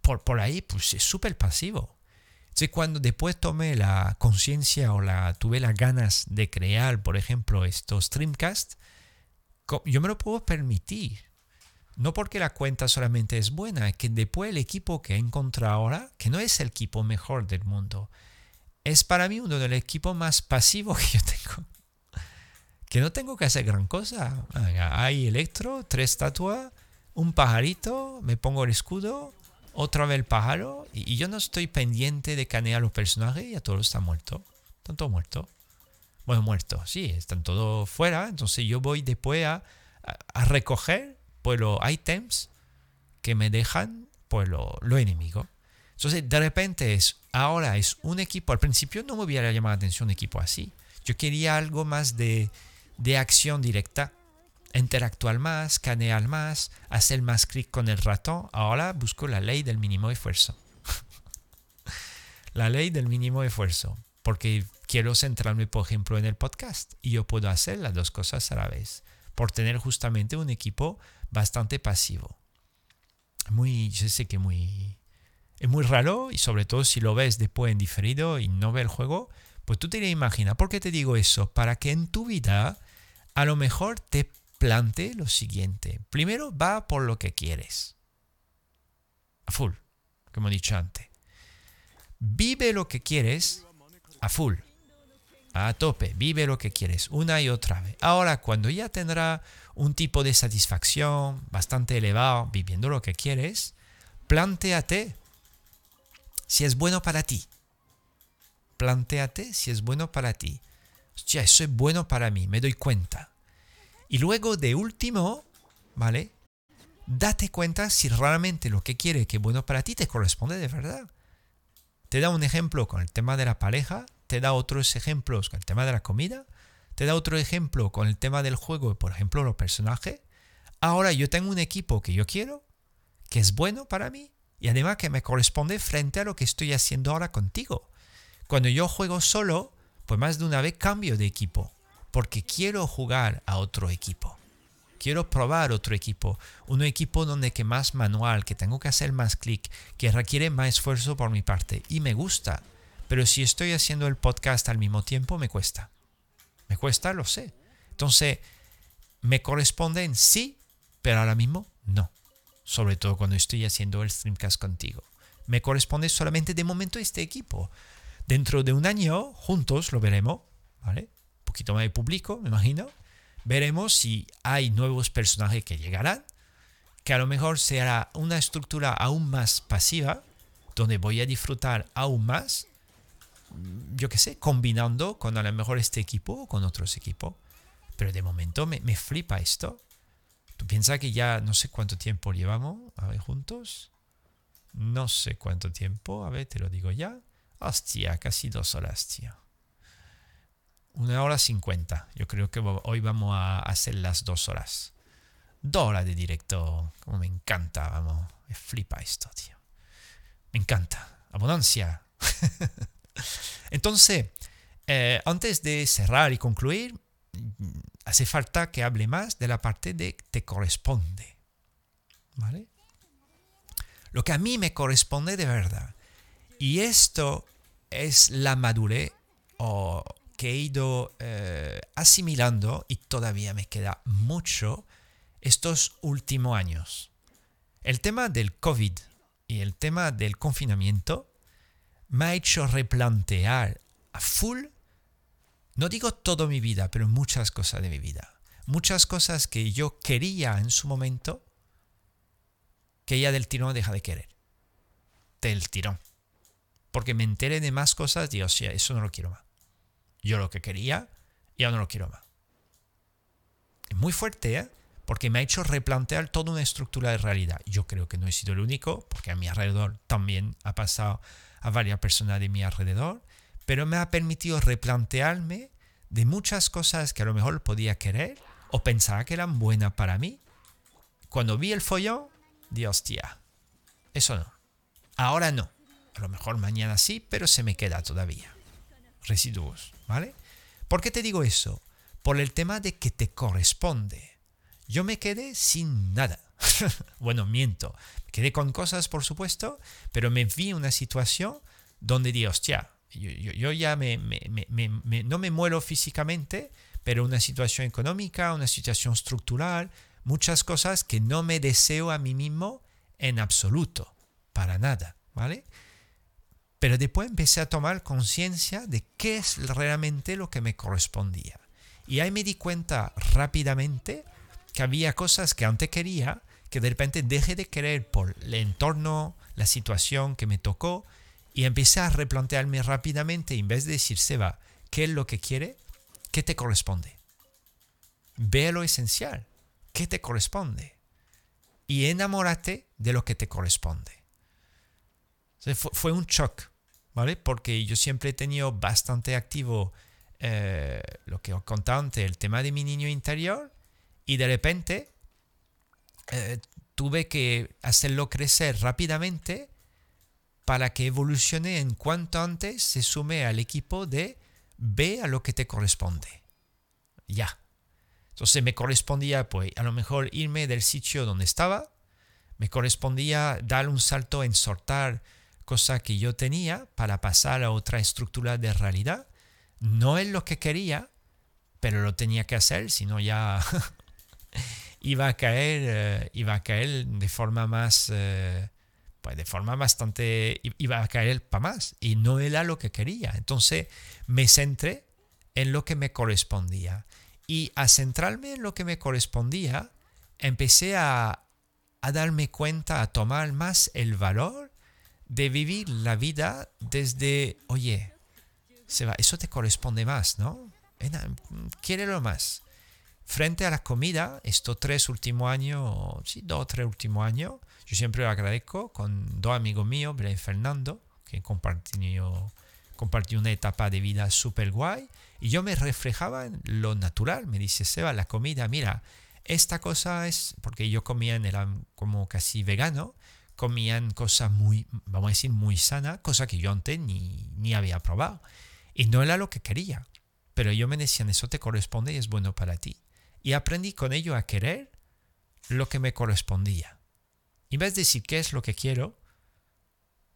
por, por ahí, pues es súper pasivo. Entonces, cuando después tomé la conciencia o la, tuve las ganas de crear, por ejemplo, estos streamcast, yo me lo puedo permitir. No porque la cuenta solamente es buena, que después el equipo que he encontrado ahora, que no es el equipo mejor del mundo, es para mí uno de los equipos más pasivos que yo tengo. Que no tengo que hacer gran cosa. Hay electro, tres estatuas, un pajarito, me pongo el escudo, otra vez el pájaro, y, yo no estoy pendiente de canear los personajes, ya todos están muertos. Están todos muertos. Bueno, muertos, sí, están todos fuera. Entonces yo voy después a, a, recoger pues, los items que me dejan pues, los lo enemigos. Entonces de repente es, ahora es un equipo, al principio no me hubiera llamado la atención un equipo así. Yo quería algo más de, de acción directa interactuar más, canear más, hacer más clic con el ratón. Ahora busco la ley del mínimo esfuerzo. la ley del mínimo esfuerzo. Porque quiero centrarme, por ejemplo, en el podcast. Y yo puedo hacer las dos cosas a la vez. Por tener justamente un equipo bastante pasivo. Muy, yo sé que muy, es muy raro. Y sobre todo si lo ves después en diferido y no ves el juego. Pues tú te imaginas. ¿Por qué te digo eso? Para que en tu vida a lo mejor te plante lo siguiente. Primero, va por lo que quieres. A full, como he dicho antes. Vive lo que quieres a full. A tope, vive lo que quieres una y otra vez. Ahora, cuando ya tendrá un tipo de satisfacción bastante elevado viviendo lo que quieres, planteate si es bueno para ti. Planteate si es bueno para ti. Hostia, eso es bueno para mí, me doy cuenta. Y luego de último, ¿vale? Date cuenta si realmente lo que quiere que es bueno para ti te corresponde de verdad. Te da un ejemplo con el tema de la pareja, te da otros ejemplos con el tema de la comida, te da otro ejemplo con el tema del juego, por ejemplo, los personajes. Ahora yo tengo un equipo que yo quiero, que es bueno para mí y además que me corresponde frente a lo que estoy haciendo ahora contigo. Cuando yo juego solo, pues más de una vez cambio de equipo porque quiero jugar a otro equipo. Quiero probar otro equipo, un equipo donde que más manual, que tengo que hacer más clic, que requiere más esfuerzo por mi parte y me gusta. Pero si estoy haciendo el podcast al mismo tiempo me cuesta. Me cuesta, lo sé. Entonces, me corresponde en sí, pero ahora mismo no. Sobre todo cuando estoy haciendo el streamcast contigo. Me corresponde solamente de momento este equipo. Dentro de un año, juntos lo veremos, ¿vale? Poquito más de público, me imagino. Veremos si hay nuevos personajes que llegarán, que a lo mejor será una estructura aún más pasiva, donde voy a disfrutar aún más, yo qué sé, combinando con a lo mejor este equipo o con otros equipos. Pero de momento me, me flipa esto. ¿Tú piensas que ya no sé cuánto tiempo llevamos a ver, juntos? No sé cuánto tiempo, a ver, te lo digo ya. Hostia, casi dos horas, tío. Una hora cincuenta. Yo creo que hoy vamos a hacer las dos horas. Dos horas de directo. Como me encanta, vamos. Me flipa esto, tío. Me encanta. Abundancia. Entonces, eh, antes de cerrar y concluir, hace falta que hable más de la parte de te corresponde. ¿Vale? Lo que a mí me corresponde de verdad. Y esto es la madurez o que he ido eh, asimilando y todavía me queda mucho estos últimos años. El tema del COVID y el tema del confinamiento me ha hecho replantear a full, no digo toda mi vida, pero muchas cosas de mi vida. Muchas cosas que yo quería en su momento, que ya del tirón deja de querer. Del tirón. Porque me enteré de más cosas y, o sea, eso no lo quiero más yo lo que quería y ahora no lo quiero más. Es muy fuerte, ¿eh? Porque me ha hecho replantear toda una estructura de realidad. Yo creo que no he sido el único, porque a mi alrededor también ha pasado a varias personas de mi alrededor, pero me ha permitido replantearme de muchas cosas que a lo mejor podía querer o pensaba que eran buenas para mí. Cuando vi el follón, di hostia, eso no. Ahora no. A lo mejor mañana sí, pero se me queda todavía residuos, ¿vale? ¿Por qué te digo eso? Por el tema de que te corresponde. Yo me quedé sin nada. bueno, miento. Quedé con cosas, por supuesto, pero me vi en una situación donde di, hostia, yo, yo, ya me, no me muero físicamente, pero una situación económica, una situación estructural muchas cosas que no me deseo a mí mismo en absoluto, para nada, ¿vale? Pero después empecé a tomar conciencia de qué es realmente lo que me correspondía. Y ahí me di cuenta rápidamente que había cosas que antes quería, que de repente dejé de querer por el entorno, la situación que me tocó, y empecé a replantearme rápidamente, en vez de decir, Seba, ¿qué es lo que quiere? ¿Qué te corresponde? Ve lo esencial. ¿Qué te corresponde? Y enamórate de lo que te corresponde. Fue, un shock, ¿vale? Porque yo siempre he tenido bastante activo eh, lo que os contaba antes, el tema de mi niño interior, y de repente eh, tuve que hacerlo crecer rápidamente para que evolucione en cuanto antes se sume al equipo de ve a lo que te corresponde. Ya. Entonces me correspondía, pues, a lo mejor irme del sitio donde estaba, me correspondía dar un salto en soltar cosa que yo tenía para pasar a otra estructura de realidad. No es lo que quería, pero lo tenía que hacer, si no ya iba a caer, eh, iba a caer de forma más, eh, pues de forma bastante, iba a caer para más y no era lo que quería. Entonces me centré en lo que me correspondía y a centrarme en lo que me correspondía, empecé a, a darme cuenta, a tomar más el valor de vivir la vida desde, oye, Seba, eso te corresponde más, ¿no? lo más frente a la comida, estos tres últimos años, sí, dos o tres últimos años, yo siempre lo agradezco con dos amigos míos, y Fernando, que compartió, una etapa de vida súper guay, y yo me reflejaba en lo natural. Me dice, Seba, la comida, mira, esta cosa es, porque yo comía, era como casi vegano, comían cosas muy, vamos a decir, muy sana, cosa que yo antes ni, ni había probado. Y no era lo que quería. Pero yo me decían, eso te corresponde y es bueno para ti y aprendí con ello a querer lo que me correspondía. En vez de decir qué es lo que quiero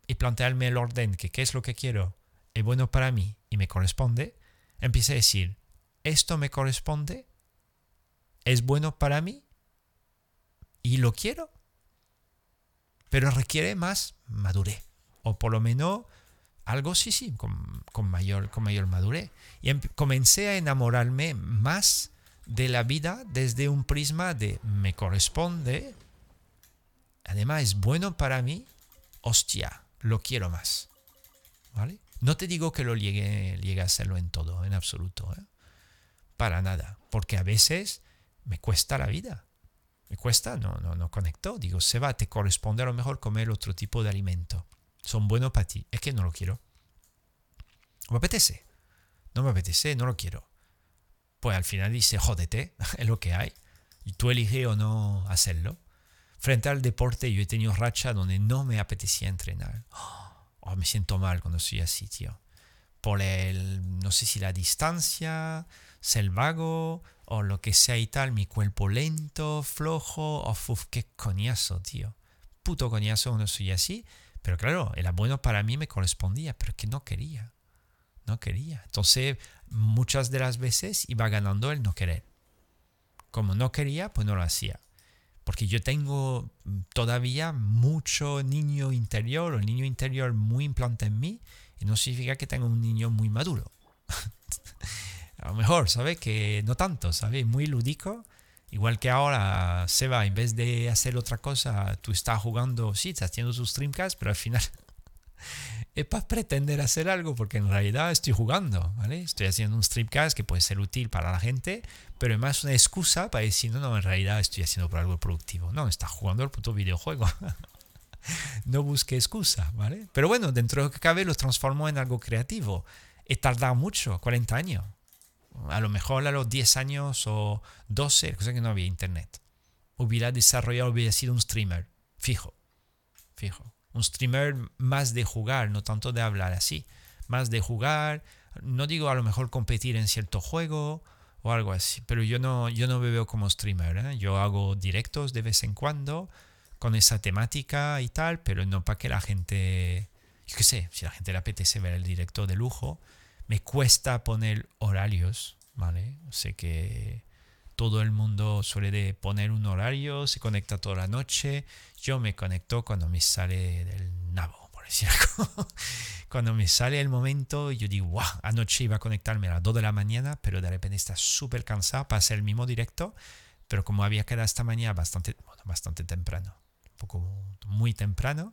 y plantearme el orden que qué es lo que quiero es bueno para mí y me corresponde, empecé a decir, esto me corresponde, es bueno para mí y lo quiero, pero requiere más madurez, o por lo menos algo sí, sí, con, mayor, con mayor madurez. Y em, comencé a enamorarme más de la vida desde un prisma de me corresponde, además es bueno para mí, hostia, lo quiero más. ¿Vale? No te digo que lo llegue, llegue a hacerlo en todo, en absoluto. ¿eh? Para nada. Porque a veces me cuesta la vida. Me cuesta, no, no, no conecto. Digo, se va, te corresponde a lo mejor comer otro tipo de alimento. Son buenos para ti. Es que no lo quiero. Me apetece. No me apetece, no lo quiero pues al final dice, jódete, es lo que hay. Y tú eliges o no hacerlo. Frente al deporte, yo he tenido racha donde no me apetecía entrenar. Oh, me siento mal cuando estoy así, tío. Por el, no sé si la distancia, ser vago o lo que sea y tal, mi cuerpo lento, flojo, oh, uf, qué coñazo, tío. Puto coñazo cuando soy así. Pero claro, era bueno para mí, me correspondía, pero que no quería. No quería. Entonces, muchas de las veces iba ganando el no querer. Como no quería, pues no lo hacía. Porque yo tengo todavía mucho niño interior o niño interior muy implante en mí y no significa que tenga un niño muy maduro. a lo mejor, ¿sabes? Que no tanto, ¿sabes? Muy lúdico. Igual que ahora, Seba, en vez de hacer otra cosa, tú estás jugando, sí, estás haciendo sus streamcasts, pero al final es para pretender hacer algo porque en realidad estoy jugando, ¿vale? Estoy haciendo un streamcast que puede ser útil para la gente, pero es más una excusa para decir, no, no, en realidad estoy haciendo por algo productivo. No, está jugando el puto videojuego. no busque excusa, ¿vale? Pero bueno, dentro de lo que cabe lo transformó en algo creativo. He tardado mucho, 40 años. A lo mejor a los 10 años o 12, cosa que no había internet. Hubiera desarrollado, hubiera sido un streamer, fijo, fijo un streamer más de jugar, no tanto de hablar así, más de jugar, no digo a lo mejor competir en cierto juego o algo así, pero yo no, yo no me veo como streamer, ¿eh? yo hago directos de vez en cuando con esa temática y tal, pero no para que la gente, yo qué sé, si la gente le apetece ver el directo de lujo, me cuesta poner horarios, ¿vale? Sé que todo el mundo suele poner un horario, se conecta toda la noche. Yo me conecto cuando me sale del nabo, por decir algo. cuando me sale el momento, yo digo, wow, anoche iba a conectarme a las 2 de la mañana, pero de repente está súper cansado para hacer el mismo directo. Pero como había quedado esta mañana bastante, bastante temprano, poco muy temprano,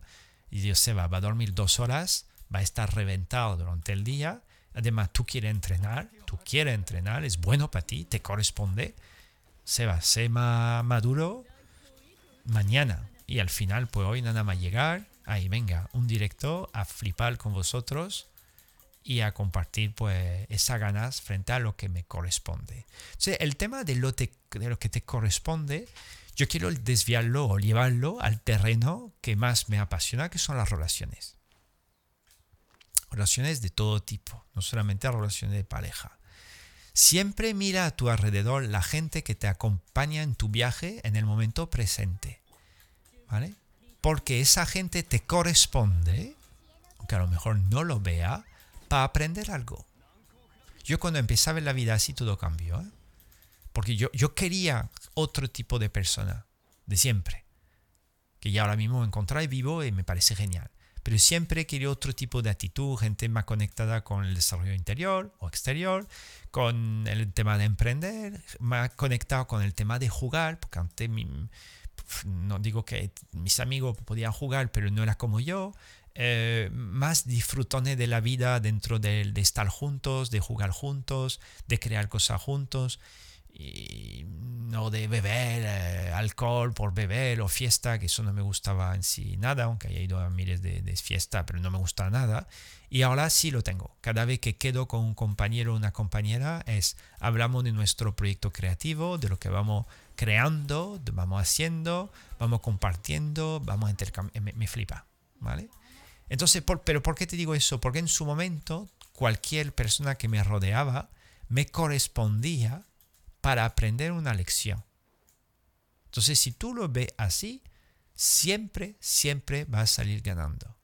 y Dios se va, va a dormir dos horas, va a estar reventado durante el día. Además, tú quieres entrenar, tú quieres entrenar, es bueno para ti, te corresponde se va, se más maduro mañana. Y al final, pues hoy nada más llegar, ahí venga, un directo a flipar con vosotros y a compartir pues esas ganas frente a lo que me corresponde. Entonces, el tema de lo, de lo que te corresponde, yo quiero desviarlo o llevarlo al terreno que más me apasiona, que son las relaciones. Relaciones de todo tipo, no solamente relaciones de pareja. Siempre mira a tu alrededor la gente que te acompaña en tu viaje en el momento presente. ¿Vale? Porque esa gente te corresponde, aunque a lo mejor no lo vea, para aprender algo. Yo cuando empecé a ver la vida así todo cambió. ¿eh? Porque yo, yo quería otro tipo de persona, de siempre. Que ya ahora mismo encontré vivo y me parece genial pero siempre quería otro tipo de actitud, gente más conectada con el desarrollo interior o exterior, con el tema de emprender, más conectado con el tema de jugar, porque antes no digo que mis amigos podían jugar, pero no era como yo. Eh, más disfrutones de la vida dentro de, de, estar juntos, de jugar juntos, de crear cosas juntos y no de beber eh, alcohol por beber o fiesta, que eso no me gustaba en sí nada, aunque haya ido a miles de, de fiesta, pero no me gusta nada. Y ahora sí lo tengo. Cada vez que quedo con un compañero o una compañera es hablamos de nuestro proyecto creativo, de lo que vamos creando, vamos haciendo, vamos compartiendo, vamos intercambiando. Me, flipa, ¿vale? Entonces, pero ¿por qué te digo eso? Porque en su momento cualquier persona que me rodeaba me correspondía para aprender una lección. Entonces, si tú lo ves así, siempre, siempre vas a salir ganando.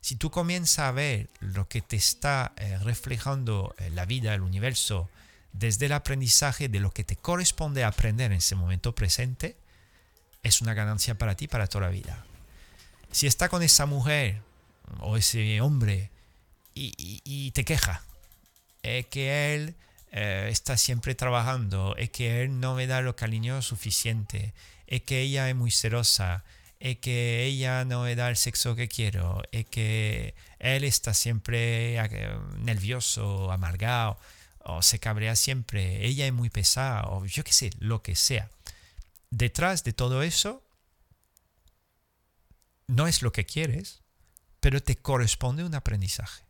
Si tú comienzas a ver lo que te está eh, reflejando eh, la vida, el universo, desde el aprendizaje de lo que te corresponde aprender en ese momento presente, es una ganancia para ti para toda la vida. Si está con esa mujer o ese hombre y, te queja, es que él eh, está siempre trabajando, es que él no me da lo cariño suficiente, es que ella es muy celosa, es que ella no me da el sexo que quiero, es que él está siempre eh, nervioso, amargado, o se cabrea siempre, ella es muy pesada, o yo qué sé, lo que sea. Detrás de todo eso, no es lo que quieres, pero te corresponde un aprendizaje.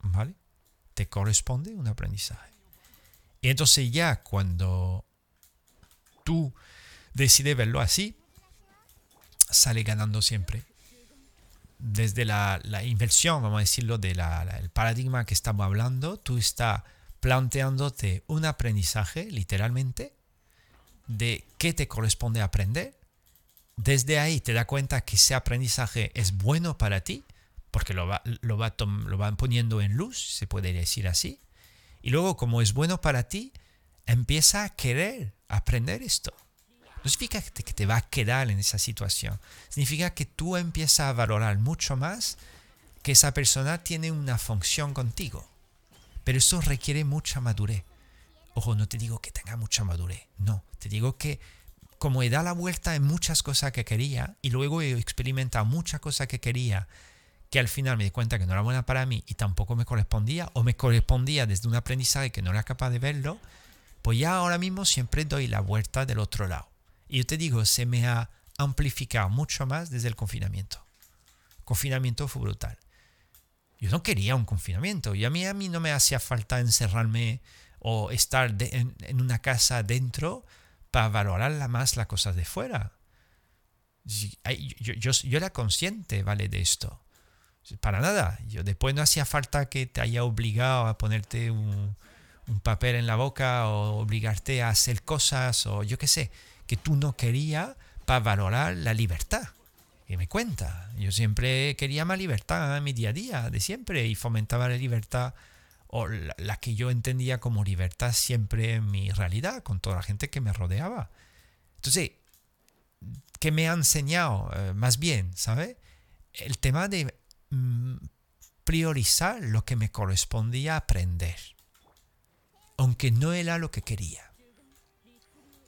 ¿Vale? Corresponde un aprendizaje. Y entonces ya cuando tú decides verlo así, sale ganando siempre. Desde la, inversión, vamos a decirlo, del paradigma que estamos hablando, tú estás planteándote un aprendizaje, literalmente, de qué te corresponde aprender. Desde ahí te das cuenta que ese aprendizaje es bueno para ti porque lo, va, lo, va lo van poniendo en luz, se puede decir así. Y luego, como es bueno para ti, empieza a querer aprender esto. No significa que te, va a quedar en esa situación. Significa que tú empiezas a valorar mucho más que esa persona tiene una función contigo. Pero eso requiere mucha madurez. Ojo, no te digo que tenga mucha madurez. No, te digo que como he dado la vuelta en muchas cosas que quería y luego he experimentado muchas cosas que quería que al final me di cuenta que no era buena para mí y tampoco me correspondía, o me correspondía desde un aprendizaje que no era capaz de verlo, pues ya ahora mismo siempre doy la vuelta del otro lado. Y yo te digo, se me ha amplificado mucho más desde el confinamiento. Confinamiento fue brutal. Yo no quería un confinamiento y a mí, a mí no me hacía falta encerrarme o estar en, una casa dentro para valorar más las cosas de fuera. Yo, yo, yo, era consciente, ¿vale? De esto. Para nada. Yo después no hacía falta que te haya obligado a ponerte un, papel en la boca o obligarte a hacer cosas o yo qué sé, que tú no querías para valorar la libertad. Y me cuenta, yo siempre quería más libertad en mi día a día, de siempre, y fomentaba la libertad o la, que yo entendía como libertad siempre en mi realidad, con toda la gente que me rodeaba. Entonces, ¿qué me ha enseñado? Eh, más bien, ¿sabe? El tema de priorizar lo que me correspondía aprender, aunque no era lo que quería.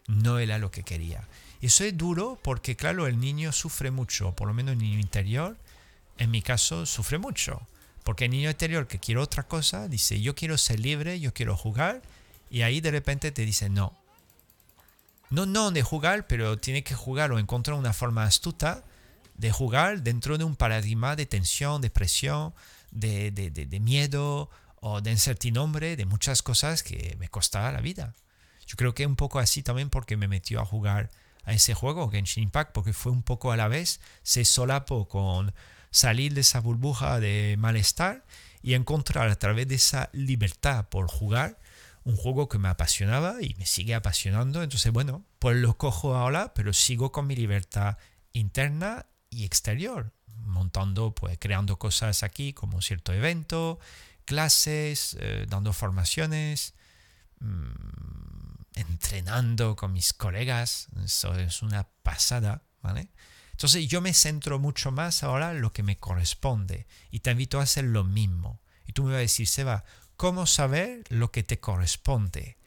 No era lo que quería. Eso es duro porque, claro, el niño sufre mucho, por lo menos en el interior, en mi caso, sufre mucho porque el niño interior que quiere otra cosa dice, yo quiero ser libre, yo quiero jugar, y ahí de repente te dice no. No, no de jugar, pero tiene que jugar o encontrar una forma astuta de jugar dentro de un paradigma de tensión, de presión, de, de, miedo o de incertidumbre, de muchas cosas que me costaba la vida. Yo creo que un poco así también porque me metió a jugar a ese juego, Genshin Impact, porque fue un poco a la vez, se solapo con salir de esa burbuja de malestar y encontrar a través de esa libertad por jugar un juego que me apasionaba y me sigue apasionando. Entonces, bueno, pues lo cojo ahora, pero sigo con mi libertad interna y exterior, montando, pues creando cosas aquí como cierto evento, clases, eh, dando formaciones, mm, entrenando con mis colegas. Eso es una pasada, ¿vale? Entonces yo me centro mucho más ahora en lo que me corresponde y te invito a hacer lo mismo. Y tú me vas a decir, Seba, ¿cómo saber lo que te corresponde?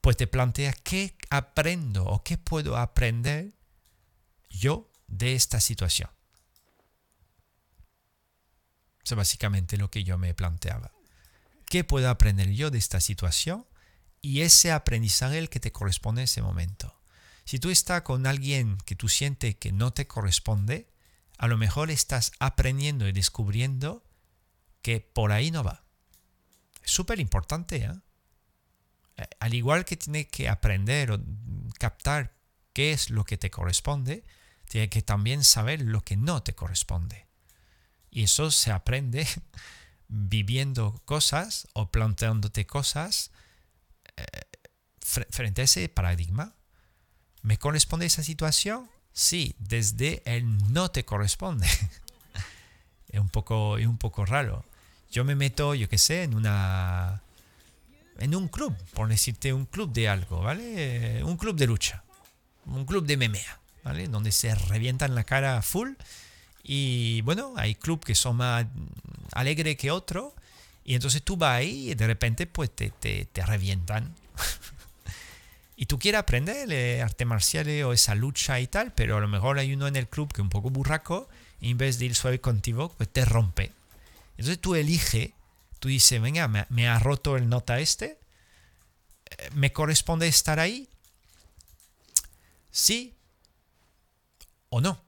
Pues te plantea qué aprendo o qué puedo aprender yo de esta situación. Eso es básicamente lo que yo me planteaba. ¿Qué puedo aprender yo de esta situación? Y ese aprendizaje el que te corresponde en ese momento. Si tú estás con alguien que tú sientes que no te corresponde, a lo mejor estás aprendiendo y descubriendo que por ahí no va. Es súper importante. ¿eh? ¿eh? Al igual que tienes que aprender o captar qué es lo que te corresponde, tienes que también saber lo que no te corresponde. Y eso se aprende viviendo cosas o planteándote cosas eh, frente a ese paradigma. ¿Me corresponde esa situación? Sí, desde el no te corresponde. es, un poco, es un poco raro. Yo me meto, yo qué sé, en una... En un club, por decirte un club de algo, ¿vale? Un club de lucha. Un club de memea, Donde se revientan la cara full. Y bueno, hay clubes que son más alegres que otros. Y entonces tú vas ahí y de repente pues te, te, revientan. y tú quieres aprender eh, arte marciales o esa lucha y tal, pero a lo mejor hay uno en el club que es un poco burraco y en vez de ir suave contigo, pues te rompe. Entonces tú eliges, tú dices, venga, me, ha roto el nota este, eh, ¿me corresponde estar ahí? Sí o no.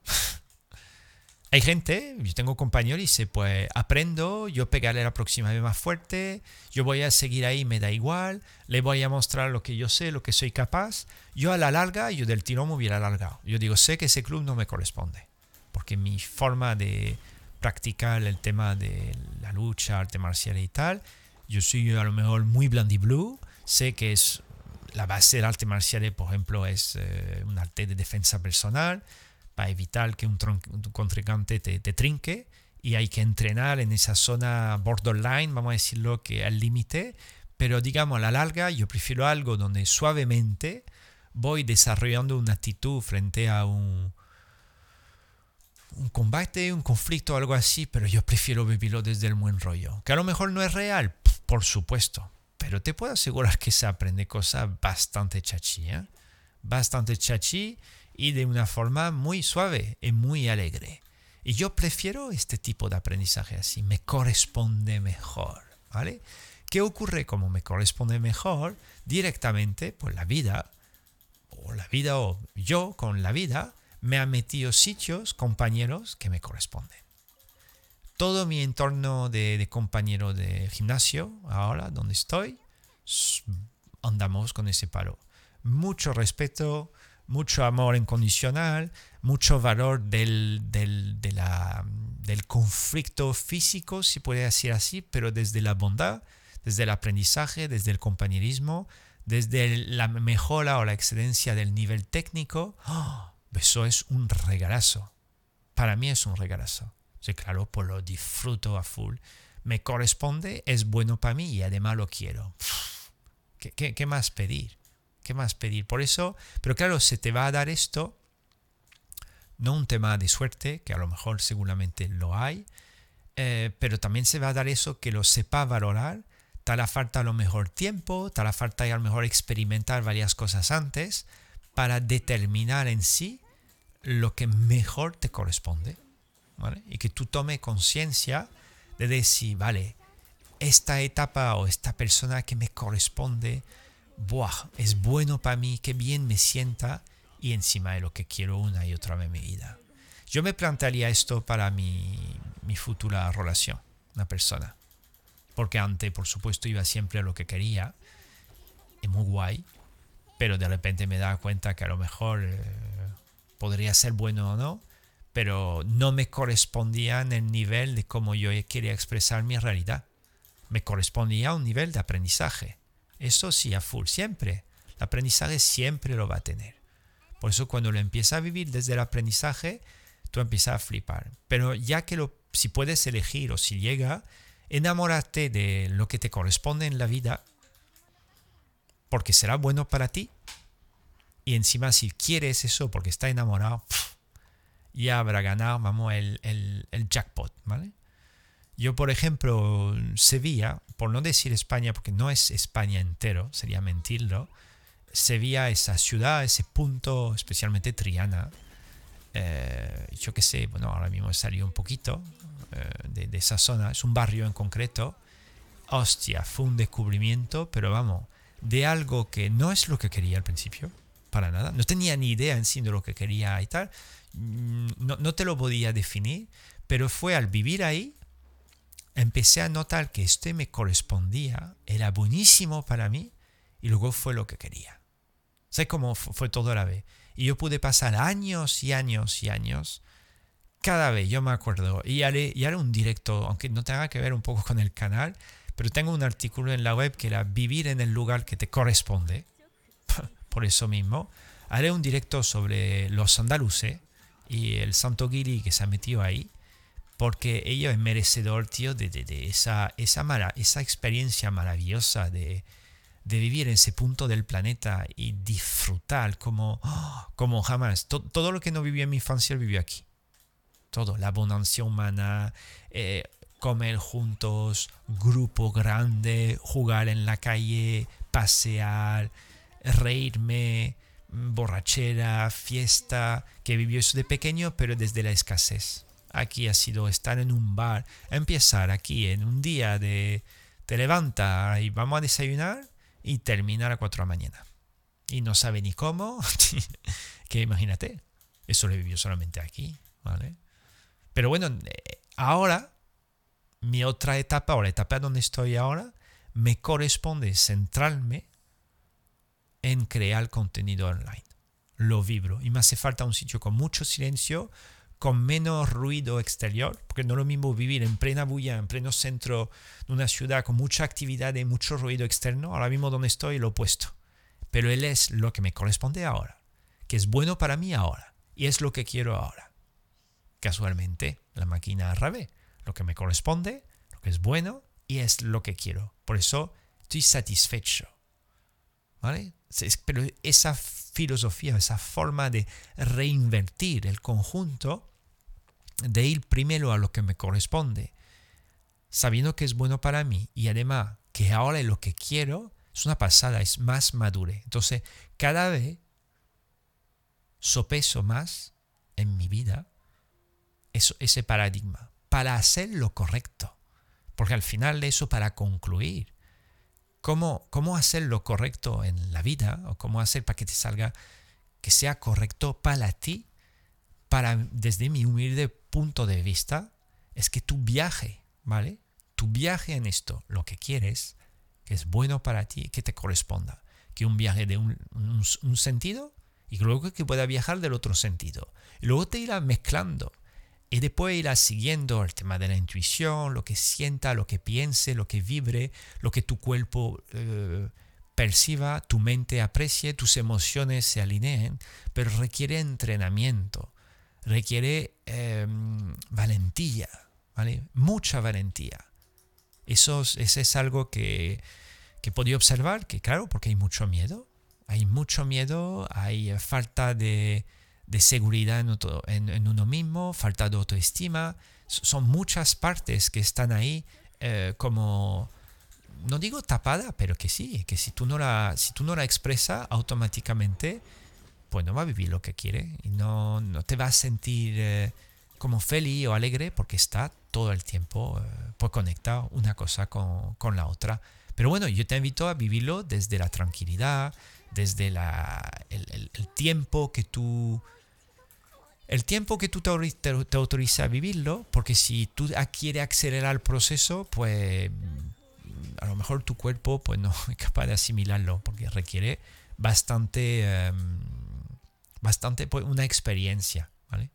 Hay gente, yo tengo compañeros y dice, pues aprendo, yo pegaré la próxima vez más fuerte, yo voy a seguir ahí, me da igual, le voy a mostrar lo que yo sé, lo que soy capaz. Yo a la larga, yo del tirón me hubiera alargado. Yo digo, sé que ese club no me corresponde, porque mi forma de practicar el tema de la lucha, arte marcial y tal, yo soy a lo mejor muy blue sé que es la base del arte marcial, por ejemplo, es eh, un arte de defensa personal, para evitar que un, contrincante te, trinque y hay que entrenar en esa zona borderline, vamos a decirlo que al límite, pero digamos a la larga yo prefiero algo donde suavemente voy desarrollando una actitud frente a un, un combate, un conflicto, algo así, pero yo prefiero vivirlo desde el buen rollo. Que a lo mejor no es real, por supuesto, pero te puedo asegurar que se aprende cosas bastante chachi, ¿eh? bastante chachi y de una forma muy suave y muy alegre. Y yo prefiero este tipo de aprendizaje así, me corresponde mejor, ¿vale? ¿Qué ocurre como me corresponde mejor? Directamente, pues la vida, o la vida, o yo con la vida, me ha metido sitios, compañeros que me corresponden. Todo mi entorno de, de compañero de gimnasio, ahora donde estoy, andamos con ese palo. Mucho respeto, mucho amor incondicional, mucho valor del, del, del conflicto físico, si puede decir así, pero desde la bondad, desde el aprendizaje, desde el compañerismo, desde la mejora o la excelencia del nivel técnico. ¡Oh! Eso es un regalazo. Para mí es un regalazo. Sí, claro, pues lo disfruto a full. me corresponde, es bueno para mí y además lo quiero. ¿Qué, qué más pedir? ¿Qué más pedir? Por eso, pero claro, se te va a dar esto, no un tema de suerte, que a lo mejor seguramente lo hay, eh, pero también se va a dar eso que lo sepa valorar. Te hará falta a lo mejor tiempo, te hará falta a lo mejor experimentar varias cosas antes para determinar en sí lo que mejor te corresponde. Y que tú tome conciencia de decir, vale, esta etapa o esta persona que me corresponde, buah, es bueno para mí, qué bien me sienta y encima de lo que quiero una y otra vez en mi vida. Yo me plantearía esto para mi, mi futura relación, una persona. Porque antes, por supuesto, iba siempre a lo que quería. Es muy guay. Pero de repente me daba cuenta que a lo mejor eh, podría ser bueno o no. Pero no me correspondía en el nivel de cómo yo quería expresar mi realidad. Me correspondía a un nivel de aprendizaje. Eso sí, a full, siempre. El aprendizaje siempre lo va a tener. Por eso cuando lo empieza a vivir desde el aprendizaje, tú empiezas a flipar. Pero ya que lo, si puedes elegir o si llega, enamórate de lo que te corresponde en la vida, porque será bueno para ti. Y encima si quieres eso porque está enamorado, ya habrá ganado, vamos, el, el, jackpot, ¿vale? Yo, por ejemplo, Sevilla, por no decir España, porque no es España entero, sería mentirlo, Sevilla, esa ciudad, ese punto, especialmente Triana, eh, yo qué sé, bueno, ahora mismo he salido un poquito eh, de, esa zona, es un barrio en concreto. Hostia, fue un descubrimiento, pero vamos, de algo que no es lo que quería al principio, para nada. No tenía ni idea en sí de lo que quería y tal. Mm, no, no te lo podía definir, pero fue al vivir ahí, empecé a notar que este me correspondía, era buenísimo para mí, y luego fue lo que quería. Sé cómo fue todo a la vez. Y yo pude pasar años y años y años. Cada vez, yo me acuerdo. Y haré, un directo, aunque no tenga que ver un poco con el canal, pero tengo un artículo en la web que era vivir en el lugar que te corresponde. Por eso mismo. Haré un directo sobre los andaluces y el Santo Guiri que se ha metido ahí. Porque ello es merecedor, tío, de, de, esa, esa, mara, esa experiencia maravillosa de, de vivir en ese punto del planeta y disfrutar como, como jamás. Todo, lo que no viví en mi infancia lo viví aquí. Todo, la abundancia humana, eh, comer juntos, grupo grande, jugar en la calle, pasear, reírme, borrachera, fiesta, que vivió eso de pequeño, pero desde la escasez. Aquí ha sido estar en un bar, empezar aquí en un día de te levanta y vamos a desayunar y terminar a 4 de la mañana. Y no sabe ni cómo, que imagínate, eso lo vivió solamente aquí, ¿vale? Pero bueno, eh, ahora, mi otra etapa, o la etapa donde estoy ahora, me corresponde centrarme en crear contenido online. Lo vibro y me hace falta un sitio con mucho silencio, con menos ruido exterior, porque no es lo mismo vivir en plena bulla, en pleno centro de una ciudad con mucha actividad y mucho ruido externo, ahora mismo donde estoy lo opuesto. Pero él es lo que me corresponde ahora, que es bueno para mí ahora, y es lo que quiero ahora. Casualmente, la máquina al lo que me corresponde, lo que es bueno, y es lo que quiero. Por eso estoy satisfecho. ¿Vale? Pero esa filosofía, esa forma de reinvertir el conjunto, de ir primero a lo que me corresponde, sabiendo que es bueno para mí y además que ahora lo que quiero es una pasada, es más madure. Entonces, cada vez sopeso más en mi vida ese paradigma para hacer lo correcto. Porque al final de eso, para concluir, ¿cómo, cómo hacer lo correcto en la vida o cómo hacer para que te salga, que sea correcto para ti, para, desde mi humilde punto de vista, es que tu viaje, ¿vale? Tu viaje en esto, lo que quieres, que es bueno para ti, que te corresponda. Que un viaje de un, un, sentido y luego que pueda viajar del otro sentido. Luego te irá mezclando. Y después irás siguiendo el tema de la intuición, lo que sienta, lo que piense, lo que vibre, lo que tu cuerpo eh, perciba, tu mente aprecie, tus emociones se alineen, pero requiere entrenamiento, requiere em, valentía, ¿vale? Mucha valentía. Eso, ese es algo que, que podido observar, que claro, porque hay mucho miedo, hay mucho miedo, hay falta de, de seguridad en, uno mismo, falta de autoestima, son muchas partes que están ahí eh, como no digo tapada, pero que sí, que si tú no la, si no la expresas automáticamente, pues no va a vivir lo que quiere y no, no te va a sentir eh, como feliz o alegre porque está todo el tiempo eh, pues conectado una cosa con, con, la otra. Pero bueno, yo te invito a vivirlo desde la tranquilidad, desde la, el, el, tiempo que tú... El tiempo que tú te, te, autorizas a vivirlo, porque si tú quieres acelerar el proceso, pues a lo mejor tu cuerpo pues no es capaz de asimilarlo porque requiere bastante, em, bastante pues, una experiencia, ¿vale?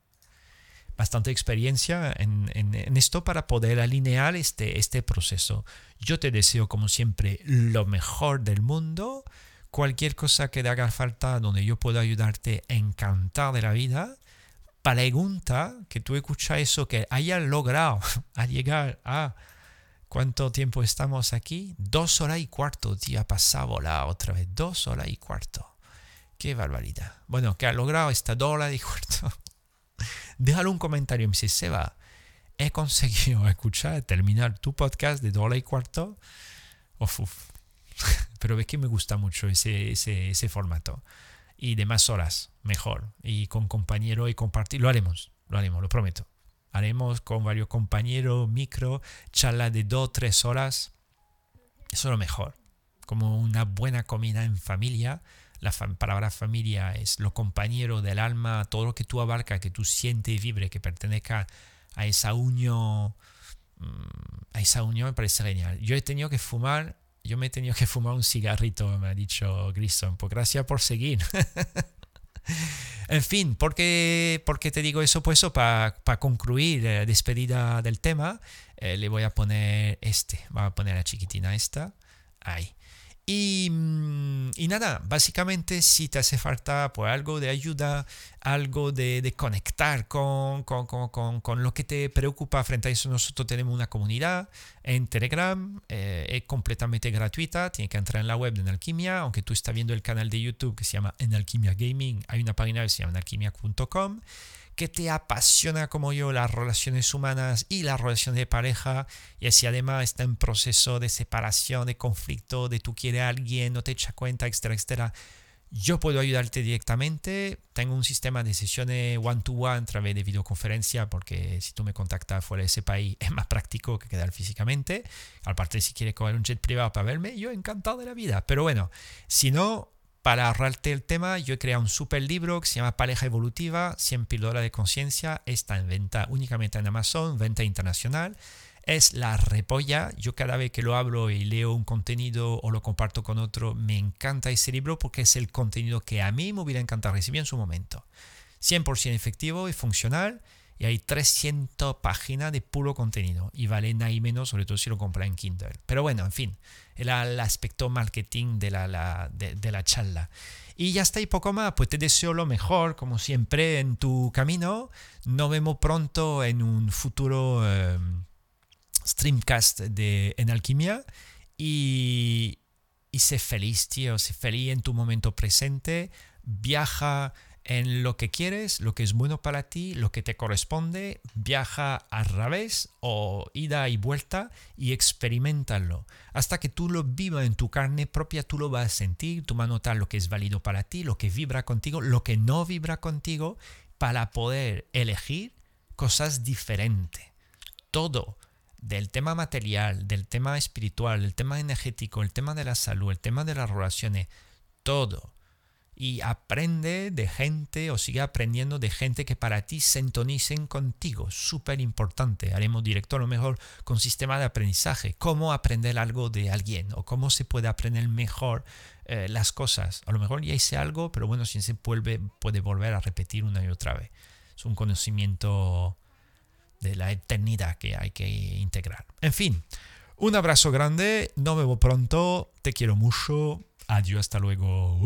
Bastante experiencia en, en, esto para poder alinear este, este proceso. Yo te deseo como siempre lo mejor del mundo. Cualquier cosa que te haga falta donde yo pueda ayudarte, encantar de la vida. Pregunta que tú escuchas eso, que hayas logrado a llegar a ¿Cuánto tiempo estamos aquí? Dos horas y cuarto. Ha pasado la otra vez. Dos horas y cuarto. Qué barbaridad. Bueno, que ha logrado esta dos y cuarto. Déjalo un comentario. Me dice, Seba, he conseguido escuchar, terminar tu podcast de dos horas y cuarto. Pero ves que me gusta mucho ese, ese, ese formato. Y de más horas, mejor. Y con compañero y compartir. Lo haremos, lo haremos, lo prometo haremos con varios compañeros, micro, charla de dos, tres horas. Eso es lo mejor. Como una buena comida en familia. La palabra familia es lo compañero del alma, todo lo que tú abarcas, que tú sientes y vibre, que pertenezca a esa unión. Mm, a esa unión me parece genial. Yo he tenido que fumar, yo me he tenido que fumar un cigarrito, me ha dicho Grissom. Pues gracias por seguir. en fin, ¿por qué, te digo eso? Pues eso, para concluir la despedida del tema, eh, le voy a poner este, voy a poner la chiquitina esta, ahí. Y, mm, y, nada, básicamente si te hace falta pues, algo de ayuda, algo de, de conectar con, con, con, con, lo que te preocupa frente a eso, nosotros tenemos una comunidad en Telegram, eh, es completamente gratuita, tiene que entrar en la web de Enalquimia, aunque tú estás viendo el canal de YouTube que se llama Enalquimia Gaming, hay una página que se llama enalquimia.com que te apasiona como yo las relaciones humanas y las relaciones de pareja, y si además está en proceso de separación, de conflicto, de tú quieres a alguien, no te echa cuenta, etcétera, etcétera, yo puedo ayudarte directamente. Tengo un sistema de sesiones one-to-one a través de videoconferencia, porque si tú me contactas fuera de ese país es más práctico que quedar físicamente. Aparte, si quieres coger un jet privado para verme, yo encantado de la vida. Pero bueno, si no, para ahorrarte el tema, yo he creado un super libro que se llama Pareja Evolutiva, 100 píldoras de conciencia. Está en venta únicamente en Amazon, venta internacional. Es la repolla. Yo cada vez que lo hablo y leo un contenido o lo comparto con otro, me encanta ese libro porque es el contenido que a mí me hubiera encantado recibir en su momento. 100% efectivo y funcional y hay 300 páginas de puro contenido y vale nada y menos, sobre todo si lo compras en Kindle. Pero bueno, en fin, el, el aspecto marketing de la, de, la charla. Y ya está y poco más, pues te deseo lo mejor, como siempre, en tu camino. Nos vemos pronto en un futuro em, streamcast de En Alquimia. Y, y sé feliz, tío, sé feliz en tu momento presente. Viaja en lo que quieres, lo que es bueno para ti, lo que te corresponde, viaja al revés o ida y vuelta y experimentalo. Hasta que tú lo vivas en tu carne propia, tú lo vas a sentir, tú vas a notar lo que es válido para ti, lo que vibra contigo, lo que no vibra contigo, para poder elegir cosas diferentes. Todo, del tema material, del tema espiritual, del tema energético, el tema de la salud, el tema de las relaciones, todo y aprende de gente o sigue aprendiendo de gente que para ti sintonicen contigo. Súper importante. Haremos directo a lo mejor con sistema de aprendizaje. Cómo aprender algo de alguien o cómo se puede aprender mejor eh, las cosas. A lo mejor ya hice algo, pero bueno, si se puede, puede volver a repetir una y otra vez. Es un conocimiento de la eternidad que hay que integrar. En fin, un abrazo grande. Nos vemos pronto. Te quiero mucho. Adiós, hasta luego.